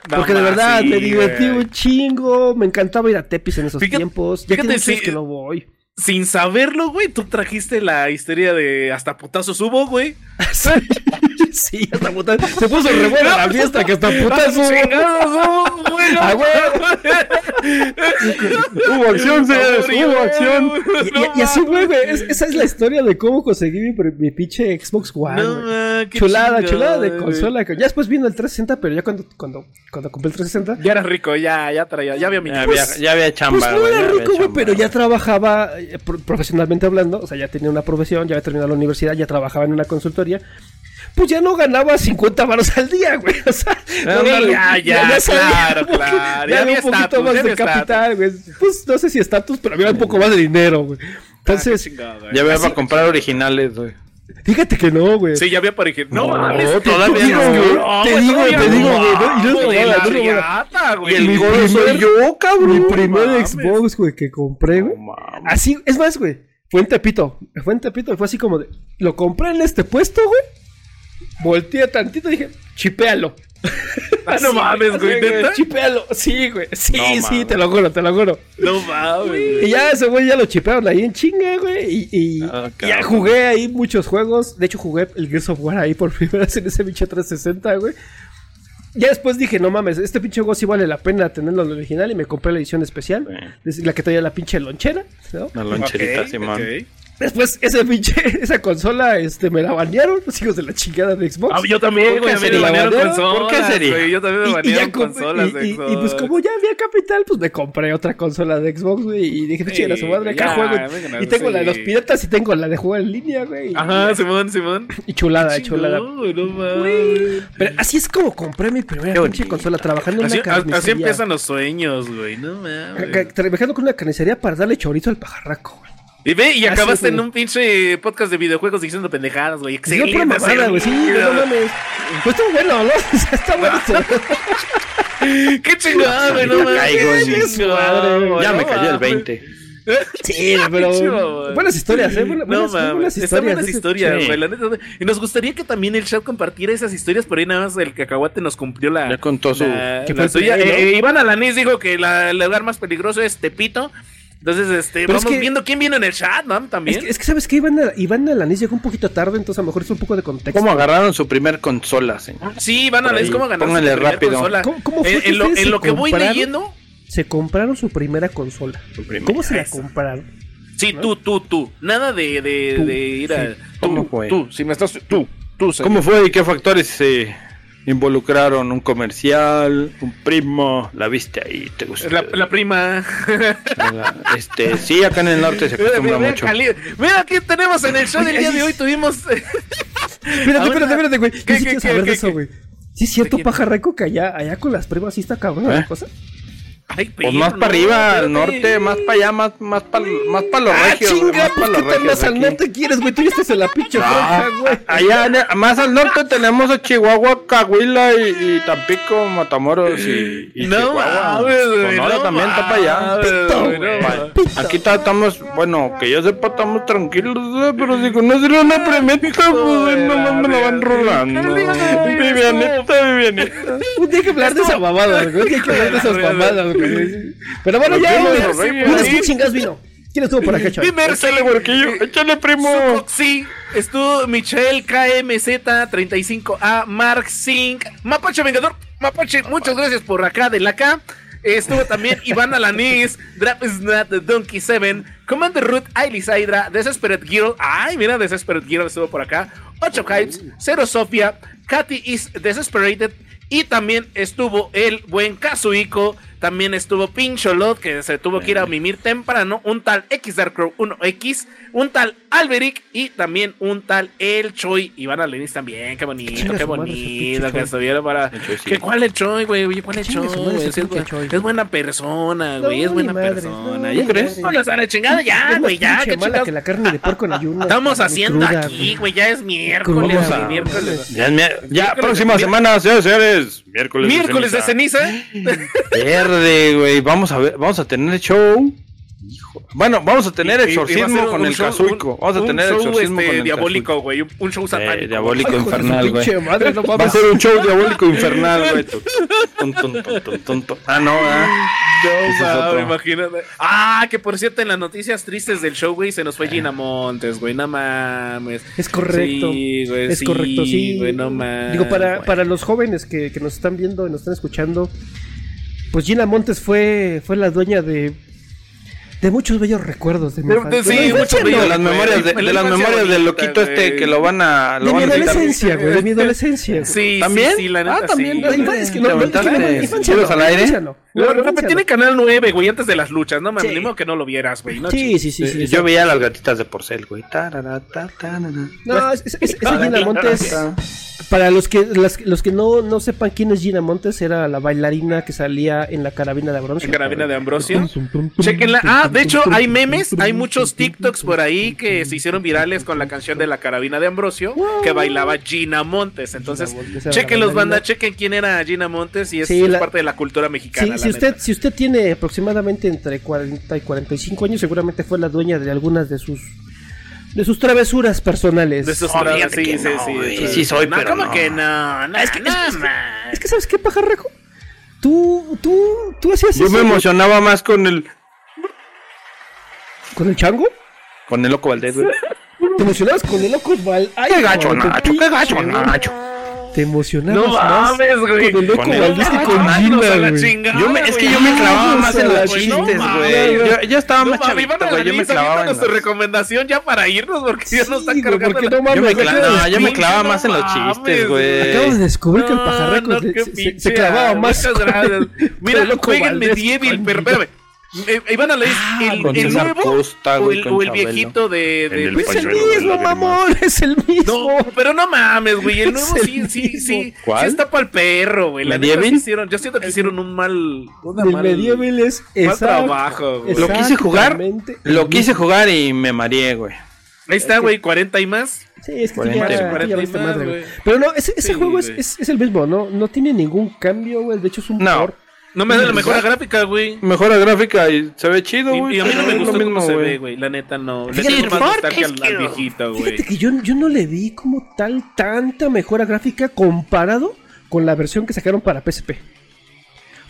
No Porque de verdad sí, me divertí güey. un chingo. Me encantaba ir a Tepis en esos Fíjate- tiempos. Ya fíjate, sí. que no voy. Sin saberlo, güey, tú trajiste la histeria de hasta putazos hubo, güey. Sí, sí, hasta puta. Se puso re buena la fiesta que hasta putas hubo. Hubo, güey. Ah, güey. Hubo acción, señores, hubo acción. Y, y- y así, güey, güey. es- esa es la historia de cómo conseguí mi, mi pinche Xbox One. No, qué chulada, chulada de güey. consola. que- Ya después vino el 360, pero ya cuando, cuando, cuando compré el 360. Ya era rico, ya, ya traía, ya había mi Ya había, ya había chamba, Pues no güey, era rico, güey, chamba. pero ya trabajaba eh, profesionalmente hablando, o sea, ya tenía una profesión, ya había terminado la universidad, ya trabajaba en una consultoría. Pues ya no ganaba 50 varos al día, güey. O sea, Ah, no, dale, ya, ya, claro, claro, ya ya había un poquito más ya de capital, güey. Pues no sé si estatus, pero había un poco más de dinero, güey. Entonces, Ya había para comprar originales, güey. Fíjate que no, güey. Sí, ya había para que. No, No, todavía digo, no. te digo, te digo, güey, y el Mi gordo primer- soy yo, cabrón. Mi primer mames. Xbox, güey, que compré, güey. No. Así, es más, güey. Fue en Tepito. Fue en Tepito fue así como de. Lo compré en este puesto, güey. Volteé tantito y dije, chipéalo. Ah, no mames, güey, Sí, neta. Chipéalo. Sí, güey. Sí, No sí, te lo juro, te lo juro. No mames. güey. Y ya ese güey ya lo chipearon ahí en chinga, güey. Y, y- Ah, ya jugué ahí muchos juegos. De hecho, jugué el Gears of War ahí por primera vez en ese pinche 360, güey. Ya después dije, no mames, este pinche juego sí vale la pena tenerlo en el original y me compré la edición especial. Es La que traía la pinche lonchera, ¿no? Una loncherita, Ok, Simón. ok. Después ese pinche, esa consola, este, me la banearon, los hijos de la chingada de Xbox. Ah, yo también, ¿Por güey. Me sería? banearon consolas. ¿Por qué sería? güey, Yo también me Y- y, banearon compré- consolas y- de y- Xbox. y pues como ya había capital, pues me compré otra consola de Xbox, güey, y dije, a su madre, acá juego. Y tengo la de los sí. piratas y tengo la de jugar en línea, güey. Ajá, Simón, Simón. Y chulada, chulada. No, no mames. Pero así es como compré mi primera pinche consola, trabajando en una carnicería. así empiezan los sueños, güey. No mames. Trabajando con una carnicería para darle chorizo al pajarraco, güey. Y ve, y Así acabaste en un pinche podcast de videojuegos diciendo pendejadas, güey. Sí, pura Excelente. mamada, güey, sí, no mames. Pues está bueno, ¿no? Está bueno. Qué chingada, güey. No Ya mames. caigo en- Qué chingada, güey, Ya me cayó el mames. 20. Sí, pero buenas historias, ¿eh? Buenas, No buenas, mames, buenas están historias. buenas historias, sí. güey. la neta. Y nos gustaría que también el chat compartiera esas historias, por ahí nada más el cacahuate nos cumplió la. Ya contó su- la- la suya. primero. Eh, Iván Alanís dijo que la- el lugar más peligroso es Tepito. Entonces, este, Pero es vamos que- viendo quién viene en el chat, ¿no? Es También. que, es que, ¿sabes qué? Iván, Iván Alanis llegó un poquito tarde, entonces a lo mejor es un poco de contexto. ¿Cómo agarraron su primer consola, señor? Sí, Iván ahí, ¿cómo póngale su primer rápido. consola? ¿Cómo- cómo fue En- que en, lo, en lo que voy leyendo. Se compraron su primera consola. Su primera. ¿Cómo se la compraron? Sí, tú, tú, tú. Nada de, de, Tú, de ir a. sí. ¿Cómo tú, fue? Tú, si me estás. Tú, tú. Sergio. ¿Cómo fue y qué factores se involucraron? ¿Un comercial? ¿Un primo? ¿La viste ahí? ¿Te gustó? La, la prima. La- este, sí, acá en el norte se acostumbra mira, mucho. Cali- mira, aquí tenemos en el show del día de hoy. Tuvimos. Espérate, Ahora- espérate, espérate, güey. ¿Qué, qué, qué, saber de qué, eso, qué? güey. ¿Sí es cierto, pajarraco, que allá, allá con las primas sí está cabrón la ¿Eh? cosa? Ay, Pues perro, más no, para arriba, al norte, más para allá, más, más para más pa los Ah, regios. chinga, más pues qué tan más al norte quieres, güey. Tú ya estás en la pinche franja, güey. Allá, más al norte tenemos a Chihuahua, Cahuila y, y Tampico, Matamoros y, y No Chihuahua. mames, güey, no también está para allá. Pito. Aquí ta- estamos, bueno, que yo sepa, estamos tranquilos, ¿eh? pero si conoces una premieta, pues no mames, la van rolando. Vivianita, Vivianita. Un día que hablar de esa mamada, güey. Un día que hablar de esas mamadas, güey. Pero bueno, ya, quién chingas vino. ¿Quién estuvo por acá, chaval? Dime, Échale, huerquillo, échale, primo. Sí, estuvo Michelle KMZ35A, Mark Zink, Mapache Vengador. Mapache, muchas gracias por acá de la K. Estuvo también Iván Alanis, Drap Snap de Donkey 7, Commander Root, Ailis Hydra, Desperate Girl. Ay, mira, Desperate Girl estuvo por acá. 8 Hypes, Zero Sofia, Katy is Desesperated. Y también estuvo el buen Kazuhiko. También estuvo Pincholot, que se tuvo que ir a mimir temprano. Un tal X Dark Crow 1X. Un tal Alberic. Y también un tal El Choi. Y van a Lenis también. Qué bonito, qué bonito. Que estuvieron para. ¿Qué, ¿Cuál el Choi, güey? Oye, ¿cuál el Choi? Es, buena persona, No, güey. es buena persona. no, ¿Ya crees? No, la sale chingada ya, güey. Ya, que la carne de ayuno. Estamos haciendo cruda, aquí, güey. Ya es miércoles. Miércoles. Ya, próxima semana, señores, señores. Miércoles, Miércoles de ceniza. Verde, güey. Vamos a ver, vamos a tener show. Hijo. Bueno, vamos a tener Y- a exorcismo ser con un el show- Kazuiko. Vamos a un tener show, exorcismo este, con el diabólico, güey. Un, show. Eh, satánico. diabólico Hijo de su infernal, güey. no Va a ser un show diabólico infernal, güey. Ah, no, ah. No, otro. imagínate. Ah, que por cierto, en las noticias tristes del show, güey, se nos fue Gina Montes, güey. No mames. Es correcto. Sí, güey, es sí, correcto, sí. güey, no mames. Digo, para, para los jóvenes que, que nos están viendo y nos están escuchando, pues Gina Montes fue, fue la dueña de, de muchos bellos recuerdos de mi de- sí, muchos bellos no, De las memorias, de, La de las memorias del loquito este que lo van a. Lo De mi a adolescencia, güey, de mi adolescencia. güey. Sí, ¿También? sí, sí, la neta, Ah, también, sí. La infancia, es que no, ¿Te no, es que infancia no, al la aire? infancia no. Lo repetí en el canal 9, güey, antes de las luchas. No mames, Sí. ni que no lo vieras, güey. No, Sí, sí, sí, sí. Eh, Yo veía las gatitas de porcel, güey. Tarara, ta, ta, na, na. No, es, es, es- esa Gina Montes, para los que las- los que no, no sepan quién es Gina Montes, era la bailarina que salía en la carabina de Ambrosio. En carabina de Ambrosio. Chequenla. Ah, de hecho, hay memes, hay muchos TikToks por ahí que se hicieron virales con la canción de la carabina de Ambrosio que bailaba Gina Montes. Entonces, Gina Montes chequen los banda, chequen quién era Gina Montes y es, Sí, es la- parte de la cultura mexicana. Sí, si usted, si usted tiene aproximadamente entre 40 y 45 años, seguramente fue la dueña de algunas de sus de sus travesuras personales. De tragos, fíjate sí, que sí, no, sí, güey. sí. Sí soy, no, pero ¿cómo no. que no? No, Es que- no, es que- es que- man. Es que sabes qué pajarraco, tú tú tú hacías Yo eso me emocionaba más con el. con el chango, Con el loco Valdés, güey. te emocionabas con el loco Val. Ay, Qué gacho, Nacho, qué gacho, Nacho. Te emocionabas No más mames, güey. con el loco Con Valdés que Gina, güey. Yo me, es que güey. yo me clavaba más en los chistes, güey. güey. Yo, yo estaba No más chavito, güey. Yo me clavaba en nuestra los... recomendación ya para irnos porque ya nos está Sí, güey, cargando. porque la- no mames, Yo me, no, yo clavaba no más en los chistes, Acabo de güey. descubrir que el No, pajarraco no, se- clavaba más. Mira, jueguen Medieval, pero espérame. Eh, Iván Alanis, el, con el César nuevo Costa, o güey, el, o el viejito de... de- el Es el mismo, mamón, es el mismo. No, pero no mames, güey. El nuevo el sí, sí, sí. mismo. ¿Cuál? Sí está para el perro, güey. La sí hicieron. Yo siento que hicieron un mal. Una El mal, medieval es mal exacto- trabajo, güey. Lo quise jugar, Lo el quise jugar y me mareé, güey. Ahí está, güey. 40 y más. Sí, es que tú Cuarenta, ya, tú ya cuarenta y valiste más, madre, güey. güey. Pero no, ese, ese Sí, juego es, es, es el mismo, ¿no? No tiene ningún cambio, güey. De hecho, es un No. port. No me da la mejor gráfica, güey. Mejora gráfica y se ve chido, Y, güey. y a mí no me gustó mismo, cómo se güey. ve, güey. La neta no. Le tengo más nostalgia al, al viejito, güey. Fíjate que yo, yo no le vi como tal tanta mejora gráfica comparado con la versión que sacaron para PSP.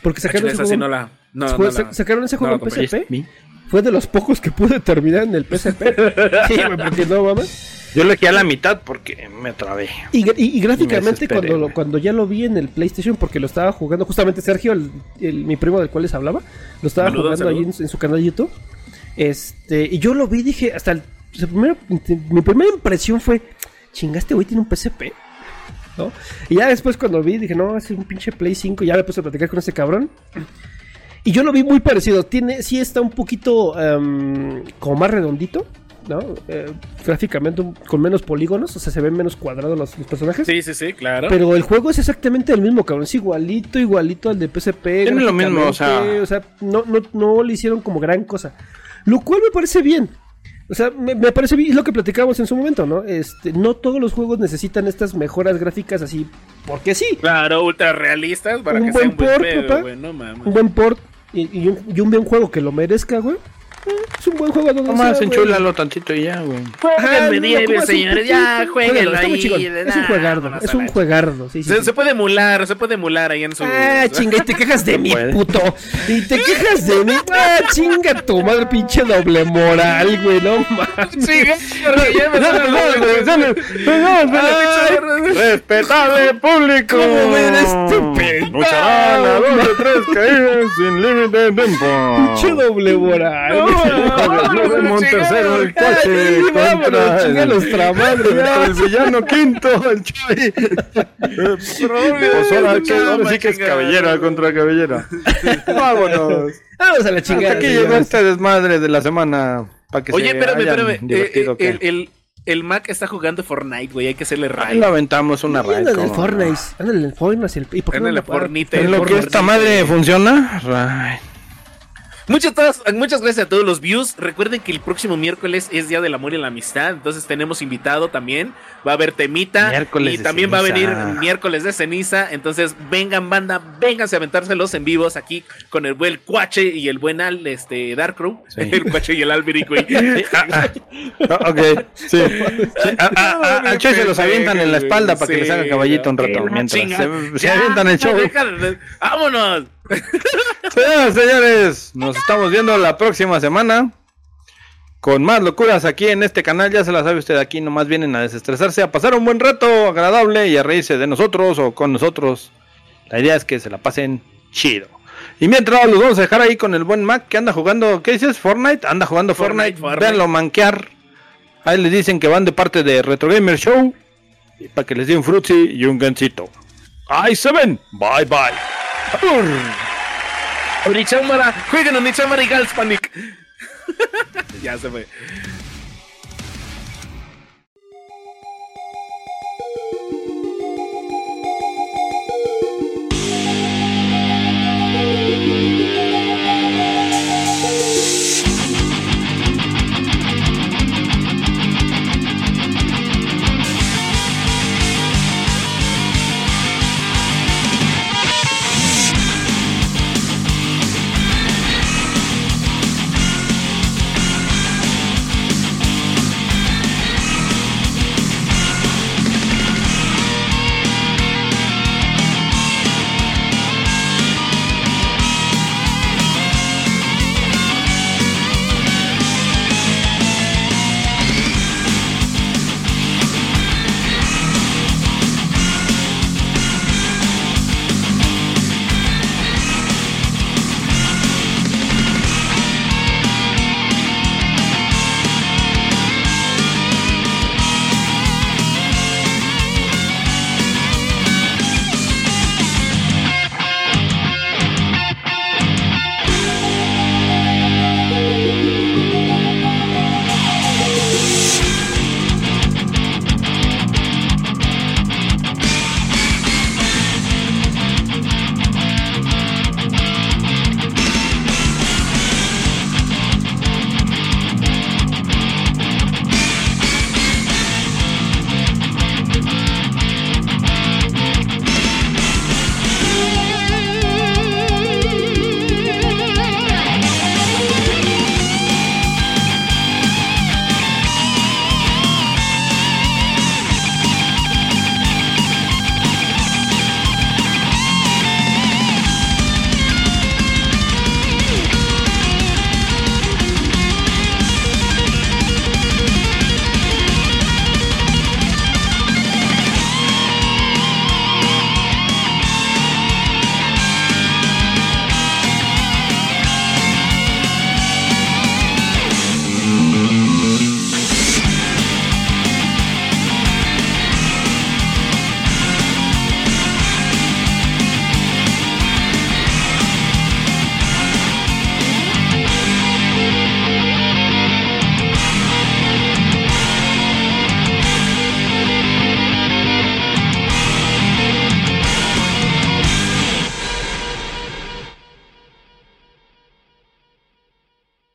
Porque Ah, sacaron ese esa sí juego, no la. No, fue- no sa- la- sacaron ese juego en. PSP. Fue de los pocos que pude terminar en el PSP. sí, porque no mames. Yo le quedé a la mitad porque me trabé. Y, y- y gráficamente cuando, lo, cuando ya lo vi en el PlayStation, porque lo estaba jugando justamente Sergio, el, el- mi primo del cual les hablaba, lo estaba Saludos, jugando ahí en, su canal de YouTube. Este, y yo lo vi y dije, hasta el, o sea, primero- mi primera impresión fue, chingaste, güey, tiene un PSP. ¿No? Y ya después cuando vi, dije, no, es un pinche Play 5, ya me puse a platicar con ese cabrón. Y yo lo vi muy parecido. Tiene, sí está un poquito em, como más redondito, ¿no? Eh, gráficamente un- con menos polígonos, o sea, se ven menos cuadrados los, los personajes. Sí, sí, sí, claro. Pero el juego es exactamente el mismo, cabrón. Es igualito, igualito al de PSP. Tiene lo mismo, o sea- gráficamente, no, no, no le hicieron como gran cosa. Lo cual me parece bien. O sea, me, me parece bien. Es lo que platicábamos en su momento, ¿no? Este, no todos los juegos necesitan estas mejoras gráficas así, porque sí. Claro, ultra realistas para Un que buen sea un buen port, pedo, papá. No. Un buen port y, y un, y un buen juego que lo merezca, güey. Es un buen juego a donde Nomás enchúlalo tantito y ya, güey. Ajá, Jueguen Medieval, no, no, señores, ya, jueguenlo está muy ahí, Es un juegardo, es un juegardo. Sí, sí, Se, sí. se puede emular, se puede emular ahí en su. Ah, chinga, y te quejas de mí, puto. Y te quejas de mí. Ah, chinga tu madre, pinche doble moral, güey, no mames. Chinga, Respetable público. ¿Cómo ven este Lucharán a dos de tres caídas sin límite de tiempo. Che doble moral. Luego un tercero el coche contra el, nuestra madre. contra el villano quinto, el Chuy. Pues ahora, sí que es cabellera contra cabellera. Vámonos. Vamos a la Hasta chingada. aquí llegó este desmadre de la semana. Para que Oye, se espérame, espérame. Eh, el, el, el Mac está jugando Fortnite, güey. Hay que hacerle raid. lo aventamos una raid. Anda en el ¿cómo no? Fortnite. Anda en el Fortnite. ¿Y por qué no Ándale, lo para? Fortnite. En lo que esta madre funciona. raid. Muchas, todas- muchas gracias a todos los views. Recuerden que el próximo miércoles es Día del Amor y la Amistad. Entonces tenemos invitado también. Va a haber temita. Miércoles y también va a venir miércoles de ceniza. Entonces vengan, banda, vénganse a aventárselos en vivos aquí con el buen Cuache y el buen Al, este, Darkrow. Sí. El Cuache y el Alberic, güey. Ah, ah. Ah, ok, sí. Al Choy se los avientan en la espalda para que les haga caballito un rato. Mientras se, se avientan el show. ¡Vámonos! Señoras, señores, nos estamos viendo la próxima semana con más locuras aquí en este canal. Ya se la sabe usted, aquí nomás vienen a desestresarse, a pasar un buen rato agradable y a reírse de nosotros o con nosotros. La idea es que se la pasen chido. Y mientras los vamos a dejar ahí con el buen Mac que anda jugando, ¿qué dices? Fortnite, anda jugando Fortnite, Fortnite, véanlo manquear. Ahí les dicen que van de parte de Retro Gamer Show y para que les den un frutzi y un gancito. Ahí se ven. Bye bye. Nichamara, jueguen a Nichamara y Gals Panic. ya se fue.